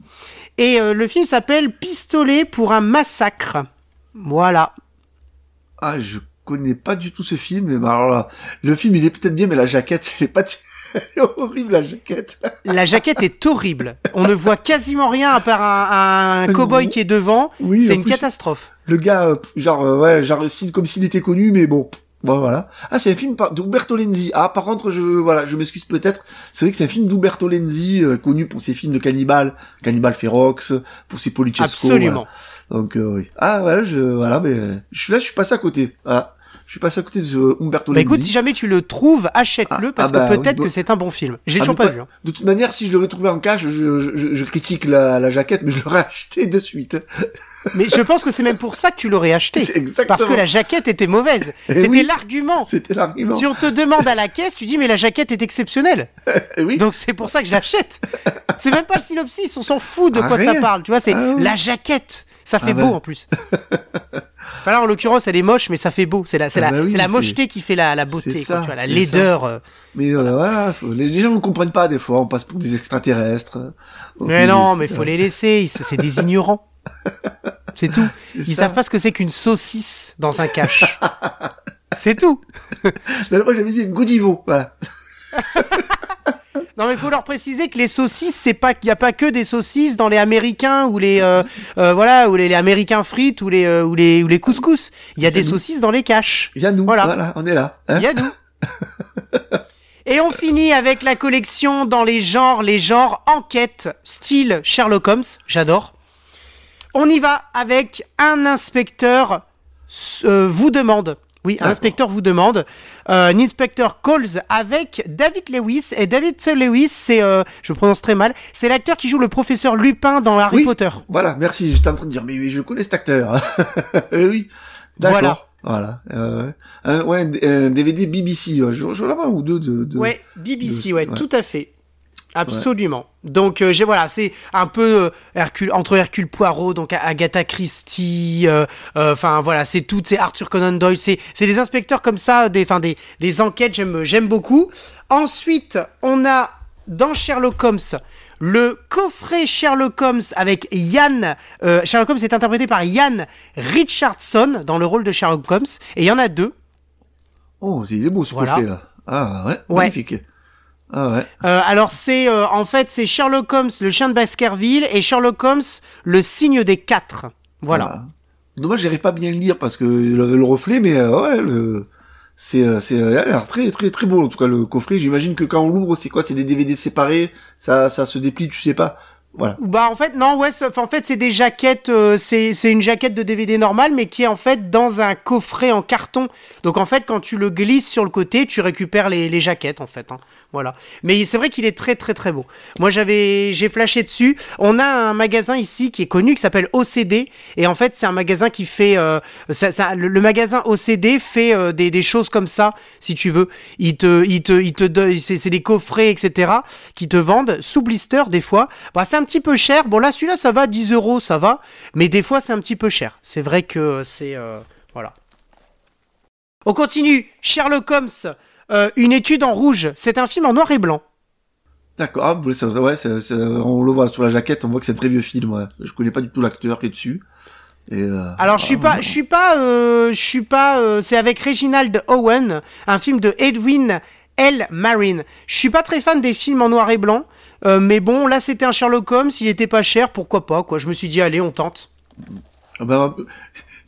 Et euh, le film s'appelle Pistolet pour un massacre. Voilà. Ah, je connais pas du tout ce film, mais alors là, le film il est peut-être bien, mais la jaquette, elle est pas, elle est horrible la jaquette. La jaquette est horrible. On ne voit quasiment rien à part un, un cow-boy qui est devant. Oui, c'est une plus- catastrophe. Le gars, euh, genre, euh, ouais, genre, comme s'il était connu, mais bon. Bon, voilà. Ah, c'est un film d'Umberto Lenzi. Ah, par contre, je, voilà, je m'excuse peut-être. C'est vrai que c'est un film d'Umberto Lenzi, euh, connu pour ses films de cannibales, Cannibal Ferox, pour ses Polichesco. Absolument. voilà. Donc, euh, oui. Ah, ouais, je, voilà, mais, je suis là, je suis passé à côté. Voilà. Je suis passé à côté de ce Umberto Bah Lenzi. écoute, si jamais tu le trouves, achète-le Ah, parce ah bah, que peut-être oui, que bah- c'est un bon film. J'ai Ah, toujours pas vu. hein. De toute manière, si je le retrouvais en cash, je, je, je, je critique la, la jaquette, mais je l'aurais acheté de suite. Mais je pense que c'est même pour ça que tu l'aurais acheté. C'est exactement. Parce que la jaquette était mauvaise. Eh C'était oui. l'argument. C'était l'argument. Si on te demande à la caisse, tu dis mais la jaquette est exceptionnelle. Eh oui. Donc c'est pour ça que je l'achète. C'est même pas le synopsis, on s'en fout de Ah, quoi ça parle. Tu vois, c'est Ah la jaquette. Ça fait Ah beau en plus. Enfin là, en l'occurrence, elle est moche, mais ça fait beau. C'est la, c'est Ah la, bah oui, la mocheté qui fait la, la beauté. quoi, ça, tu vois, la laideur. euh. Mais voilà, faut- les, gens ne comprennent pas des fois, on passe pour des extraterrestres. Mais non, mais faut les laisser. C'est des ignorants. C'est tout. Ils ça. savent pas ce que c'est qu'une saucisse dans un cache. C'est tout. Fois, j'avais dit une godivo, voilà. Non mais faut leur préciser que les saucisses c'est pas qu'il y a pas que des saucisses dans les américains ou les euh, euh, voilà ou les, les américains frites ou les euh, ou les ou les couscous. Il y a des saucisses dans les caches. Il a nous, Voilà. voilà, on est là. Hein Il a nous. Et on finit avec la collection dans les genres, les genres enquête, style Sherlock Holmes, j'adore. On y va avec un inspecteur vous demande. Oui, un inspecteur vous demande. Euh, un inspecteur calls avec David Lewis. Et David Lewis, c'est, euh, je prononce très mal, c'est l'acteur qui joue le professeur Lupin dans Harry Oui. Potter. Voilà, merci, j'étais en train de dire, mais, mais je connais cet acteur. Eh oui, d'accord. Voilà. Voilà. Euh, un- ouais, un, un DVD BBC, je, je l'avais un ou deux de... de... Ouais, BBC, de- ouais, ouais. tout à fait. Absolument. Donc euh, j'ai voilà, c'est un peu euh, Hercule entre Hercule Poirot, donc Agatha Christie, euh, euh, enfin voilà, c'est tout, c'est Arthur Conan Doyle, c'est c'est des inspecteurs comme ça, des enfin des des enquêtes, j'aime j'aime beaucoup. Ensuite, on a dans Sherlock Holmes le coffret Sherlock Holmes avec Yann. Sherlock Holmes est interprété par Yann Richardson dans le rôle de Sherlock Holmes, et il y en a deux. Oh, c'est- beau ce Voilà. coffret là. Ah ouais, Ouais. magnifique. Ah ouais. Euh, alors c'est euh, en fait c'est Sherlock Holmes le chien de Baskerville et Sherlock Holmes le signe des quatre. Voilà. Ah. Dommage, j'arrive pas à bien le lire parce que le, le reflet, mais euh, ouais, le... c'est euh, c'est euh, l'air très très très beau en tout cas le coffret. J'imagine que quand on l'ouvre, c'est quoi? C'est des DVD séparés, ça ça se déplie, tu sais pas? Voilà. Bah en fait non ouais en fait c'est des jaquettes euh, c'est c'est une jaquette de DVD normale mais qui est en fait dans un coffret en carton donc en fait quand tu le glisses sur le côté tu récupères les, les jaquettes en fait hein. Voilà. Mais c'est vrai qu'il est très très très beau. Moi j'avais j'ai flashé dessus. On a un magasin ici qui est connu qui s'appelle OCD et en fait c'est un magasin qui fait euh, le, magasin OCD fait euh, des, des, choses comme ça si tu veux. Il te il te il te c'est des coffrets etc qui te vendent sous blister des fois. Bah c'est un petit peu cher. Bon là celui-là ça va 10 euros ça va, mais des fois c'est un petit peu cher. C'est vrai que c'est euh, voilà. On continue. Sherlock Holmes. Euh, une étude en rouge. C'est un film en noir et blanc. D'accord, ah, ouais, on le voit sur la jaquette, on voit que c'est un très vieux film. Ouais. Je connais pas du tout l'acteur qui est dessus. Et euh, Alors je suis pas, je suis pas, euh, je suis pas. c'est avec Reginald Owen, un film de Edwin L. Marine. Je suis pas très fan des films en noir et blanc, mais bon, là c'était un Sherlock Holmes, il était pas cher, pourquoi pas quoi. Je me suis dit allez, on tente. Ah bah,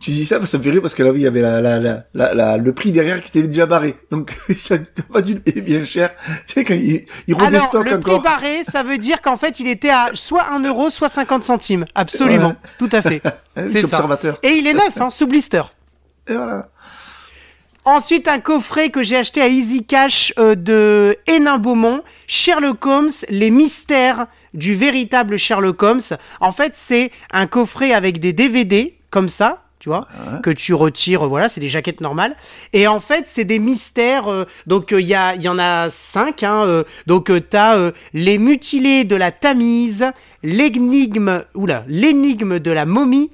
tu dis ça, ça me fait rire parce que là, oui, il y avait la, la, la, la, le prix derrière qui était déjà barré. Donc, ça n'a pas dû payer bien cher. Tu sais, quand il, il redestock encore. le prix barré, ça veut dire qu'en fait, il était à soit 1 euro, soit 50 centimes. Absolument. Tout à fait. C'est ça. Observateur. Et il est neuf, hein, sous blister. Et voilà. Ensuite, un coffret que j'ai acheté à Easy Cash euh, de Hénin Beaumont, Sherlock Holmes, les mystères du véritable Sherlock Holmes. En fait, c'est un coffret avec des DVD, comme ça, tu vois, que tu retires, voilà, c'est des jaquettes normales. Et en fait, c'est des mystères. Euh, donc, il y, a, y en a cinq. Hein, euh, donc, euh, tu as les mutilés de la Tamise, l'énigme, oula, l'énigme de la momie,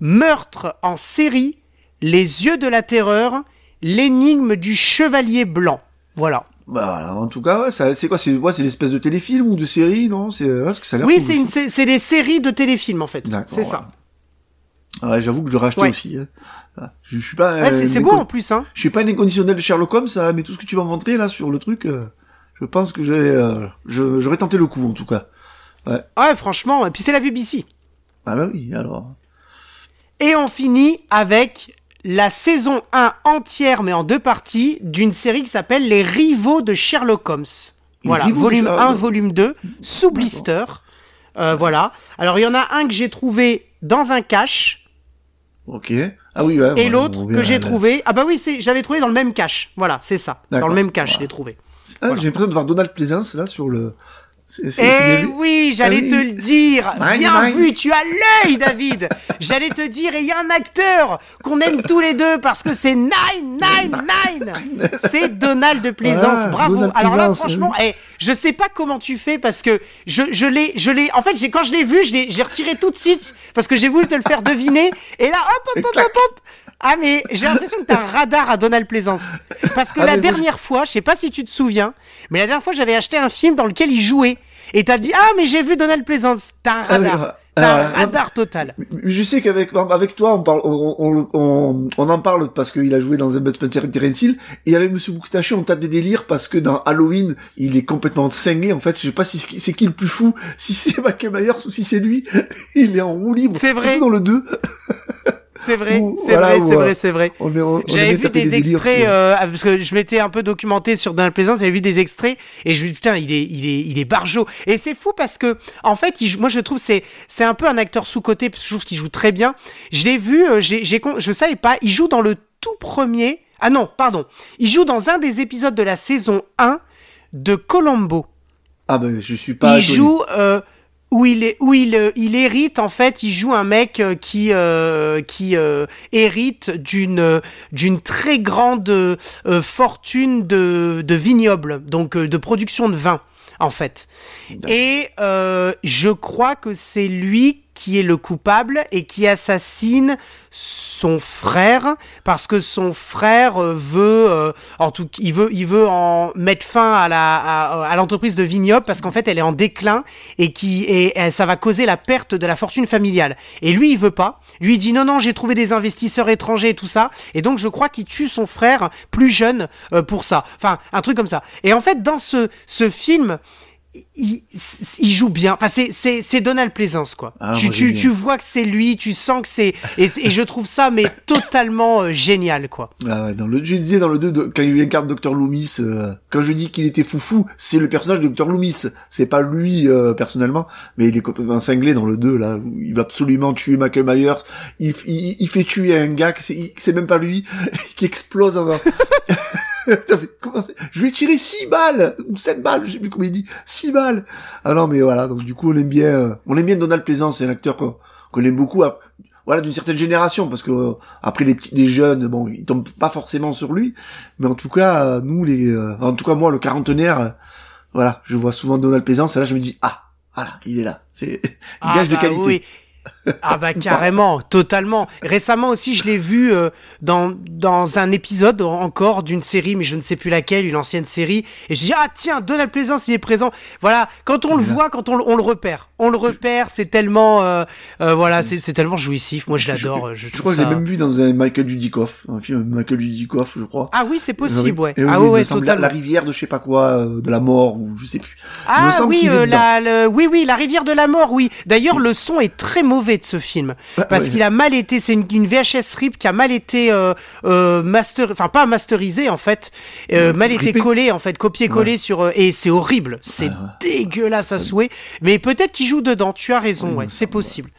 meurtre en série, les yeux de la terreur, l'énigme du chevalier blanc. Voilà. Bah, en tout cas, c'est quoi C'est ouais, c'est l'espèce de téléfilm ou de série, non? C'est que ça Oui, c'est c'est des séries de téléfilms en fait. C'est ça. Ouais, j'avoue que je rachetais aussi. Hein. Ah, je, suis pas. c'est beau en plus, hein. Je suis pas un inconditionnel de Sherlock Holmes, hein, mais tout ce que tu vas montrer là sur le truc, euh, je pense que j'aurais, euh, j'aurais tenté le coup en tout cas. Ouais. Ouais, franchement. Et puis c'est la BBC. Ah bah oui, alors. Et on finit avec la saison 1 entière, mais en deux parties, d'une série qui s'appelle Les Rivaux de Sherlock Holmes. voilà, volume 1, volume 2, sous blister. Euh, voilà. Alors il y en a un que j'ai trouvé dans un cache Ok. Ah oui, ouais. Et l'autre que j'ai trouvé, ah bah oui, j'avais trouvé dans le même cache. Voilà, c'est ça. Dans le même cache, je l'ai trouvé. Ah, J'ai l'impression de voir Donald Pleasance là sur le, eh oui, j'allais ah te le dire. Bien vu, tu as l'œil, David. j'allais te dire, et il y a un acteur qu'on aime tous les deux parce que c'est 999. C'est Donald de Plaisance. Ah, Bravo. Alors là, franchement, eh, je sais pas comment tu fais parce que je, je l'ai, je l'ai, en fait, j'ai, quand je l'ai vu, je l'ai, j'ai retiré tout de suite parce que j'ai voulu te le faire deviner. Et là, hop, hop, hop, hop, hop. Ah mais j'ai l'impression que t'as un radar à Donald Plaisance. Parce que ah, la dernière fois, je sais pas si tu te souviens, mais la dernière fois j'avais acheté un film dans lequel il jouait. Et t'as dit, ah mais j'ai vu Donald Plaisance. T'as un ah, radar. T'as un euh, radar total. Je sais qu'avec avec toi, on, parle, on, on, on, en parle parce qu'il a joué dans un Spencer et Et avec Monsieur Boustachu, on tape des délires parce que dans Halloween, il est complètement cinglé. En fait, je sais pas si c'est qui le plus fou, si c'est Michael Myers ou si c'est lui. Il est en roue libre. C'est vrai. dans le 2. C'est vrai, c'est vrai, c'est vrai, c'est vrai. J'avais vu des, extraits euh, parce que je m'étais un peu documenté sur Donald Pleasance, j'avais vu des extraits et je me dis putain, il est, il est, il est barjo. Et c'est fou parce que en fait, il, moi je trouve c'est, c'est un peu un acteur sous côté parce que je trouve qu'il joue très bien. Je l'ai vu, euh, j'ai, j'ai, je savais pas, il joue dans le tout premier. Ah non, pardon, il joue dans un des épisodes de la saison 1 de Colombo. Ah ben je suis pas. Il joue. Euh, où il est où il, il hérite en fait il joue un mec euh, qui euh, qui euh, hérite d'une d'une très grande fortune de de vignoble donc de production de vin en fait. Et je crois que c'est lui qui est le coupable et qui assassine son frère parce que son frère euh, veut euh, en tout il veut il veut en mettre fin à à, l'entreprise de vignoble parce qu'en fait elle est en déclin et qui et, ça va causer la perte de la fortune familiale. Et lui il veut pas. Lui il dit non non j'ai trouvé des investisseurs étrangers et tout ça. Et donc je crois qu'il tue son frère plus jeune euh, pour ça. Enfin un truc comme ça. Et en fait dans ce ce film il, il, joue bien. Enfin, c'est, c'est, c'est Donald Pleasance, quoi. Ah, tu, tu, tu, vois que c'est lui, tu sens que c'est. Et, et, je trouve ça, mais totalement euh, génial, quoi. Ah ouais, dans le, je disais dans le 2, quand il incarne Dr. Loomis, euh, quand je dis qu'il était foufou, c'est le personnage de Dr. Loomis. C'est pas lui, euh, personnellement, mais il est complètement cinglé dans le 2, là. Il va absolument tuer Michael Myers. Il, il, il fait tuer un gars que c'est, c'est même pas lui, qui explose avant. je lui ai tiré 6 balles ou 7 balles, je sais plus comment il dit, 6 balles. Ah non mais voilà, donc du coup on aime bien euh, on aime bien Donald Pleasance, c'est un acteur qu'on aime beaucoup voilà d'une certaine génération parce que euh, après les petits les jeunes bon, ils tombent pas forcément sur lui, mais en tout cas euh, nous les en tout cas moi le quarantenaire voilà, je vois souvent Donald Pleasance et là je me dis ah voilà, il est là. C'est ah, gage de bah qualité. Ah bah carrément, totalement. Récemment aussi, je l'ai vu euh, dans dans un épisode encore d'une série, mais je ne sais plus laquelle, une ancienne série. Et je dis ah tiens, Donald Pleasance, il est présent. Voilà, quand on le voit, quand on, on le repère, on le repère, c'est tellement euh, euh, voilà, c'est tellement jouissif. Moi, je l'adore. Je, je, crois que je l'ai même vu dans un Michael Dudikoff, un film Michael Dudikoff, je crois. Ah oui, c'est possible, ouais. ah ouais, totalement. La, rivière de je sais pas quoi, de la mort ou je sais plus. Ah oui, la, oui oui, la rivière de la mort, oui. D'ailleurs, le son est très mauvais de ce film parce qu'il a mal été. C'est une, VHS rip qui a mal été euh, euh, master, enfin pas masterisé en fait, euh, mal été collé en fait, copié-collé sur et c'est horrible, c'est dégueulasse à souhait. Mais peut-être qu'il joue dedans. Tu as raison, ouais, c'est possible.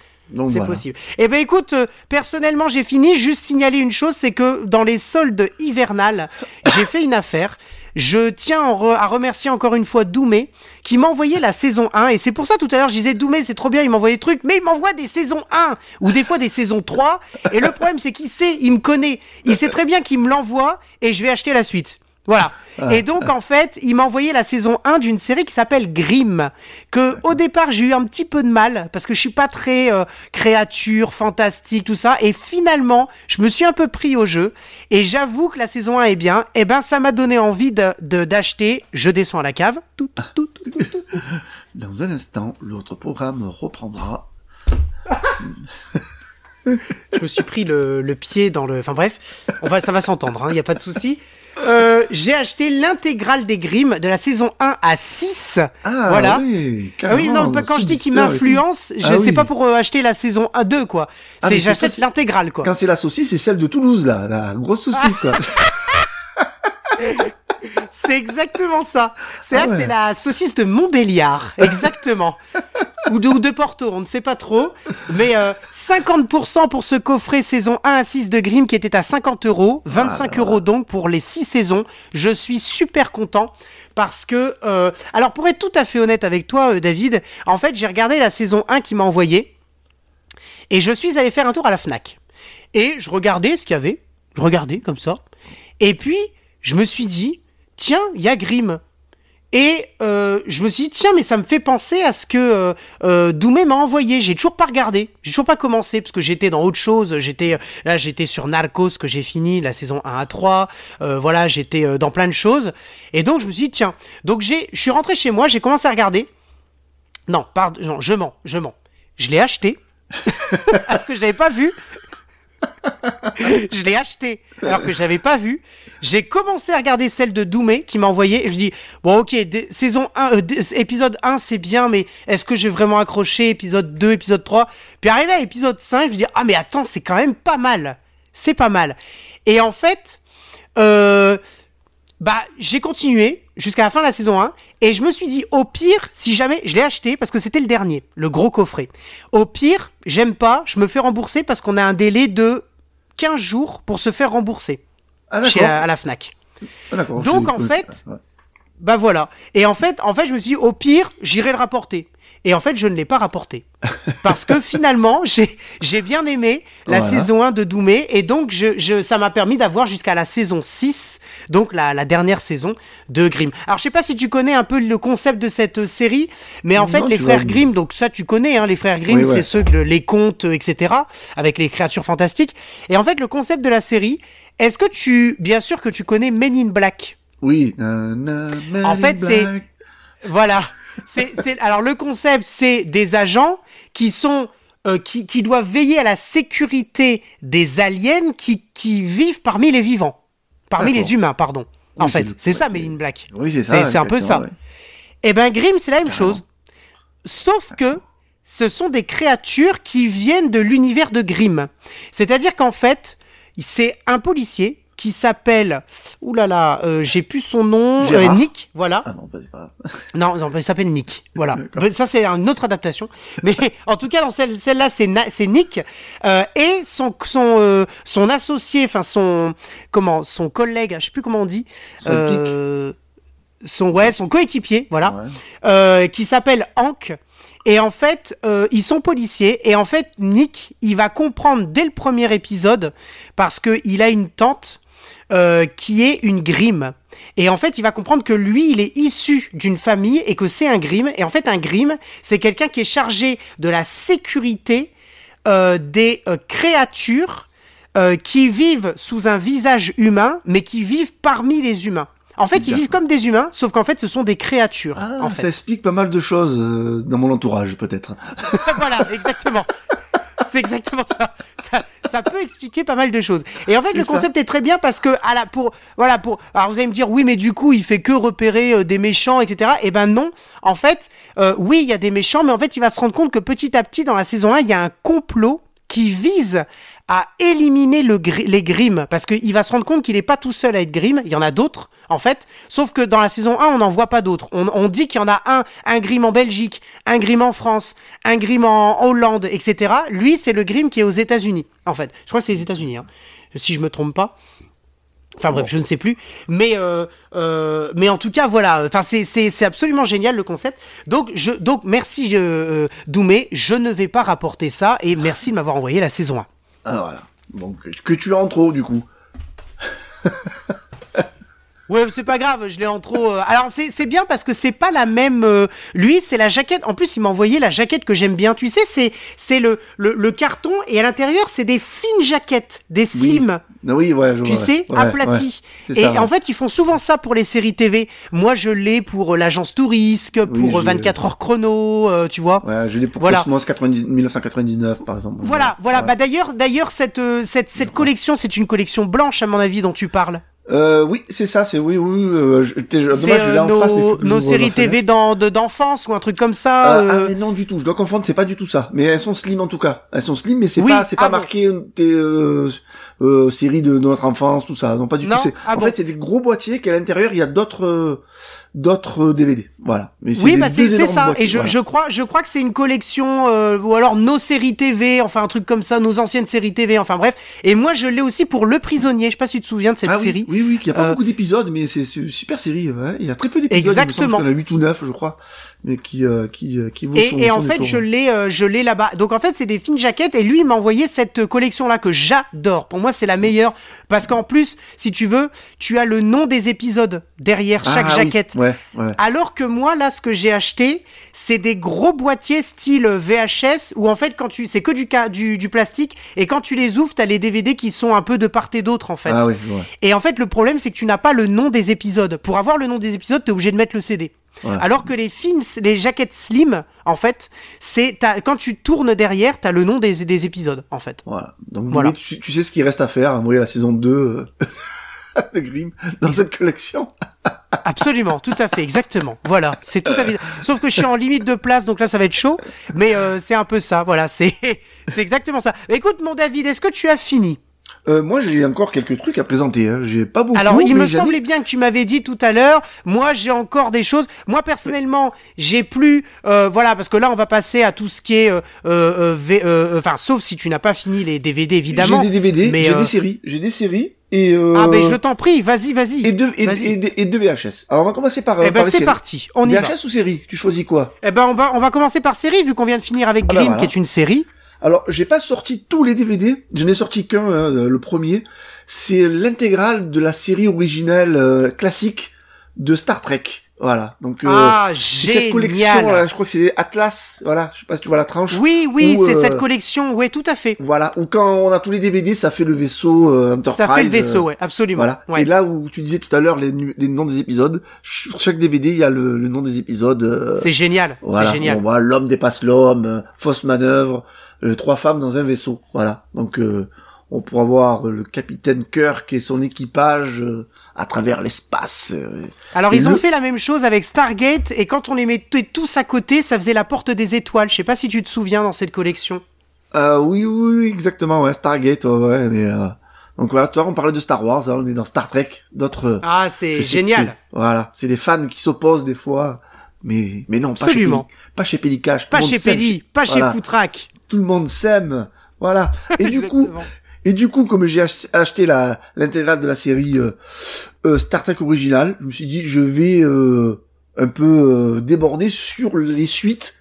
C'est possible. Eh ben écoute, personnellement j'ai fini. Juste signaler une chose, c'est que dans les soldes hivernales, j'ai fait une affaire. Je tiens à remercier encore une fois Doumé qui m'a envoyé la saison 1 et c'est pour ça tout à l'heure je disais Doumé c'est trop bien, il m'envoie des trucs mais il m'envoie des saisons 1 ou des fois des saisons 3 et le problème c'est qu'il sait, il me connaît, il sait très bien qu'il me l'envoie et je vais acheter la suite. Voilà. Et donc, en fait, il m'a envoyé la saison 1 d'une série qui s'appelle Grimm, que au départ, j'ai eu un petit peu de mal, parce que je suis pas très euh, créature, fantastique, tout ça. Et finalement, je me suis un peu pris au jeu. Et j'avoue que la saison 1 est bien. Et eh ben, ça m'a donné envie de, d'acheter. Je descends à la cave. Tout, tout, tout, Dans un instant, l'autre programme reprendra. je me suis pris le, le, pied dans le. Enfin bref, on va, ça va s'entendre, il hein, n'y a pas de souci. Euh, j'ai acheté l'intégrale des Grimm de la saison 1 à 6. Ah voilà. oui, ah oui non, quand je dis qu'il m'influence, je ah, sais pas pour euh, acheter la saison 1 2 quoi. Ah, c'est j'achète l'intégrale quoi. Quand c'est la saucisse, c'est celle de Toulouse là, la grosse saucisse quoi. c'est exactement ça. C'est ah c'est la saucisse de Montbéliard, exactement. ou, de, ou de Porto, on ne sait pas trop. Mais 50% euh, pour ce coffret saison 1 à 6 de Grimm qui était à 50 euros, 25 euros donc pour les 6 saisons. Je suis super content parce que, euh, alors pour être tout à fait honnête avec toi, euh, David, en fait j'ai regardé la saison 1 qui m'a envoyé et je suis allé faire un tour à la Fnac et je regardais ce qu'il y avait, je regardais comme ça, et puis je me suis dit tiens, il y a Grimm. Et euh, je me suis dit, tiens, mais ça me fait penser à ce que euh, euh, Doumé m'a envoyé. J'ai toujours pas regardé, j'ai toujours pas commencé parce que j'étais dans autre chose. J'étais là, j'étais sur Narcos que j'ai fini la saison 1 à 3. voilà, j'étais dans plein de choses. Et donc je me suis dit, tiens, donc je suis rentré chez moi, j'ai commencé à regarder. Non, pardon, je mens, je mens. Je l'ai acheté alors que je l'avais pas vu je l'ai acheté alors que j'avais pas vu. J'ai commencé à regarder celle de Doumé qui m'a envoyé. Je dis bon ok saison 1 euh, épisode 1 c'est bien mais est-ce que j'ai vraiment accroché épisode 2 épisode 3 Puis arrivé à l'épisode 5 je dis ah mais attends c'est quand même pas mal. C'est pas mal. Et en fait euh, bah j'ai continué jusqu'à la fin de la saison 1 et je me suis dit au pire si jamais je l'ai acheté parce que c'était le dernier, le gros coffret. Au pire, j'aime pas, je me fais rembourser parce qu'on a un délai de 15 jours pour se faire rembourser ah, chez à la Fnac. Ah, Donc en fait, bah voilà. Et en fait, en fait, je me suis dit au pire, j'irai le rapporter. Et en fait, je ne l'ai pas rapporté. Parce que finalement, j'ai bien aimé la saison 1 de Doumé. Et donc, je, je ça m'a permis d'avoir jusqu'à la saison 6, donc la, la, dernière saison de Grimm. Alors, je sais pas si tu connais un peu le concept de cette série, mais en fait, les frères Grimm, donc ça, tu connais, hein, les frères Grimm, c'est ceux, les contes, etc., avec les créatures fantastiques. Et en fait, le concept de la série, est-ce que tu, bien sûr que tu connais Men in Black? Oui. en fait, c'est, voilà c'est, alors le concept, c'est des agents qui sont euh, qui, qui, doivent veiller à la sécurité des aliens qui, qui vivent parmi les vivants, parmi les humains, pardon. En fait, c'est ça, ouais, Black. Oui, c'est ça. C'est un peu ça. Eh ben Grimm, c'est la même chose. Sauf que ce sont des créatures qui viennent de l'univers de Grimm. C'est-à-dire qu'en fait, c'est un policier qui s'appelle, oulala, là là, euh, j'ai plus son nom, euh, Nick, voilà. Ah non, pas non, non, il s'appelle Nick, voilà. Ça c'est une autre adaptation, mais en tout cas dans celle, celle-là c'est c'est Nick euh, et son son son associé, enfin son comment, son collègue, je sais plus comment on dit. Son ouais, son coéquipier, voilà, qui s'appelle Hank. Et en fait, euh, ils sont policiers. Et en fait, Nick, il va comprendre dès le premier épisode, parce qu'il a une tante euh, qui est une grime. Et en fait, il va comprendre que lui, il est issu d'une famille et que c'est un grime. Et en fait, un grime, c'est quelqu'un qui est chargé de la sécurité euh, des euh, créatures qui vivent sous un visage humain, mais qui vivent parmi les humains. En fait, ils vivent comme des humains, sauf qu'en fait, ce sont des créatures. Ah, en fait. Ça explique pas mal de choses dans mon entourage, peut-être. voilà, exactement. C'est exactement ça. ça. ça. peut expliquer pas mal de choses. Et en fait, le concept est très bien parce que, à la, pour, voilà, pour, alors vous allez me dire, oui, mais du coup, il fait que repérer euh, des méchants, etc. Eh ben non. En fait, euh, oui, il y a des méchants, mais en fait, il va se rendre compte que petit à petit, dans la saison 1, il y a un complot qui vise à éliminer le les Grimm parce qu'il va se rendre compte qu'il n'est pas tout seul à être Grimm, il y en a d'autres en fait, sauf que dans la saison 1 on n'en voit pas d'autres. On, on, dit qu'il y en a un, un Grimm en Belgique, un Grimm en France, un Grimm en Hollande, etc. Lui c'est le Grimm qui est aux États-Unis en fait. Je crois que c'est les États-Unis, hein, si je me trompe pas. Enfin bref, je ne sais plus, mais euh, euh, mais en tout cas voilà. Enfin c'est absolument génial le concept. Donc je donc merci euh, Doumé, je ne vais pas rapporter ça et merci de m'avoir envoyé la saison 1. Ah voilà. Donc que tu as en du coup. Ouais, c'est pas grave, je l'ai en trop. Euh. Alors c'est bien parce que c'est pas la même. Euh, lui, c'est la jaquette. En plus, il m'a envoyé la jaquette que j'aime bien. Tu sais, c'est c'est le, le, le carton et à l'intérieur, c'est des fines jaquettes, des slim. Oui, ouais, je Tu sais, aplaties. et en fait, ils font souvent ça pour les séries TV. Moi, je l'ai pour euh, l'agence Tourisque, pour 24 heures chrono, tu vois. Ouais, je l'ai pour voilà. Cosmos 90... 1999, par exemple. Voilà, voilà. Bah d'ailleurs, d'ailleurs, cette cette cette collection, c'est une collection blanche à mon avis dont tu parles. Euh, oui, c'est ça, c'est oui, oui. Euh, je, dommage, je l'ai en nos, face. Mais nos séries TV d'enfance ou un truc comme ça. Euh, euh... Ah, mais non du tout. Je dois confondre. C'est pas du tout ça. Mais elles sont slim en tout cas. Elles sont slim, mais c'est pas, c'est pas ah marqué tes euh, euh, séries de, notre enfance, tout ça. Non, pas du tout. Ah en fait, c'est des gros boîtiers qu'à l'intérieur il y a d'autres d'autres DVD. Voilà. Mais oui, bah c'est ça. Et je, je crois, je crois que c'est une collection euh, ou alors nos séries TV, enfin un truc comme ça, nos anciennes séries TV, enfin bref. Et moi, je l'ai aussi pour Le Prisonnier. Je sais pas si tu te souviens de cette ah série. Oui, oui, oui, il y a pas euh, beaucoup d'épisodes, mais c'est une super série. Ouais. Il y a très peu d'épisodes. Exactement. Il y en a 8 ou 9, je crois mais qui euh, qui euh, qui et, et en fait je l'ai euh, je l'ai là-bas. Donc en fait c'est des fines jaquettes et lui il m'a envoyé cette collection là que j'adore. Pour moi c'est la meilleure. Parce qu'en plus si tu veux tu as le nom des épisodes derrière chaque ah jaquette. ouais, ouais. alors que moi là ce que j'ai acheté c'est des gros boîtiers style VHS où en fait quand tu c'est que du, du du plastique et quand tu les ouvres t'as les DVD qui sont un peu de part et d'autre en fait. Ah oui, et en fait le problème c'est que tu n'as pas le nom des épisodes. Pour avoir le nom des épisodes t'es obligé de mettre le CD alors que les films, les jaquettes slim, en fait, c'est quand tu tournes derrière, t'as le nom des, des épisodes, en fait. Voilà. Donc voilà. Tu, tu, sais ce qu'il reste à faire, envoyer la saison 2 euh, de Grimm dans cette collection. Absolument, tout à fait, exactement. Voilà, c'est tout à fait. Sauf que je suis en limite de place, donc là ça va être chaud. Mais euh, c'est un peu ça, voilà, c'est c'est exactement ça. Écoute, mon David, est-ce que tu as fini? Euh, moi, j'ai encore quelques trucs à présenter. Hein. J'ai pas beaucoup. Alors, il me semblait bien que tu m'avais dit tout à l'heure. Moi, j'ai encore des choses. Moi, personnellement, j'ai plus. Euh, voilà, parce que là, on va passer à tout ce qui est. Euh, euh, euh enfin, sauf si tu n'as pas fini les DVD, évidemment. J'ai des DVD. J'ai des séries. J'ai des séries. Et Ah ben je t'en prie, vas-y, vas-y. Et deux et, et, et, deux VHS. Alors on va commencer par. Eh ben c'est parti, on y VHS va. ou série? Tu choisis quoi? Eh ben on va on va commencer par série vu qu'on vient de finir avec ah ben Grimm qui est une série. Alors, j'ai pas sorti tous les DVD, je n'ai sorti qu'un, hein, le premier. C'est l'intégrale de la série originale euh, classique de Star Trek. Voilà. Donc euh, ah, cette collection, là, je crois que c'est Atlas. Voilà, je sais pas si tu vois la tranche. Oui, oui, c'est cette euh, collection. Oui, tout à fait. Voilà. Ou quand on a tous les DVD, ça fait le vaisseau euh, Enterprise. Ça fait le vaisseau, ouais, absolument. Voilà. Et là où tu disais tout à l'heure les, les, noms des épisodes, sur chaque DVD, il y a le, le nom des épisodes. c'est génial. Voilà. C'est génial. On voit l'homme dépasse l'homme, fausse manœuvre. Euh, trois femmes dans un vaisseau. Voilà. Donc euh, on pourra voir le capitaine Kirk et son équipage euh, à travers l'espace. Alors Et ils ont fait la même chose avec Stargate et quand on les mettait tous à côté, ça faisait la porte des étoiles. Je sais pas si tu te souviens dans cette collection. Euh, oui, oui, oui, exactement, ouais, Stargate, ouais, ouais, mais euh, donc voilà, l'heure on parlait de Star Wars, hein, on est dans Star Trek, d'autres. Ah, c'est génial. Voilà, c'est des fans qui s'opposent des fois, mais mais non, pas Absolument. chez Péli- pas chez Pélicage, tout Pas chez Pelli, pas chez voilà. Tout le monde s'aime, voilà. Et du coup. Et du coup, comme j'ai ach- acheté la l'intégrale de la série euh, euh, Star Trek originale, je me suis dit je vais euh, un peu déborder sur les suites.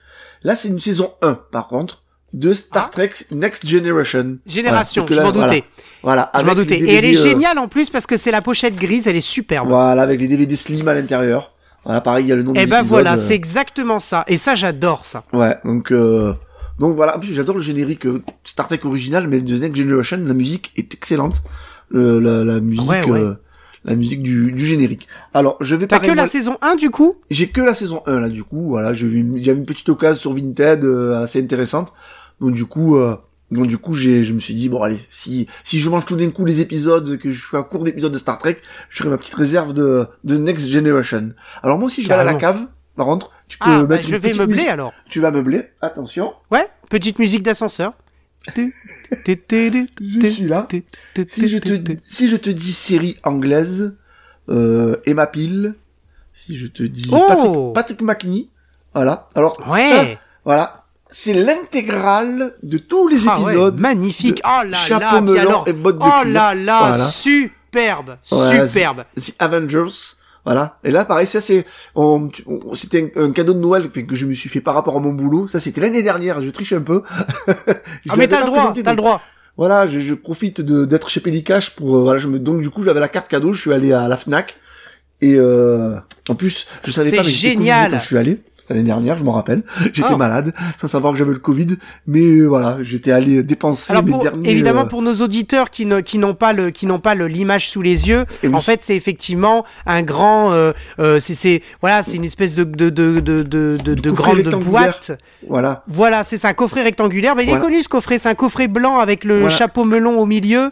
Là, c'est une saison 1 par contre de Star Ah. Trek Next Generation. Génération, Voilà, je m'en doutais. Voilà, Je m'en doutais. Et elle est géniale en plus parce que c'est la pochette grise, elle est superbe. Voilà, avec les DVD slim à l'intérieur. Voilà, pareil, il y a le nom Et des ben épisodes. voilà, c'est exactement ça. Et ça, j'adore ça. Ouais, donc euh, donc voilà. J'adore le générique euh, Star Trek original, mais de Next Generation, la musique est excellente. Le, la, la musique, Ouais, ouais. euh, la musique du, du générique. Alors, je vais T'as pas que la saison 1 du coup? J'ai que la saison 1 là, du coup. Voilà, j'ai vu, une- il y avait une petite occasion sur Vinted euh, assez intéressante. Donc du coup, euh, donc du coup, j'ai, je me suis dit bon allez, si si je mange tout d'un coup les épisodes, que je suis à court d'épisodes de Star Trek, je ferai ma petite réserve de de Next Generation. Alors moi aussi, je vais aller à la cave. Par contre, tu peux Ah, bah, mettre je une vais petite meubler musique. alors. Tu vas meubler. Attention. Ouais, petite musique d'ascenseur. Je suis là. Si je te, si je te dis série anglaise, euh, Emma Peel, si je te dis Oh Patrick, Patrick McNee, voilà. Alors, ça, Ouais. voilà. C'est l'intégrale de tous les Ah ouais, épisodes. magnifique. Oh là Chapeau là, melon alors- et bottes de Oh là là, Voilà. superbe, Ouais, superbe. The Avengers. Voilà. Et là, pareil, ça c'est, on- tu- on- c'était un, un cadeau de Noël que je me suis fait par rapport à mon boulot. Ça, c'était l'année dernière. Je triche un peu. Ah mais t'as le droit, t'as le droit. Voilà, je, je profite de d'être chez Pélicache pour euh, voilà, je me donc du coup j'avais la carte cadeau, je suis allé à la Fnac et euh, en plus je savais pas mais génial. Quand je suis allé l'année dernière, je m'en rappelle. J'étais Oh. malade sans savoir que j'avais le Covid, mais euh, voilà, j'étais allé dépenser Alors mes pour- derniers évidemment euh, pour nos auditeurs qui ne qui n'ont pas le qui n'ont pas le l'image sous les yeux, Eh oui. en fait c'est effectivement un grand euh, euh, c'est c'est voilà c'est une espèce de de de de de, de, de coffret grande boîte. voilà. Voilà c'est un coffret rectangulaire. Mais il Voilà. est connu ce coffret, c'est un coffret blanc avec le Voilà. chapeau melon au milieu.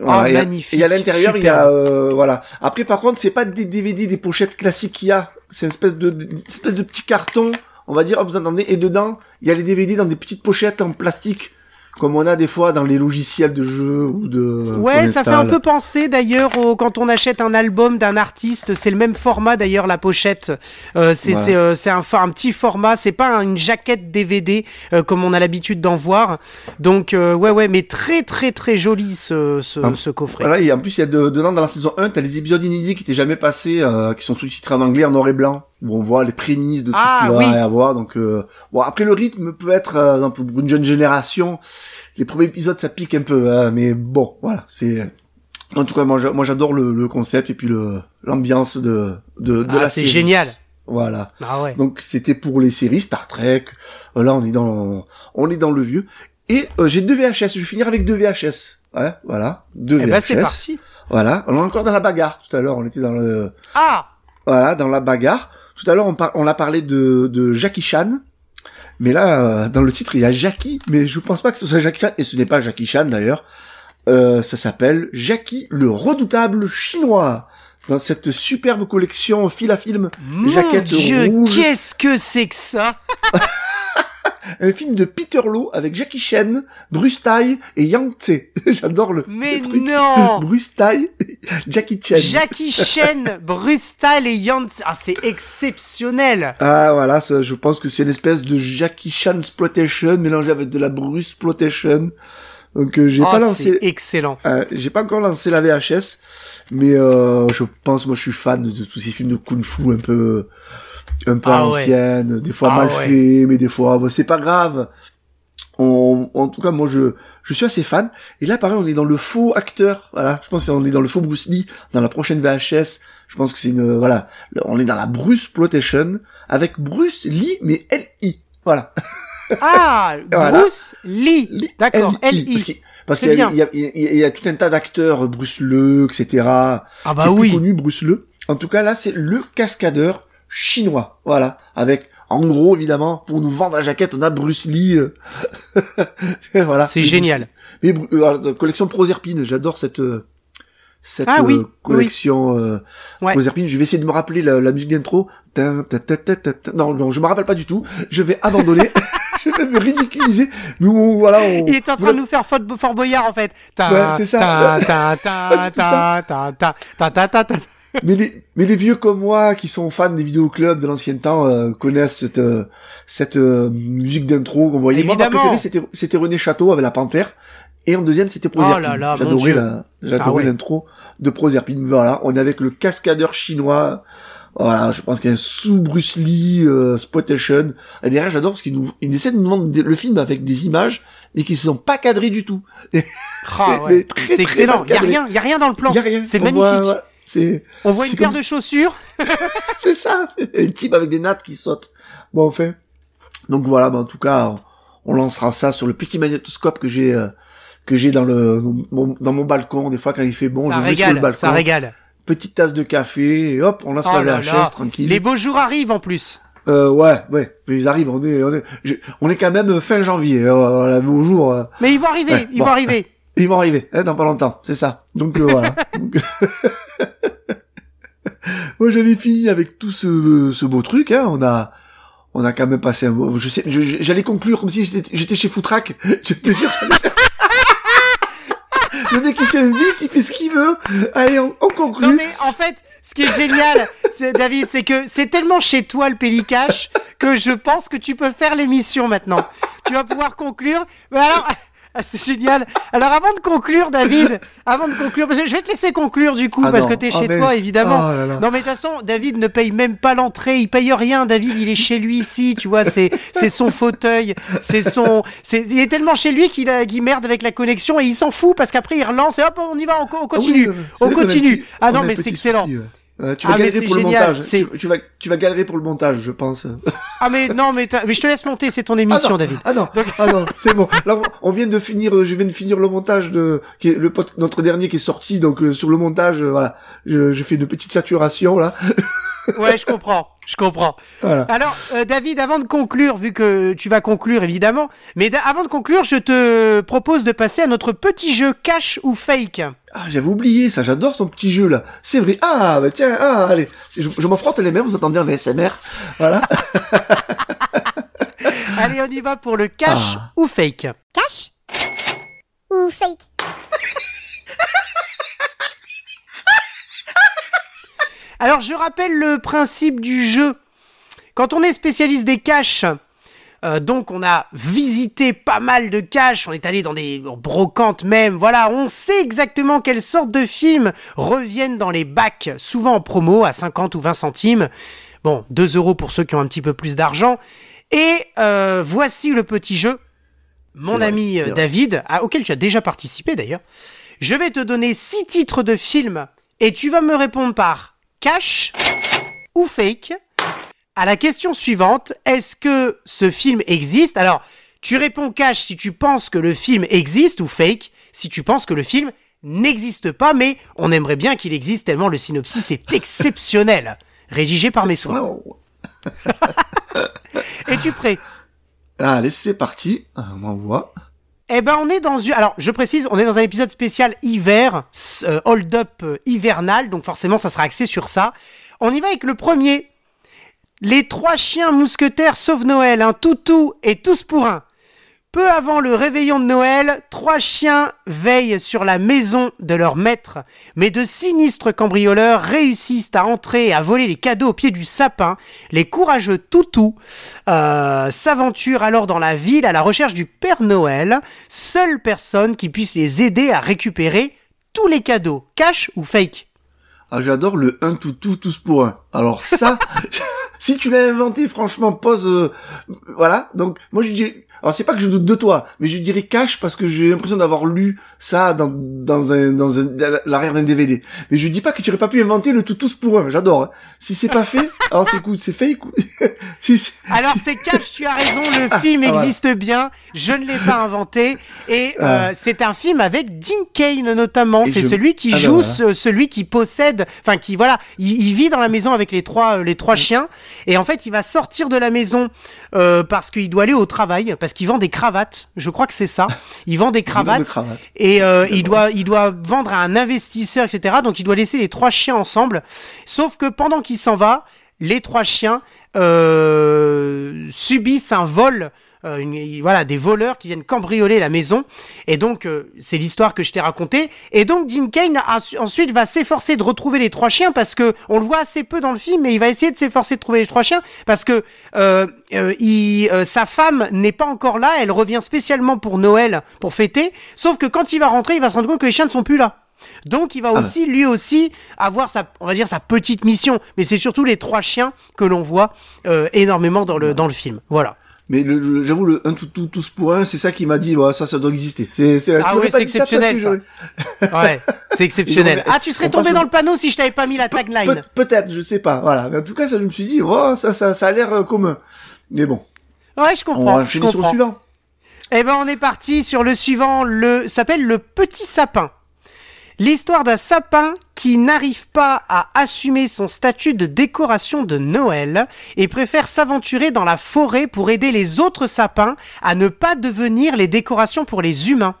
Voilà, Oh, et magnifique, Et à l'intérieur, il y a euh, voilà. Après, par contre, c'est pas des DVD, des pochettes classiques qu'il y a. C'est une espèce de, espèce de petit carton, on va dire. hop, vous entendez Et dedans, il y a les DVD dans des petites pochettes en plastique, comme on a des fois dans les logiciels de jeux ou de. Ouais, ça fait un peu penser d'ailleurs au- quand on achète un album d'un artiste, c'est le même format d'ailleurs la pochette. Euh, c'est euh, un, un petit format, c'est pas un- une jaquette DVD euh, comme on a l'habitude d'en voir. Donc euh, ouais ouais, mais très très très joli ce, ce, Ah, ce coffret. Voilà, et en plus, il y a de- dedans dans la saison 1, t'as les épisodes inédits qui étaient jamais passés, euh, qui sont sous-titrés en anglais, en noir et blanc, où on voit les prémices de tout Ah, ce qu'il va oui. y avoir. Donc, euh, bon, après le rythme peut être, euh, pour une jeune génération, les premiers épisodes ça pique un peu, hein, mais bon, voilà, c'est. En tout cas, moi, j'a- moi j'adore le, le concept et puis le l'ambiance de de, de Ah, la c'est série. génial. Voilà. Ah ouais. Donc c'était pour les séries Star Trek. Là on est dans on est dans le vieux. Et euh, j'ai deux VHS. Je vais finir avec deux VHS. Ouais, voilà, deux Eh VHS. ben c'est parti. Voilà, on est encore dans la bagarre. Tout à l'heure, on était dans le, Ah voilà, dans la bagarre. Tout à l'heure, on, par... on a parlé de, de Jackie Chan. Mais là, euh, dans le titre, il y a Jackie, mais je pense pas que ce soit Jackie Chan, et ce n'est pas Jackie Chan d'ailleurs. Euh, ça s'appelle Jackie le redoutable chinois. Dans cette superbe collection fil à film, Mon Jaquette Dieu, rouge. qu'est-ce que c'est que ça? un film de Peter Law avec Jackie Chan, Bruce Tai et Yang Tse. J'adore le, Mais le truc. non Bruce Tai, Jackie Chan. Jackie Chan, Bruce Style et Yance. Ah, c'est exceptionnel. Ah voilà, ça, je pense que c'est une espèce de Jackie Chan exploitation mélangé avec de la Bruce exploitation. Donc euh, j'ai Ah, pas c'est lancé, excellent. euh, j'ai pas encore lancé la VHS, mais euh, je pense, moi je suis fan de, de tous ces films de kung-fu un peu, un peu Ah ouais. anciennes, des fois Ah mal ouais. faits, mais des fois c'est pas grave. On, en tout cas, moi je, je suis assez fan. Et là, pareil, on est dans le faux acteur. Voilà, je pense qu'on est dans le faux Bruce Lee dans la prochaine VHS. Je pense que c'est une, voilà, on est dans la Bruce exploitation avec Bruce Lee, mais L-I. Voilà. Ah, Voilà. Bruce Lee. Lee, D'accord, L.I.. Parce L.I. qu'il parce qu'il y, a- bien. il y, a- il y a- il y a tout un tas d'acteurs, Bruce Le, etc. Ah bah est plus oui. connu, Bruce Le. En tout cas, là, c'est le cascadeur chinois. Voilà. Avec, En gros, évidemment, pour nous vendre la jaquette, on a Bruce Lee. euh, voilà. C'est génial. mais euh, collection Proserpine, j'adore cette euh, cette Ah oui, euh, oui, collection euh, Ouais. Proserpine. Je vais essayer de me rappeler la, la musique d'intro. Tin, ta, ta, ta, ta, ta. Non, non, je me rappelle pas du tout. Je vais abandonner. je vais me ridiculiser. Mais on- voilà, on, Il est en train de nous faire faute Fort Boyard en fait. Ta, Ouais, c'est ça. ta, ta, ta, Mais les mais les vieux comme moi qui sont fans des vidéoclubs de l'ancien temps euh, connaissent cette euh, cette euh, musique d'intro qu'on voyait. Moi, ma préférée c'était c'était René Château avec la Panthère. Et en deuxième, c'était Oh Proserpine. mon J'adorais la, j'adorais Ah ouais. l'intro de Proserpine. Voilà, on est avec le cascadeur chinois. Voilà, je pense qu'il y a un sous Bruce Lee, euh, Spotation. Et derrière, j'adore parce qu'il nous, il essaie de nous vendre le film avec des images, mais qui ne sont pas cadrées du tout. Mais ouais. très, C'est très excellent. Il y a rien, il y a rien dans le plan. C'est magnifique. voit, ouais, c'est, On voit une paire de chaussures. c'est ça, c'est un type avec des nattes qui sautent. Bon, enfin. Donc voilà, bah, en tout cas, on lancera ça sur le petit magnétoscope que j'ai, euh, que j'ai dans le, mon- dans mon balcon. Des fois, quand il fait bon, ça je le mets sur le régale, balcon. ça régale. Petite tasse de café, et hop, on lance Oh la là. tranquille. Les beaux jours arrivent en plus. Euh, ouais, ouais, mais ils arrivent, on est, on est, je- on est quand même fin janvier, euh, voilà, bonjour, euh, Mais ils vont arriver, Ouais, ils bon. vont arriver. ils vont arriver, hein, dans pas longtemps, c'est ça. Donc, euh, voilà. Donc- Moi, j'avais fini avec tout ce, ce beau truc, hein, on a, on a quand même passé un je sais, j'allais conclure comme si j'étais chez ça. Le mec, il s'invite, il fait ce qu'il veut. Allez, on, on conclut. Non mais en fait, ce qui est génial, David, c'est que c'est tellement chez toi le Pélicache que je pense que tu peux faire l'émission maintenant. Tu vas pouvoir conclure. Mais alors, ah, c'est génial. Alors avant de conclure, David, avant de conclure, parce que je vais te laisser conclure du coup Ah parce non. que t'es Oh, chez toi évidemment. Oh là là. Non mais de toute façon, David ne paye même pas l'entrée, il paye rien. David, il est chez lui ici, tu vois, c'est c'est son fauteuil, c'est son, c'est il est tellement chez lui qu'il a- qu'il merde avec la connexion et il s'en fout parce qu'après il relance et hop on y va, on, co- on continue, Ah oui, c'est on continue. Ah on non mais c'est excellent. souci, ouais. Euh, tu vas Ah, galérer pour le génial, montage. c'est- Tu, tu vas, tu vas galérer pour le montage, je pense. Ah mais non mais, t'as- mais je te laisse monter, c'est ton émission ah non, David. Ah non, ah non, c'est bon. Là, on vient de finir, euh, je viens de finir le montage de, qui est le notre dernier qui est sorti, donc euh, sur le montage, euh, voilà, je, je fais une petite saturation là, Ouais je comprends, je comprends. voilà. Alors euh, David, avant de conclure, vu que tu vas conclure évidemment, mais avant de conclure, je te propose de passer à notre petit jeu cash ou fake. Ah, j'avais oublié ça, j'adore ton petit jeu là. C'est vrai. Ah, bah tiens, ah, allez, je, je m'en frotte les mains, vous entendez en ASMR, voilà. Allez, on y va pour le cash Ah. ou fake. Cash ou fake? Alors, je rappelle le principe du jeu. Quand on est spécialiste des caches, euh, donc on a visité pas mal de caches, on est allé dans des brocantes même, voilà, on sait exactement quelles sortes de films reviennent dans les bacs, souvent en promo à 50 ou 20 centimes. Bon, 2 euros pour ceux qui ont un petit peu plus d'argent. Et euh, voici le petit jeu. Mon ami euh, vrai. David, ah, auquel tu as déjà participé d'ailleurs, je vais te donner six titres de films et tu vas me répondre par cash ou fake à la question suivante. Est-ce que ce film existe? Alors, tu réponds cash si tu penses que le film existe ou fake si tu penses que le film n'existe pas, mais on aimerait bien qu'il existe tellement le synopsis est exceptionnel. Rédigé par mes soins. Es-tu prêt? Allez, c'est parti. Ah, On m'envoie. Eh ben, on est dans une. Alors, je précise, on est dans un épisode spécial hiver, euh, hold-up euh, hivernal, donc forcément, ça sera axé sur ça. On y va avec le premier. Les trois chiens mousquetaires sauvent Noël, un toutou et tous pour un. Peu avant le réveillon de Noël, trois chiens veillent sur la maison de leur maître, mais de sinistres cambrioleurs réussissent à entrer et à voler les cadeaux au pied du sapin. Les courageux toutous euh, s'aventurent alors dans la ville à la recherche du Père Noël, seule personne qui puisse les aider à récupérer tous les cadeaux, cash ou fake? Ah, j'adore le un tout tout tous pour un. Alors ça, si tu l'as inventé, franchement, pose, euh, voilà. Donc, moi, je dis, alors c'est pas que je doute de toi, mais je dirais cash parce que j'ai l'impression d'avoir lu ça dans, dans un, dans un, dans l'arrière d'un DVD. Mais je dis pas que tu aurais pas pu inventer le tout tous pour un. J'adore. hein. Si c'est pas fait, alors c'est cool, c'est fake. ou- si, c'est- Alors c'est cash, tu as raison, le film ah, voilà. existe bien, je ne l'ai pas inventé, et euh, Ah. c'est un film avec Dean Kane notamment, Et c'est je- celui qui Ah bah joue ce- celui qui possède, enfin qui voilà, il, il vit dans la maison avec les trois, euh, les trois chiens, Et en fait, il va sortir de la maison euh, parce qu'il doit aller au travail, parce qu'il vend des cravates. Je crois que c'est ça. Il vend des cravates. cravates. Et euh, il doit, il doit vendre à un investisseur, etc. Donc il doit laisser les trois chiens ensemble. Sauf que pendant qu'il s'en va, les trois chiens euh, subissent un vol. euh, une- voilà, des voleurs qui viennent cambrioler la maison. Et donc, euh, c'est l'histoire que je t'ai racontée. Et donc, Dean Kane a- ensuite va s'efforcer de retrouver les trois chiens parce que on le voit assez peu dans le film, mais il va essayer de s'efforcer de trouver les trois chiens parce que euh, euh, il, euh, sa femme n'est pas encore là. Elle revient spécialement pour Noël, pour fêter. Sauf que quand il va rentrer, il va se rendre compte que les chiens ne sont plus là. Donc il va Ah aussi lui aussi avoir sa on va dire sa petite mission mais c'est surtout les trois chiens que l'on voit euh, énormément dans le dans le film. Voilà. Mais le, le- j'avoue, le un tout, tout, tous pour un, c'est ça qui m'a dit, ouais, ça, ça doit exister. C'est, c'est, Ah oui, c'est ça, exceptionnel, ça. Ouais, c'est exceptionnel. Ah, tu serais on tombé dans le panneau si je t'avais pas mis la tagline. Peut- peut-être, je sais pas, voilà. Mais en tout cas, ça, je me suis dit, oh, ça, ça, ça a l'air euh, commun. Mais bon, Ouais, je on comprends. va je enchaîner sur le suivant. Eh ben, on est parti sur le suivant. Le s'appelle le petit sapin. L'histoire d'un sapin qui n'arrive pas à assumer son statut de décoration de Noël et préfère s'aventurer dans la forêt pour aider les autres sapins à ne pas devenir les décorations pour les humains.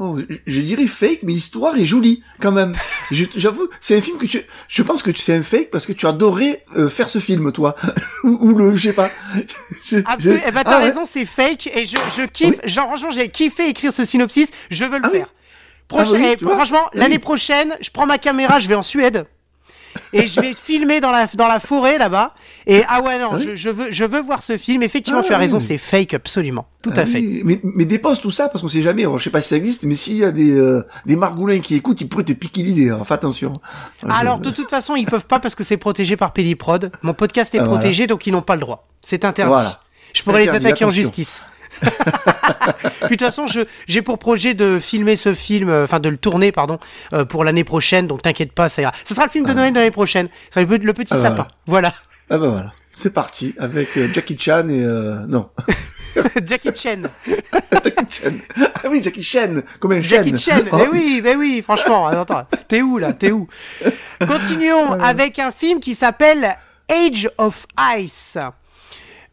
Oh, je, dirais fake, mais l'histoire est jolie, quand même. J'avoue, c'est un film que tu, je pense que tu c'est un fake parce que tu adorais euh, faire ce film, toi. ou, ou le, je sais pas. Je- Absolument. je- Eh ben, t'as Ah ouais. raison, c'est fake et je, je kiffe. Genre, franchement, j'ai kiffé écrire ce synopsis. Je veux le Ah oui. Prochain, Ah oui, eh, franchement, Ah l'année prochaine, je prends ma caméra, je vais en Suède. Et je vais filmer dans la, dans la forêt là-bas. Et ah ouais, non, Ah oui. je, je veux, je veux voir ce film. Effectivement, Ah tu as raison, c'est fake, absolument. Tout Ah à fait. Mais, mais dépose tout ça parce qu'on sait jamais. Je sais pas si ça existe, mais s'il y a des, euh, des margoulins qui écoutent, ils pourraient te piquer l'idée. Alors, fais attention. Je- Alors, de toute façon, ils peuvent pas parce que c'est protégé par Pédiprod. Mon podcast est voilà. protégé, donc ils n'ont pas le droit. C'est interdit. Voilà. Je pourrais les attaquer en justice. Puis de toute façon, j'ai pour projet de filmer ce film, euh, enfin de le tourner, pardon, euh, pour l'année prochaine. Donc t'inquiète pas, ça ira. Ce sera le film de Noël de l'année prochaine. Ce sera le, petit Ah, sapin. Voilà. Ah ben voilà. C'est parti avec euh, Jackie Chan et non. Jackie Chan. Jackie Chan. Ah oui, Jackie Chan, comme un Jackie. Chan. Oh, Mais oui, mais oui, franchement. Attends, t'es où là? T'es où? Continuons avec un film qui s'appelle Age of Ice.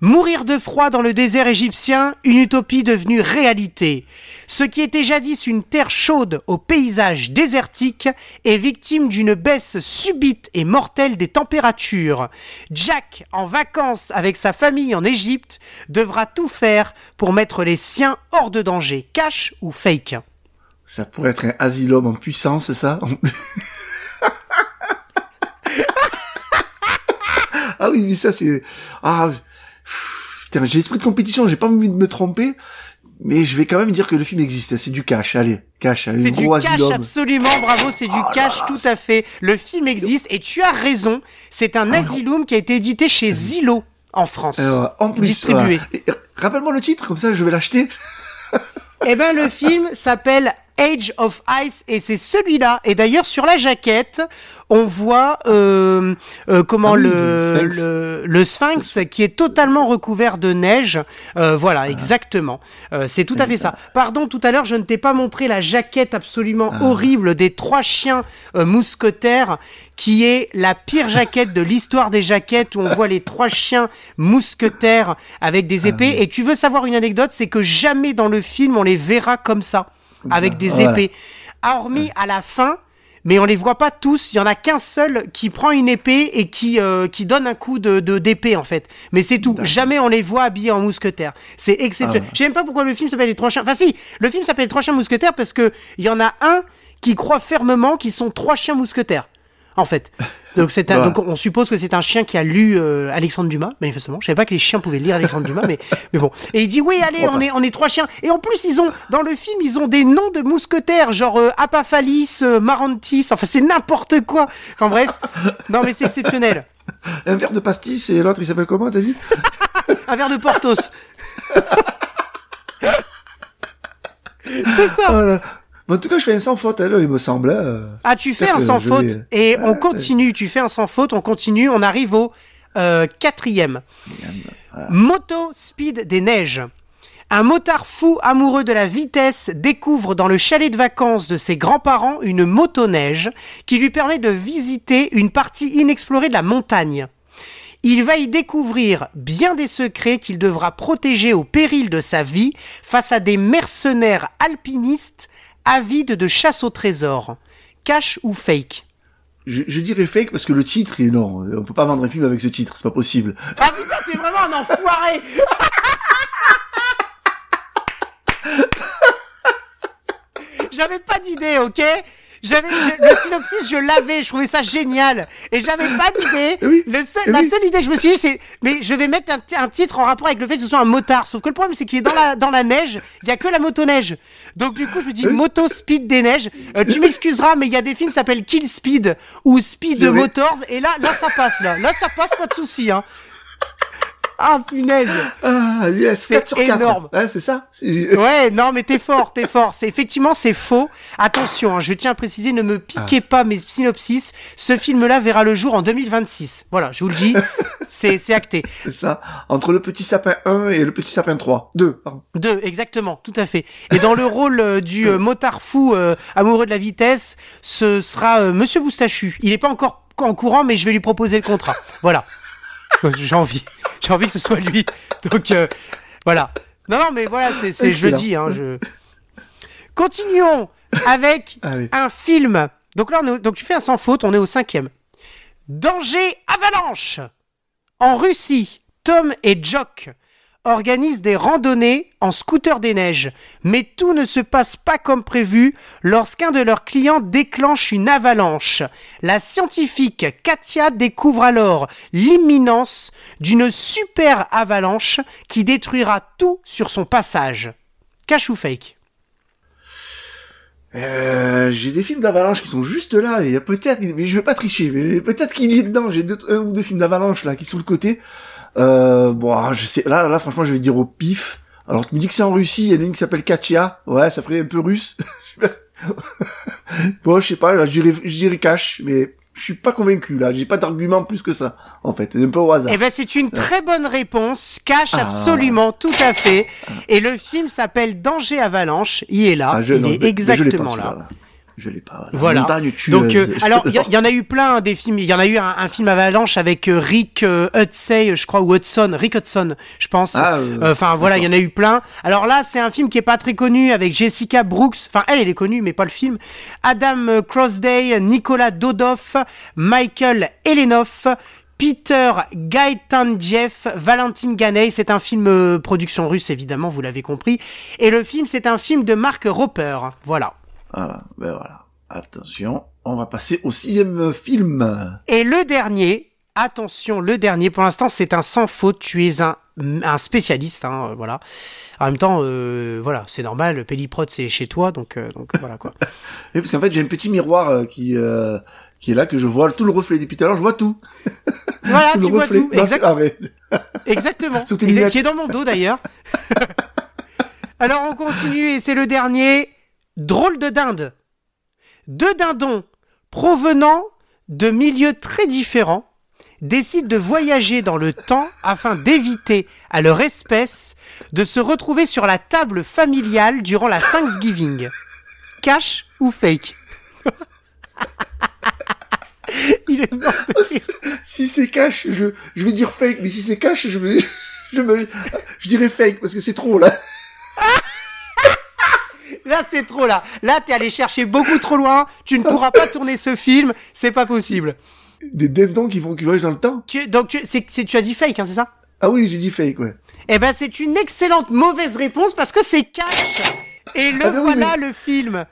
Mourir de froid dans le désert égyptien, une utopie devenue réalité. Ce qui était jadis une terre chaude au paysage désertique est victime d'une baisse subite et mortelle des températures. Jack, en vacances avec sa famille en Égypte, devra tout faire pour mettre les siens hors de danger, cash ou fake. Ça pourrait être un asylum en puissance, ça? Ah oui, mais ça c'est... Ah, putain, j'ai l'esprit de compétition, j'ai pas envie de me tromper, mais je vais quand même dire que le film existe. C'est du cash, allez, cash, allez, C'est du cash asylum. absolument, bravo, c'est du Oh cash là, tout à fait. Le film existe et tu as raison, c'est un asylum qui a été édité chez Zillow en France. Euh, en plus, distribué. Rappelle-moi le titre, comme ça je vais l'acheter. Eh ben le film s'appelle Age of Ice et c'est celui-là. Et d'ailleurs sur la jaquette, on voit euh, euh, comment Ah oui, le, le sphinx. le le sphinx qui est totalement recouvert de neige. Euh, voilà, exactement. Euh, c'est tout à fait ça. Pardon, tout à l'heure je ne t'ai pas montré la jaquette absolument Ah. horrible des trois chiens mousquetaires, qui est la pire jaquette de l'histoire des jaquettes où on voit les trois chiens mousquetaires avec des épées. Et tu veux savoir une anecdote, c'est que jamais dans le film on les verra comme ça, avec ça, des épées. Hormis à la fin. Mais on les voit pas tous. Il y en a qu'un seul qui prend une épée et qui euh, qui donne un coup de de- d'épée en fait. Mais c'est tout. Jamais on les voit habillés en mousquetaires. C'est exceptionnel. Ah ouais. Je sais même pas pourquoi le film s'appelle Les Trois Chiens. Enfin si, le film s'appelle Les Trois Chiens Mousquetaires parce que il y en a un qui croit fermement qu'ils sont trois chiens mousquetaires. En fait, donc c'est un, Voilà. donc on suppose que c'est un chien qui a lu euh, Alexandre Dumas, manifestement. Je savais pas que les chiens pouvaient lire Alexandre Dumas, mais mais bon. Et il dit oui, allez, on est on est trois chiens. Et en plus ils ont dans le film ils ont des noms de mousquetaires, genre euh, Apaphalis, euh, Marantis. Enfin c'est n'importe quoi. Enfin bref, non mais c'est exceptionnel. Un verre de pastis et l'autre il s'appelle comment, t'as dit? Un verre de Portos. c'est ça. Voilà. Mais En tout cas, je fais un sans faute, alors, il me semble. hein. Ah, tu fais un sans faute vais- et on continue. Tu fais un sans faute, on continue. On arrive au euh, quatrième. Moto Speed des neiges. Un motard fou amoureux de la vitesse découvre dans le chalet de vacances de ses grands-parents une motoneige qui lui permet de visiter une partie inexplorée de la montagne. Il va y découvrir bien des secrets qu'il devra protéger au péril de sa vie face à des mercenaires alpinistes avides de chasse au trésor. Cash ou fake? Je, je dirais fake parce que le titre est non. On peut pas vendre un film avec ce titre, c'est pas possible. Ah putain, t'es vraiment un enfoiré J'avais pas d'idée, ok? J'avais le synopsis, je l'avais, je trouvais ça génial, et j'avais pas d'idée. Oui, Le seul- oui. La seule idée que je me suis dit, c'est, mais je vais mettre un, ti- un titre en rapport avec le fait que ce soit un motard. Sauf que le problème, c'est qu'il est dans la dans la neige, il y a que la motoneige. Donc du coup, je me dis Oui. moto speed des neiges. Euh, tu m'excuseras, mais il y a des films qui s'appellent Kill Speed ou Speed. Motors, et là, là, ça passe, là, là, ça passe, pas de souci, hein. Ah punaise. Ah yes, C'est 4 sur 4. énorme. Ouais, c'est ça. Ouais, non, mais t'es fort, t'es fort. C'est effectivement c'est faux. Attention, hein, je tiens à préciser, ne me piquez Ah. pas mes synopsis. Ce film-là verra le jour en 2026. Voilà, je vous le dis, c'est c'est acté. C'est ça. Entre le petit sapin 1 et le petit sapin 3. 2, pardon. Deux, exactement, tout à fait. Et dans le rôle euh, du euh, motard fou euh, amoureux de la vitesse, ce sera euh, Monsieur Boustachu. Il est pas encore en courant, mais je vais lui proposer le contrat. Voilà. J'ai envie, j'ai envie que ce soit lui. Donc euh, voilà. Non, non, mais voilà, c'est jeudi. Hein, je... Continuons avec Allez. un film. Donc là, on est au- donc tu fais un sans faute, on est au cinquième. Danger avalanche. En Russie, Tom et Jock organisent des randonnées en scooter des neiges. Mais tout ne se passe pas comme prévu lorsqu'un de leurs clients déclenche une avalanche. La scientifique Katia découvre alors l'imminence d'une super avalanche qui détruira tout sur son passage. Cash ou fake? Euh, j'ai des films d'avalanche qui sont juste là, et peut-être, mais je vais pas tricher, mais peut-être qu'il y est dedans, j'ai deux, un ou deux films d'avalanche là, qui sont le côté. Euh, bon, ah, je sais, là, là, franchement, je vais dire au pif. Alors, tu me dis que c'est en Russie, il y en a une qui s'appelle Katia, ouais, ça ferait un peu russe. bon, je sais pas, là, je dirais, je dirais cash, mais je suis pas convaincu, là, j'ai pas d'argument plus que ça, en fait, c'est un peu au hasard. Eh ben, c'est une très bonne réponse. Cash Ah. absolument, tout à fait. Et le film s'appelle Danger Avalanche. Il est là. Ah, je, il non, est je exactement pas, là. Je l'ai pas. La Voilà. montagne Donc, euh, alors, il y, en a eu plein hein, des films. Il y en a eu un, un film Avalanche avec euh, Rick euh, Hutsey, je crois, ou Hudson, Rick Hudson, je pense. Ah, euh, Enfin, voilà, il y en a eu plein. Alors là, c'est un film qui est pas très connu avec Jessica Brooks. Enfin, elle, elle est connue, mais pas le film. Adam Crossdale, Nicolas Dodoff, Michael Elenoff. Peter Gaetandjev, Valentin Ganey, c'est un film euh, production russe évidemment, vous l'avez compris. Et le film, c'est un film de Mark Roper. Voilà. Voilà, ben voilà. Attention, on va passer au sixième film. Et le dernier, attention, le dernier, pour l'instant, c'est un sans faute. Tu es un, un spécialiste, hein, euh, voilà. En même temps, euh, voilà, c'est normal. Le Pelliprod, c'est chez toi, donc, euh, donc voilà quoi. Oui, parce qu'en fait, j'ai un petit miroir euh, qui euh, qui est là que je vois tout le reflet depuis tout à l'heure. Je vois tout. Voilà, Sous tu le vois reflet. tout. Non, Exact- exactement. Sous tes Exact-. Qui est dans mon dos d'ailleurs. Alors on continue et c'est le dernier. Drôle de dinde. Deux dindons provenant de milieux très différents décident de voyager dans le temps afin d'éviter à leur espèce de se retrouver sur la table familiale durant la Thanksgiving. Cash ou fake? Il est mort de rire. Si c'est cash, je je vais dire fake, mais si c'est cash, je vais je me je dirais fake parce que c'est trop là. Là, c'est trop là. Là, t'es allé chercher beaucoup trop loin. Tu ne pourras pas tourner ce film. C'est pas possible. Des dindons qui vont qui voyagent dans le temps. Tu, donc, tu, c'est, c'est- tu as dit fake, hein, c'est ça? Ah oui, j'ai dit fake, ouais. Eh ben, c'est une excellente mauvaise réponse parce que c'est cash. Et le Ah ben oui, voilà, le film.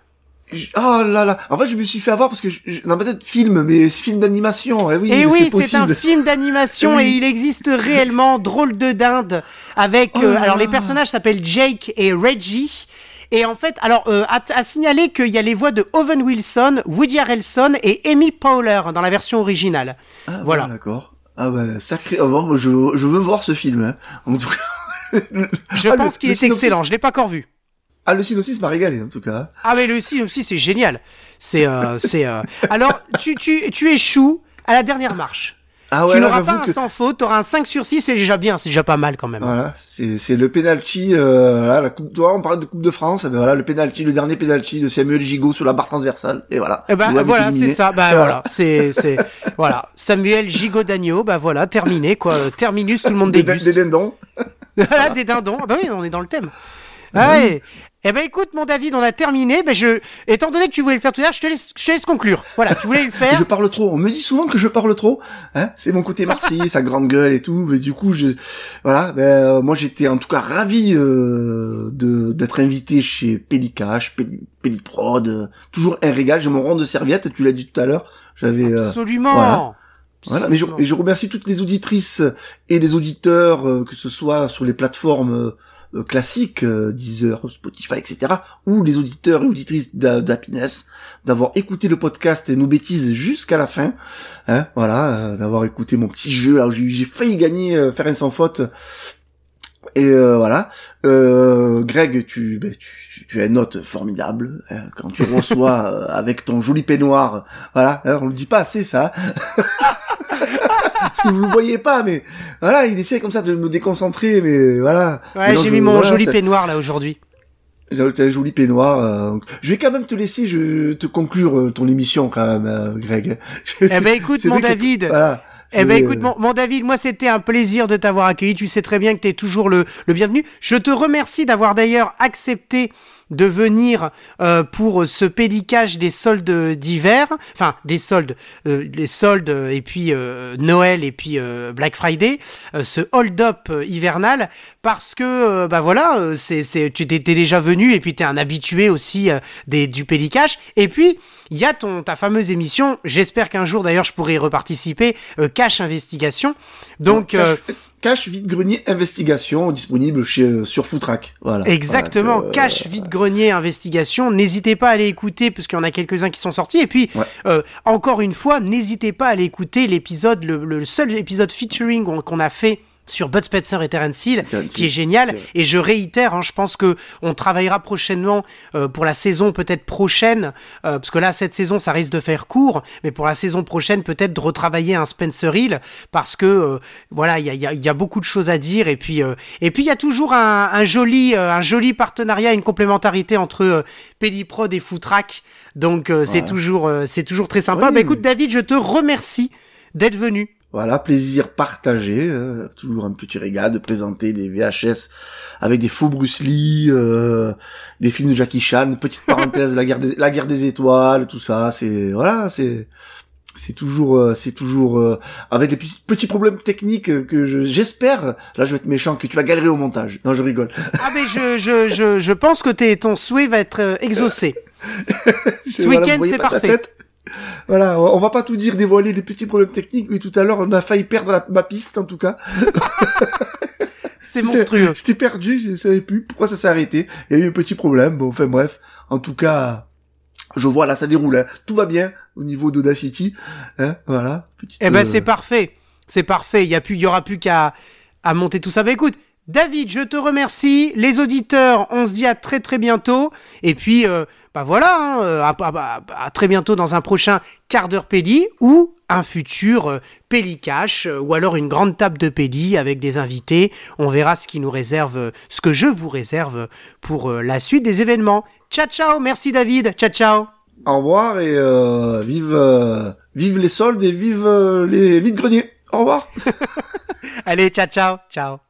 Ah là là. En fait, je me suis fait avoir parce que je, ma tête film, mais c'est film d'animation. Eh oui, Et c'est oui, c'est un film d'animation Oui. et il existe réellement Drôle de dinde avec Oh euh, alors les personnages s'appellent Jake et Reggie. Et en fait, alors euh, à, à signaler qu'il y a les voix de Owen Wilson, Woody Harrelson et Amy Powler dans la version originale. Ah, Voilà. bon, D'accord. Ah bah sacré. Ah, bon, je je veux voir ce film. Hein. En tout cas. Je Ah, pense qu'il est synopsis- excellent. Je l'ai pas encore vu. Ah le synopsis m'a régalé en tout cas. Ah mais le synopsis c'est génial. C'est euh, c'est euh, alors tu tu tu échoues à la dernière marche. Ah ouais, tu n'auras pas un que- sans faute, tu auras un 5 sur 6, c'est déjà bien, c'est déjà pas mal quand même. Voilà, c'est c'est le penalty, euh, voilà, la coupe. Toi, on parlait de coupe de France, eh ben voilà, le penalty, le dernier penalty de Samuel Gigot sur la barre transversale, et voilà. Eh ben L'OM est voilà, c'est ça. Bah Et voilà, c'est c'est voilà, Samuel Gigot d'agneau, bah voilà, terminé quoi, terminus, tout le monde déguste. des dindons. Voilà, des dindons. Ah bah oui, on est dans le thème. Ah ouais. Eh ben écoute, mon David, on a terminé. Ben je, étant donné que tu voulais le faire tout à l'heure, je te laisse, je te laisse conclure. Voilà, tu voulais le faire. Je parle trop. On me dit souvent que je parle trop. Hein c'est mon côté marseillais, sa grande gueule et tout. Mais du coup, je, voilà. Ben, euh, moi, j'étais en tout cas ravi euh, de d'être invité chez Pélicache, Péli- Péliprod. euh, toujours un régal. J'ai mon rond de serviette. Tu l'as dit tout à l'heure. J'avais. euh, Absolument. voilà. Voilà, mais je, et je remercie toutes les auditrices et les auditeurs, euh, que ce soit sur les plateformes euh, classiques, euh, Deezer, Spotify, etc., ou les auditeurs et auditrices d'Happiness, d'avoir écouté le podcast et nos bêtises jusqu'à la fin, hein, voilà, euh, d'avoir écouté mon petit jeu là où j'ai failli gagner, euh, faire un sans faute. Et euh, voilà, euh, Greg, tu, ben, tu, tu, as une note formidable hein, quand tu reçois euh, avec ton joli peignoir. Voilà, hein, on le dit pas assez ça. Parce que vous le voyez pas, mais voilà, il essaie comme ça de me déconcentrer, mais voilà. Ouais, j'ai mis mon voilà, joli ça- peignoir là aujourd'hui. J'ai un joli peignoir. euh, je vais quand même te laisser je, te conclure euh, ton émission quand même, euh, Greg. Eh ben écoute, mon que- David. Voilà. Eh ben écoute, mon, mon David, moi c'était un plaisir de t'avoir accueilli. Tu sais très bien que tu es toujours le, le bienvenu. Je te remercie d'avoir d'ailleurs accepté de venir euh, pour ce pédicage des soldes d'hiver, enfin des soldes, euh, les soldes euh, et puis Noël et puis Black Friday, ce hold-up hivernal, parce que bah voilà, c'est c'est tu t'es déjà venu et puis t'es un habitué aussi des du pédicage. Et puis il y a ton ta fameuse émission, j'espère qu'un jour d'ailleurs je pourrai y reparticiper, euh, Cache Investigation. Donc euh, cache, cache vide grenier investigation disponible chez euh, sur Footrack. Voilà. Exactement, Voilà, que, euh, cache vide grenier investigation. N'hésitez pas à aller écouter parce qu'il y en a quelques-uns qui sont sortis. Et puis Ouais. euh, encore une fois, n'hésitez pas à aller écouter l'épisode, le, le seul épisode featuring qu'on a fait sur Bud Spencer et Terence Hill, qui est génial. Et je réitère, hein, je pense que on travaillera prochainement euh, pour la saison peut-être prochaine, euh, parce que là cette saison ça risque de faire court, mais pour la saison prochaine peut-être de retravailler un Spencer Hill, parce que euh, voilà il y a, il y a- il y a beaucoup de choses à dire et puis et puis il y a toujours un, un joli un joli partenariat, une complémentarité entre Pelliprod et Footrack, donc c'est toujours c'est toujours très sympa. Oui, bah écoute. David, je te remercie d'être venu. Voilà, plaisir partagé, euh, toujours un petit régal de présenter des VHS avec des faux Bruce Lee, euh, des films de Jackie Chan, petite parenthèse, la guerre des, la guerre des étoiles, tout ça, c'est voilà, c'est c'est toujours euh, c'est toujours euh, avec les petits, problèmes techniques que je- j'espère, là je vais être méchant, que tu vas galérer au montage. Non, je rigole. Ah mais je je je, je pense que t'es- ton souhait va être euh, exaucé. Ce Voilà, week-end, c'est parfait. Voilà, on va pas tout dire, dévoiler les petits problèmes techniques, mais tout à l'heure on a failli perdre la, ma piste en tout cas. C'est monstrueux. J'étais perdu, je savais plus pourquoi ça s'est arrêté. Il y a eu un petit problème, bon, enfin bref. En tout cas, je vois là, ça déroule. hein. Tout va bien au niveau d'Audacity. Hein, voilà. Petite, Eh ben euh, c'est parfait, c'est parfait. Il y a plus, il y aura plus qu'à à monter tout ça. Bah écoute, David, je te remercie. Les auditeurs, on se dit à très très bientôt. Et puis, euh, bah voilà, hein, euh, à, à- à- à très bientôt dans un prochain quart d'heure pédi ou un futur euh, Pélicache euh, ou alors une grande table de pédi avec des invités. On verra ce qui nous réserve, ce que je vous réserve pour la suite des événements. Ciao ciao, merci David. Ciao ciao. Au revoir et vive, vive les soldes et vive les vides greniers. Au revoir. Allez, ciao ciao, ciao.